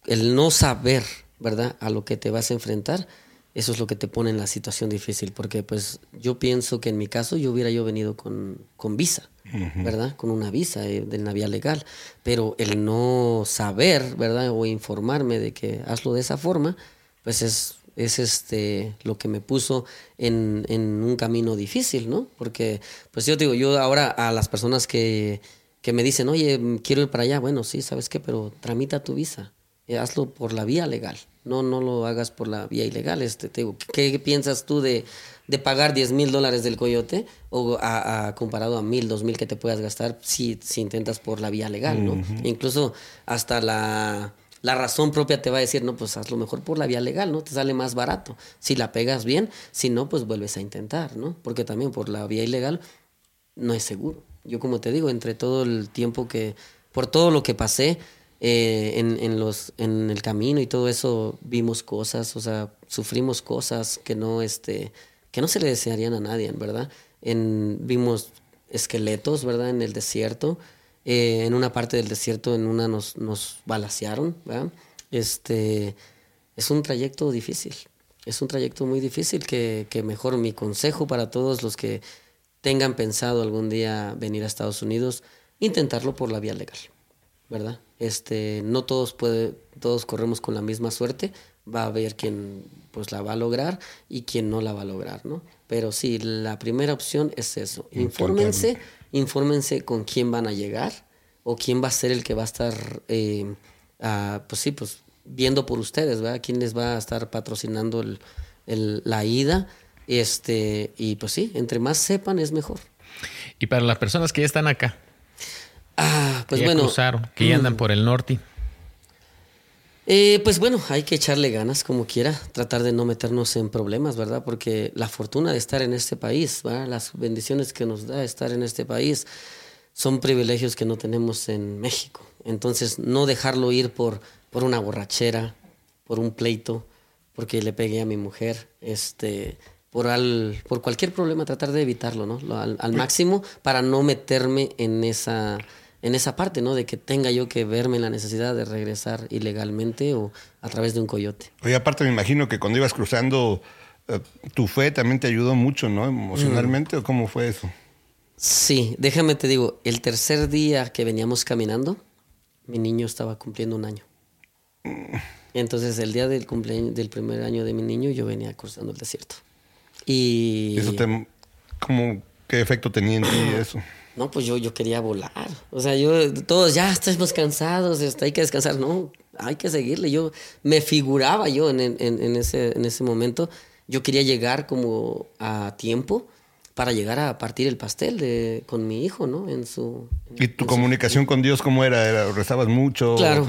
el no saber, ¿verdad? A lo que te vas a enfrentar, eso es lo que te pone en la situación difícil. Porque pues yo pienso que en mi caso yo hubiera yo venido con, con visa, ¿verdad? Con una visa eh, de la vía legal. Pero el no saber, ¿verdad? O informarme de que hazlo de esa forma, pues es, es este lo que me puso en, en un camino difícil, ¿no? Porque, pues yo digo, yo ahora a las personas que, que me dicen, oye, mm, quiero ir para allá, bueno, sí, ¿sabes qué? Pero tramita tu visa, eh, hazlo por la vía legal, no, no lo hagas por la vía ilegal. Este, te digo, ¿qué, qué piensas tú de, de pagar 10 mil dólares del coyote o a, a- comparado a mil, dos mil que te puedas gastar si, si intentas por la vía legal, ¿no? Incluso hasta la, la razón propia te va a decir, no, pues hazlo mejor por la vía legal, ¿no? Te sale más barato. Si la pegas bien, si no, pues vuelves a intentar, ¿no? Porque también por la vía ilegal no es seguro. Yo como te digo, entre todo el tiempo que, por todo lo que pasé eh, en, en los, en el camino y todo eso, vimos cosas, o sea, sufrimos cosas que no, este, que no se le desearían a nadie, ¿verdad? En, vimos esqueletos, ¿verdad? En el desierto. Eh, en una parte del desierto, en una nos, nos balacearon, ¿verdad? Este, es un trayecto difícil. Es un trayecto muy difícil que, que mejor mi consejo para todos los que tengan pensado algún día venir a Estados Unidos, intentarlo por la vía legal, ¿verdad? Este, no todos puede, todos corremos con la misma suerte, va a haber quien pues la va a lograr y quien no la va a lograr, ¿no? Pero sí, la primera opción es eso, infórmense, infórmense con quién van a llegar o quién va a ser el que va a estar, eh, pues sí, pues viendo por ustedes, ¿verdad? ¿Quién les va a estar patrocinando el- el- la ida? Este, y pues sí, entre más sepan es mejor. Y para las personas que ya están acá, Ah, pues que ya bueno. cruzaron, que ya andan por el norte. Eh, pues bueno, hay que echarle ganas como quiera, tratar de no meternos en problemas, ¿verdad? Porque la fortuna de estar en este país, ¿verdad? las bendiciones que nos da estar en este país, son privilegios que no tenemos en México. Entonces, no dejarlo ir por, por una borrachera, por un pleito, porque le pegué a mi mujer, este, por, al, por cualquier problema, tratar de evitarlo, ¿no? Al, al máximo para no meterme en esa, en esa parte, ¿no? De que tenga yo que verme en la necesidad de regresar ilegalmente o a través de un coyote. Oye, aparte me imagino que cuando ibas cruzando, eh, tu fe también te ayudó mucho, ¿no? Emocionalmente, ¿o cómo fue eso? Sí, déjame te digo, el tercer día que veníamos caminando, mi niño estaba cumpliendo un año. Entonces, el día del cumpleaños del primer año de mi niño, yo venía cruzando el desierto. Y ¿Eso te, cómo, qué efecto tenía en ti [CLEARS THROAT] eso? no, pues yo, yo quería volar. O sea, yo, todos ya estamos cansados, hay que descansar. No, hay que seguirle. Yo me figuraba yo en, en- en ese, en ese momento. Yo quería llegar como a tiempo para llegar a partir el pastel de, con mi hijo, ¿no? En su. ¿Y tu comunicación con Dios cómo era? ¿Era- ¿Rezabas mucho? Claro,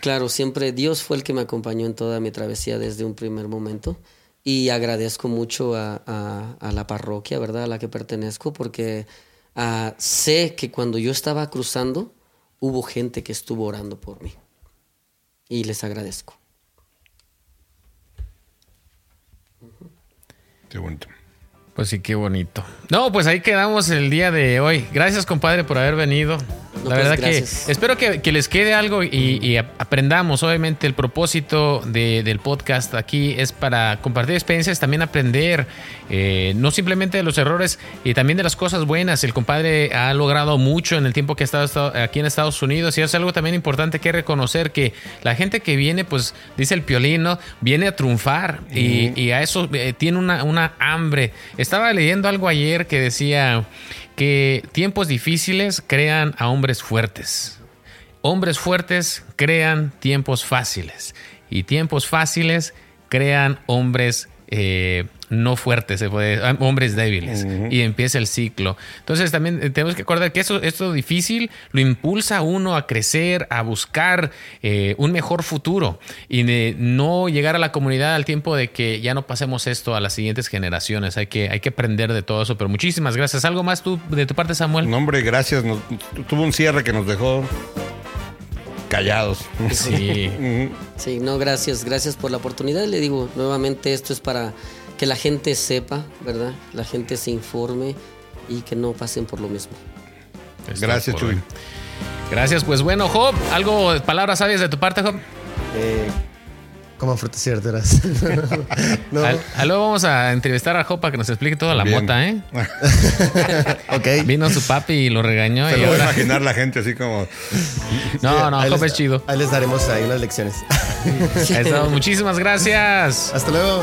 claro, siempre Dios fue el que me acompañó en toda mi travesía desde un primer momento y agradezco mucho a, a- a la parroquia, ¿verdad? A la que pertenezco porque ah, sé que cuando yo estaba cruzando hubo gente que estuvo orando por mí y les agradezco. Qué bonito. Pues sí, qué bonito. No, pues ahí quedamos el día de hoy. Gracias, compadre, por haber venido. No, la pues, verdad que espero que, que les quede algo y, y aprendamos. Obviamente, el propósito de- del podcast aquí es para compartir experiencias, también aprender, eh, no simplemente de los errores y también de las cosas buenas. El compadre ha logrado mucho en el tiempo que ha estado, aquí en Estados Unidos y es algo también importante que reconocer que la gente que viene, pues dice el piolín, ¿no? Viene a triunfar y, y a eso eh, tiene una, una hambre. Estaba leyendo algo ayer que decía que tiempos difíciles crean a hombres fuertes. Hombres fuertes crean tiempos fáciles y tiempos fáciles crean hombres eh, no fuertes, se puede- ah, hombres débiles y empieza el ciclo. Entonces también eh, tenemos que acordar que eso, esto difícil lo impulsa a uno a crecer, a buscar eh, un mejor futuro y de no llegar a la comunidad al tiempo de que ya no pasemos esto a las siguientes generaciones. Hay que, hay que aprender de todo eso. Pero muchísimas gracias. ¿Algo más tú de tu parte, Samuel? No, hombre, gracias. Nos- tuvo un cierre que nos dejó callados. Sí. [LAUGHS] Sí, no, gracias, gracias por la oportunidad. Le digo, nuevamente esto es para que la gente sepa, ¿verdad? La gente se informe y que no pasen por lo mismo. Está Gracias, Chuy. Gracias, pues bueno, Job, algo, palabras sabias de tu parte, Job. Eh, como frutas y verduras. [LAUGHS] no. Al- a luego vamos a entrevistar a Job para que nos explique toda la Bien. mota, ¿eh? [LAUGHS] ok. Vino su papi y lo regañó Se y lo voy a imaginar la gente así como. No, no, Ahí Job les- es chido. Ahí les daremos ahí unas lecciones. Ahí estamos. [LAUGHS] Muchísimas gracias. Hasta luego.